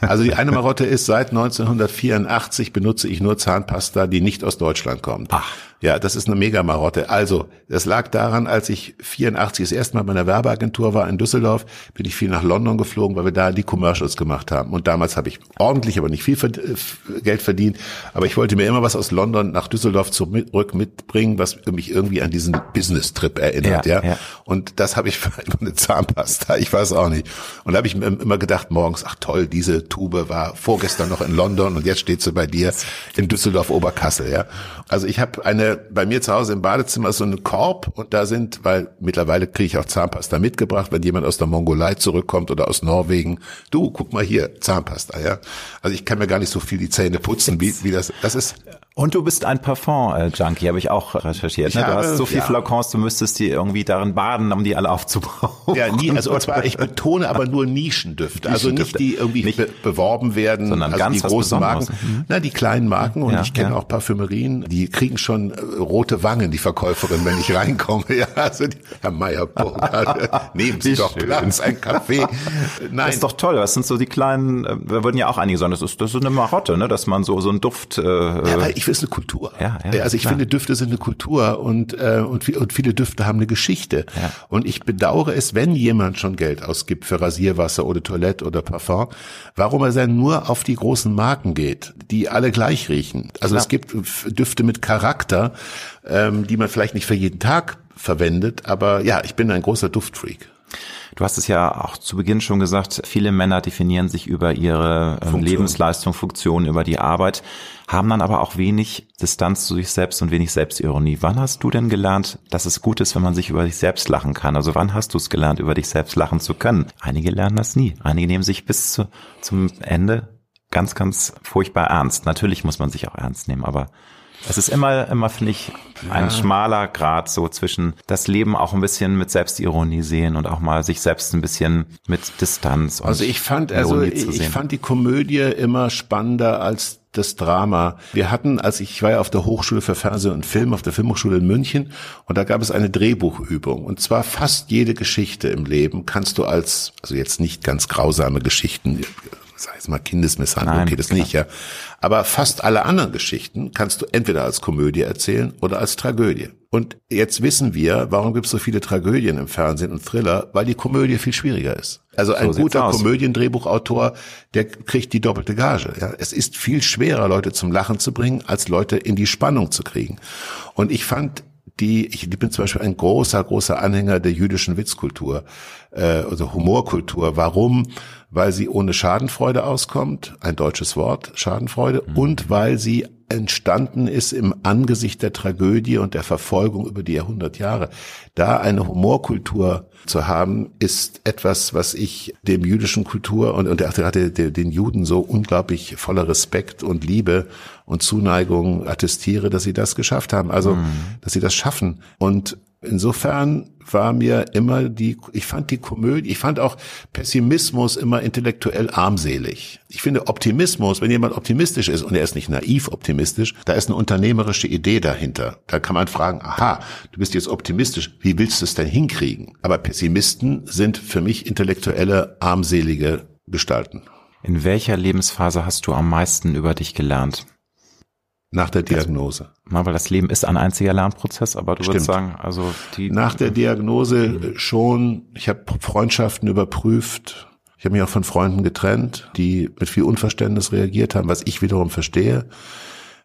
Also die eine Marotte ist, seit 1984 benutze ich nur Zahnpasta, die nicht aus Deutschland kommt. Ach. Ja, das ist eine Mega-Marotte. Also, das lag daran, als ich 84 das erste Mal bei einer Werbeagentur war in Düsseldorf, bin ich viel nach London geflogen, weil wir da die Commercials gemacht haben. Und damals habe ich ordentlich, aber nicht viel äh, Geld verdient. Aber ich wollte mir immer was aus London nach Düsseldorf zurück mitbringen, was mich irgendwie an diesen Business-Trip erinnert. Ja, ja. ja. Und das habe ich *laughs* für eine Zahnpasta. Ich weiß auch nicht. Und da habe ich mir immer gedacht morgens, ach toll, diese Tube war vorgestern noch in London und jetzt steht sie bei dir in Düsseldorf Oberkassel. Ja. Also ich habe eine bei mir zu Hause im Badezimmer so einen Korb und da sind, weil mittlerweile kriege ich auch Zahnpasta mitgebracht, wenn jemand aus der Mongolei zurückkommt oder aus Norwegen. Du, guck mal hier, Zahnpasta, ja. Also ich kann mir gar nicht so viel die Zähne putzen, wie, wie das, das ist.
Und du bist ein Parfum-Junkie, habe ich auch recherchiert. Ne? Du habe, hast so viel ja. Flakons, du müsstest die irgendwie darin baden, um die alle aufzubrauchen.
Ja, nie, also und zwar, ich betone aber nur Nischendüfte, *laughs* also nicht die irgendwie nicht, be beworben werden,
sondern
also
ganz
die großen Marken, mhm. na, die kleinen Marken und ja, ich kenne ja. auch Parfümerien, die kriegen schon äh, rote Wangen, die Verkäuferin, wenn ich reinkomme. *laughs* Ja, also die, Herr Meyer, *laughs* nehmen Sie doch schön. Platz, ein Kaffee.
Nein. Das ist doch toll, das sind so die kleinen, äh, wir würden ja auch einige sagen, das ist, das ist eine Marotte, ne, dass man so, so einen Duft, äh,
ich finde es eine Kultur. Ja, ja, also ich klar. finde, Düfte sind eine Kultur und, äh, und, und viele Düfte haben eine Geschichte. Ja. Und ich bedauere es, wenn jemand schon Geld ausgibt für Rasierwasser oder Toilette oder Parfum, warum er dann nur auf die großen Marken geht, die alle gleich riechen. Also klar. es gibt Düfte mit Charakter, ähm, die man vielleicht nicht für jeden Tag verwendet, aber ja, ich bin ein großer Duftfreak.
Du hast es ja auch zu Beginn schon gesagt, viele Männer definieren sich über ihre ähm, Lebensleistung, Funktion, über die Arbeit, haben dann aber auch wenig Distanz zu sich selbst und wenig Selbstironie. Wann hast du denn gelernt, dass es gut ist, wenn man sich über sich selbst lachen kann? Also wann hast du es gelernt, über dich selbst lachen zu können? Einige lernen das nie. Einige nehmen sich bis zu, zum Ende ganz, ganz furchtbar ernst. Natürlich muss man sich auch ernst nehmen, aber es ist immer, immer finde ich, ein schmaler Grad so zwischen das Leben auch ein bisschen mit Selbstironie sehen und auch mal sich selbst ein bisschen mit Distanz.
also ich fand, also ich, ich fand die Komödie immer spannender als das Drama. Wir hatten, als ich, ich war ja auf der Hochschule für Fernsehen und Film, auf der Filmhochschule in München, und da gab es eine Drehbuchübung. Und zwar fast jede Geschichte im Leben kannst du als, also jetzt nicht ganz grausame Geschichten, sei es mal Kindesmisshandlung, Nein, okay, das klar. nicht, ja. Aber fast alle anderen Geschichten kannst du entweder als Komödie erzählen oder als Tragödie. Und jetzt wissen wir, warum gibt es so viele Tragödien im Fernsehen und Thriller, weil die Komödie viel schwieriger ist. Also ein so guter Komödiendrehbuchautor, der kriegt die doppelte Gage. Ja, es ist viel schwerer, Leute zum Lachen zu bringen, als Leute in die Spannung zu kriegen. Und ich fand die, ich bin zum Beispiel ein großer, großer Anhänger der jüdischen Witzkultur, äh, also Humorkultur. Warum? Weil sie ohne Schadenfreude auskommt, ein deutsches Wort, Schadenfreude, mhm. und weil sie entstanden ist im Angesicht der Tragödie und der Verfolgung über die Jahrhundertjahre. Da eine Humorkultur zu haben, ist etwas, was ich dem jüdischen Kultur und, und gerade den Juden so unglaublich voller Respekt und Liebe und Zuneigung attestiere, dass sie das geschafft haben. Also, mhm. dass sie das schaffen. Und insofern war mir immer die, ich fand die Komödie, ich fand auch Pessimismus immer intellektuell armselig. Ich finde Optimismus, wenn jemand optimistisch ist und er ist nicht naiv optimistisch, da ist eine unternehmerische Idee dahinter. Da kann man fragen, aha, du bist jetzt optimistisch, wie willst du es denn hinkriegen? Aber Pessimisten sind für mich intellektuelle armselige Gestalten.
In welcher Lebensphase hast du am meisten über dich gelernt?
Nach der Diagnose.
Mal, weil das Leben ist ein einziger Lernprozess, aber du
Stimmt.
würdest sagen, also die.
Nach der Diagnose schon, ich habe Freundschaften überprüft. Ich habe mich auch von Freunden getrennt, die mit viel Unverständnis reagiert haben, was ich wiederum verstehe.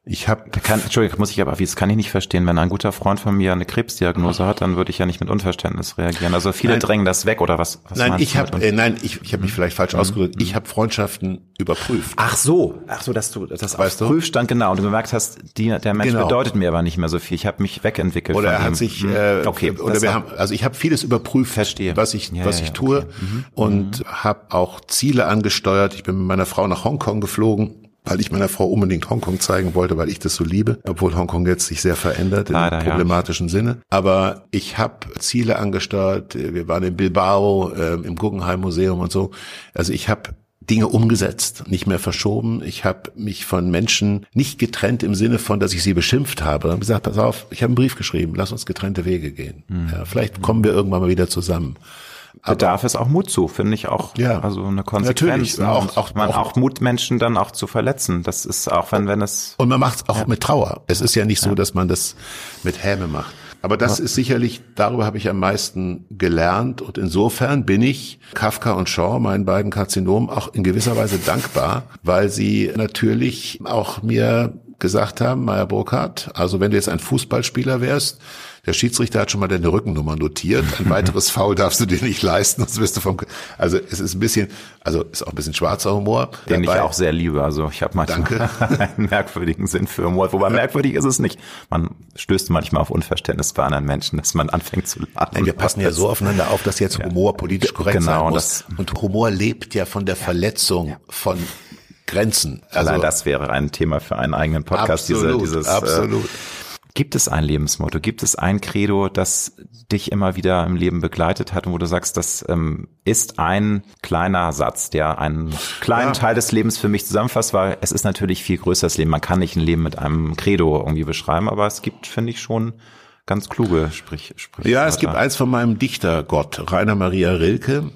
Ich habe
kann, Entschuldigung, muss ich aber, das kann ich nicht verstehen. Wenn ein guter Freund von mir eine Krebsdiagnose hat, dann würde ich ja nicht mit Unverständnis reagieren. Also viele
Nein.
drängen das weg oder was? was
nein, ich habe
mit
äh, nein, ich, ich habe mich vielleicht falsch ausgedrückt. Ich habe Freundschaften überprüft.
Ach so, ach so, dass du das
Weißt
auf
du?
Prüfstand genau und du gemerkt hast, die, der Mensch
Genau.
bedeutet mir aber nicht mehr so viel. Ich habe mich wegentwickelt.
Oder
von
er hat
ihm.
sich,
Hm.
äh,
okay,
oder wir haben, also ich habe vieles überprüft,
Verstehe.
was ich,
Ja,
was
ja,
ich tue
okay. Mhm.
und habe auch Ziele angesteuert. Ich bin mit meiner Frau nach Hongkong geflogen, weil ich meiner Frau unbedingt Hongkong zeigen wollte, weil ich das so liebe, obwohl Hongkong jetzt sich sehr verändert im
Leider, ja.
problematischen Sinne. Aber ich habe Ziele angesteuert. Wir waren in Bilbao äh, im Guggenheim Museum und so. Also ich habe Dinge umgesetzt, nicht mehr verschoben. Ich habe mich von Menschen nicht getrennt im Sinne von, dass ich sie beschimpft habe. Ich habe gesagt, pass auf, ich habe einen Brief geschrieben, lass uns getrennte Wege gehen.
Mhm.
Ja, vielleicht kommen wir irgendwann mal wieder zusammen.
Bedarf es auch Mut zu, finde ich auch.
Ja.
Also eine Konsequenz.
Natürlich.
ne?
Auch- auch-
man
auch-
auch Mut, Menschen dann auch zu verletzen. Das ist auch, wenn, wenn es,
Und man macht es auch mit Trauer. Es ist ja nicht so, dass man das mit Häme macht. Aber das ist sicherlich, darüber habe ich am meisten gelernt. Und insofern bin ich Kafka und Shaw, meinen beiden Karzinomen, auch in gewisser Weise dankbar, weil sie natürlich auch mir gesagt haben, Meyer Burkhardt, also wenn du jetzt ein Fußballspieler wärst, der Schiedsrichter hat schon mal deine Rückennummer notiert. Ein *laughs* weiteres Foul darfst du dir nicht leisten, sonst wirst du vom. Also es ist ein bisschen, also ist auch ein bisschen schwarzer Humor.
den ich
dabei.
auch sehr liebe. Also ich habe manchmal
Danke. *laughs*
einen merkwürdigen Sinn für Humor. Wobei merkwürdig ist es nicht. Man stößt manchmal auf Unverständnis bei anderen Menschen, dass man anfängt zu lachen.
Nein, wir passen ja so aufeinander auf, dass jetzt Humor politisch korrekt
Genau,
sein muss.
das-
Und Humor lebt ja von der Verletzung von Grenzen. Also
Allein das wäre ein Thema für einen eigenen Podcast.
absolut,
diese, dieses,
absolut.
Äh, gibt es ein Lebensmotto? Gibt es ein Credo, das dich immer wieder im Leben begleitet hat und wo du sagst, das ähm, ist ein kleiner Satz, der einen kleinen
Ja.
Teil des Lebens für mich zusammenfasst, weil es ist natürlich viel größer das Leben. Man kann nicht ein Leben mit einem Credo irgendwie beschreiben, aber es gibt, finde ich, schon ganz kluge Sprich, Sprich
Ja, es gibt eins von meinem Dichtergott, Rainer Maria Rilke,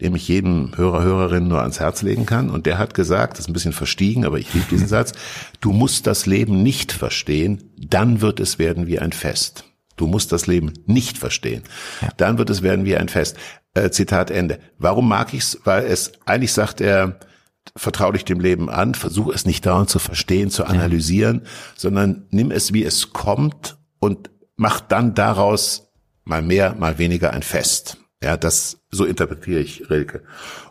dem ich jedem Hörer, Hörerin nur ans Herz legen kann. Und der hat gesagt, das ist ein bisschen verstiegen, aber ich liebe diesen Satz, du musst das Leben nicht verstehen, dann wird es werden wie ein Fest. Du musst das Leben nicht verstehen. Dann wird es werden wie ein Fest. Äh, Zitat Ende. Warum mag ich's? Weil es, eigentlich sagt er, vertrau dich dem Leben an, versuch es nicht dauernd zu verstehen, zu analysieren, sondern nimm es, wie es kommt und mach dann daraus mal mehr, mal weniger ein Fest. Ja, das, so interpretiere ich Rilke.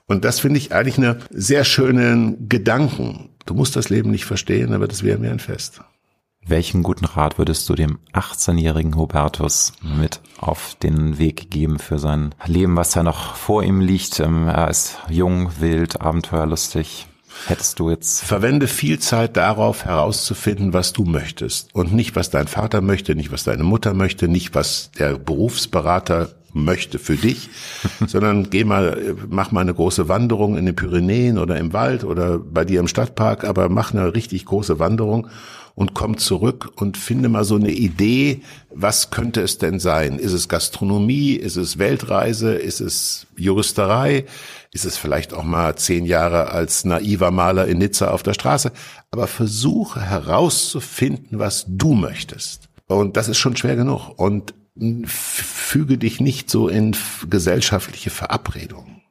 Und das finde ich eigentlich einen sehr schönen Gedanken. Du musst das Leben nicht verstehen, wird es wieder mehr ein Fest.
Welchen guten Rat würdest du dem 18-jährigen Hubertus mit auf den Weg geben für sein Leben, was ja noch vor ihm liegt? Ähm, Er ist jung, wild, abenteuerlustig. Hättest du jetzt
Verwende viel Zeit darauf herauszufinden, was du möchtest. Und nicht, was dein Vater möchte, nicht, was deine Mutter möchte, nicht, was der Berufsberater möchte für dich, *laughs* sondern geh mal, mach mal eine große Wanderung in den Pyrenäen oder im Wald oder bei dir im Stadtpark, aber mach eine richtig große Wanderung und komm zurück und finde mal so eine Idee, was könnte es denn sein? Ist es Gastronomie? Ist es Weltreise? Ist es Juristerei? Ist es vielleicht auch mal zehn Jahre als naiver Maler in Nizza auf der Straße? Aber versuche herauszufinden, was du möchtest. Und das ist schon schwer genug. Und füge dich nicht so in gesellschaftliche Verabredungen.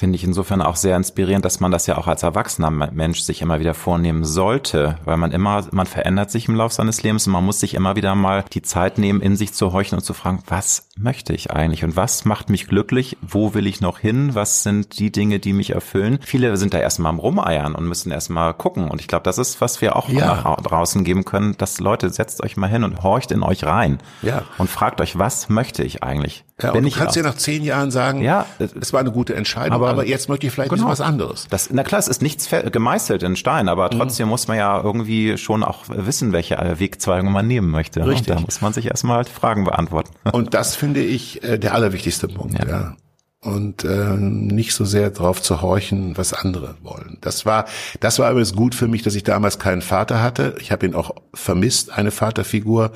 Finde ich insofern auch sehr inspirierend, dass man das ja auch als erwachsener Mensch sich immer wieder vornehmen sollte, weil man immer, man verändert sich im Laufe seines Lebens und man muss sich immer wieder mal die Zeit nehmen, in sich zu horchen und zu fragen, was möchte ich eigentlich und was macht mich glücklich? Wo will ich noch hin? Was sind die Dinge, die mich erfüllen? Viele sind da erstmal am Rumeiern und müssen erstmal gucken und ich glaube, das ist, was wir auch
Ja.
draußen geben können, dass Leute, setzt euch mal hin und horcht in euch rein
Ja.
und fragt euch, was möchte ich eigentlich?
Ja,
Bin
und du
ich
kannst dir nach zehn Jahren sagen,
Ja.
es war eine gute Entscheidung,
Aber
aber jetzt möchte ich vielleicht genau. was anderes.
Das, na klar, es ist nichts gemeißelt in Stein, aber mhm. trotzdem mhm. muss man ja irgendwie schon auch wissen, welche Wegzweigung man nehmen möchte.
Richtig.
Und da muss man sich erstmal halt Fragen beantworten. *laughs*
Und das finde ich äh, der allerwichtigste Punkt. Ja. ja und äh, nicht so sehr darauf zu horchen, was andere wollen. Das war, das war übrigens gut für mich, dass ich damals keinen Vater hatte. Ich habe ihn auch vermisst, eine Vaterfigur.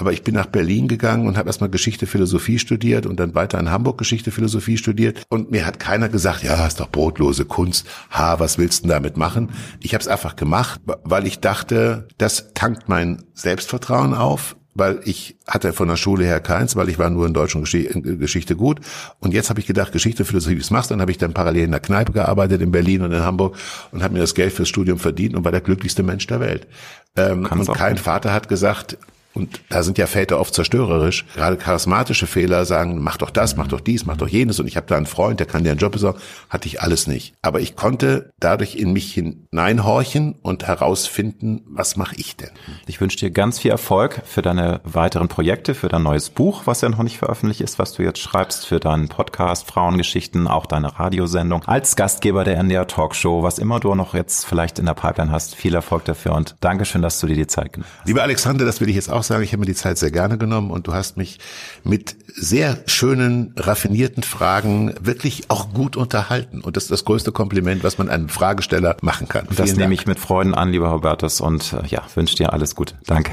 Aber ich bin nach Berlin gegangen und habe erstmal Geschichte, Philosophie studiert und dann weiter in Hamburg Geschichte, Philosophie studiert. Und mir hat keiner gesagt, ja, ist doch brotlose Kunst. Ha, was willst du denn damit machen? Ich habe es einfach gemacht, weil ich dachte, das tankt mein Selbstvertrauen auf weil ich hatte von der Schule her keins, weil ich war nur in Deutsch und Geschichte gut. Und jetzt habe ich gedacht, Geschichte, Philosophie, was machst du? Dann habe ich dann parallel in der Kneipe gearbeitet in Berlin und in Hamburg und habe mir das Geld fürs Studium verdient und war der glücklichste Mensch der Welt. Ähm, und kein Vater hat gesagt, und da sind ja Väter oft zerstörerisch. Gerade charismatische Fehler sagen, mach doch das, mach doch dies, mach doch jenes. Und ich habe da einen Freund, der kann dir einen Job besorgen. Hatte ich alles nicht. Aber ich konnte dadurch in mich hineinhorchen und herausfinden, was mache ich denn?
Ich wünsche dir ganz viel Erfolg für deine weiteren Projekte, für dein neues Buch, was ja noch nicht veröffentlicht ist, was du jetzt schreibst, für deinen Podcast, Frauengeschichten, auch deine Radiosendung, als Gastgeber der NDR Talkshow, was immer du noch jetzt vielleicht in der Pipeline hast. Viel Erfolg dafür und Dankeschön, dass du dir die Zeit genommen
hast. Lieber Alexander, das will ich jetzt auch auch sagen, ich habe mir die Zeit sehr gerne genommen und du hast mich mit sehr schönen, raffinierten Fragen wirklich auch gut unterhalten. Und das ist das größte Kompliment, was man einem Fragesteller machen kann.
Und das nehme ich mit Freuden an, lieber Hubertus, und äh, ja, wünsche dir alles Gute. Danke.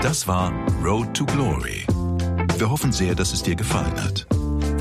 Das war Road to Glory. Wir hoffen sehr, dass es dir gefallen hat.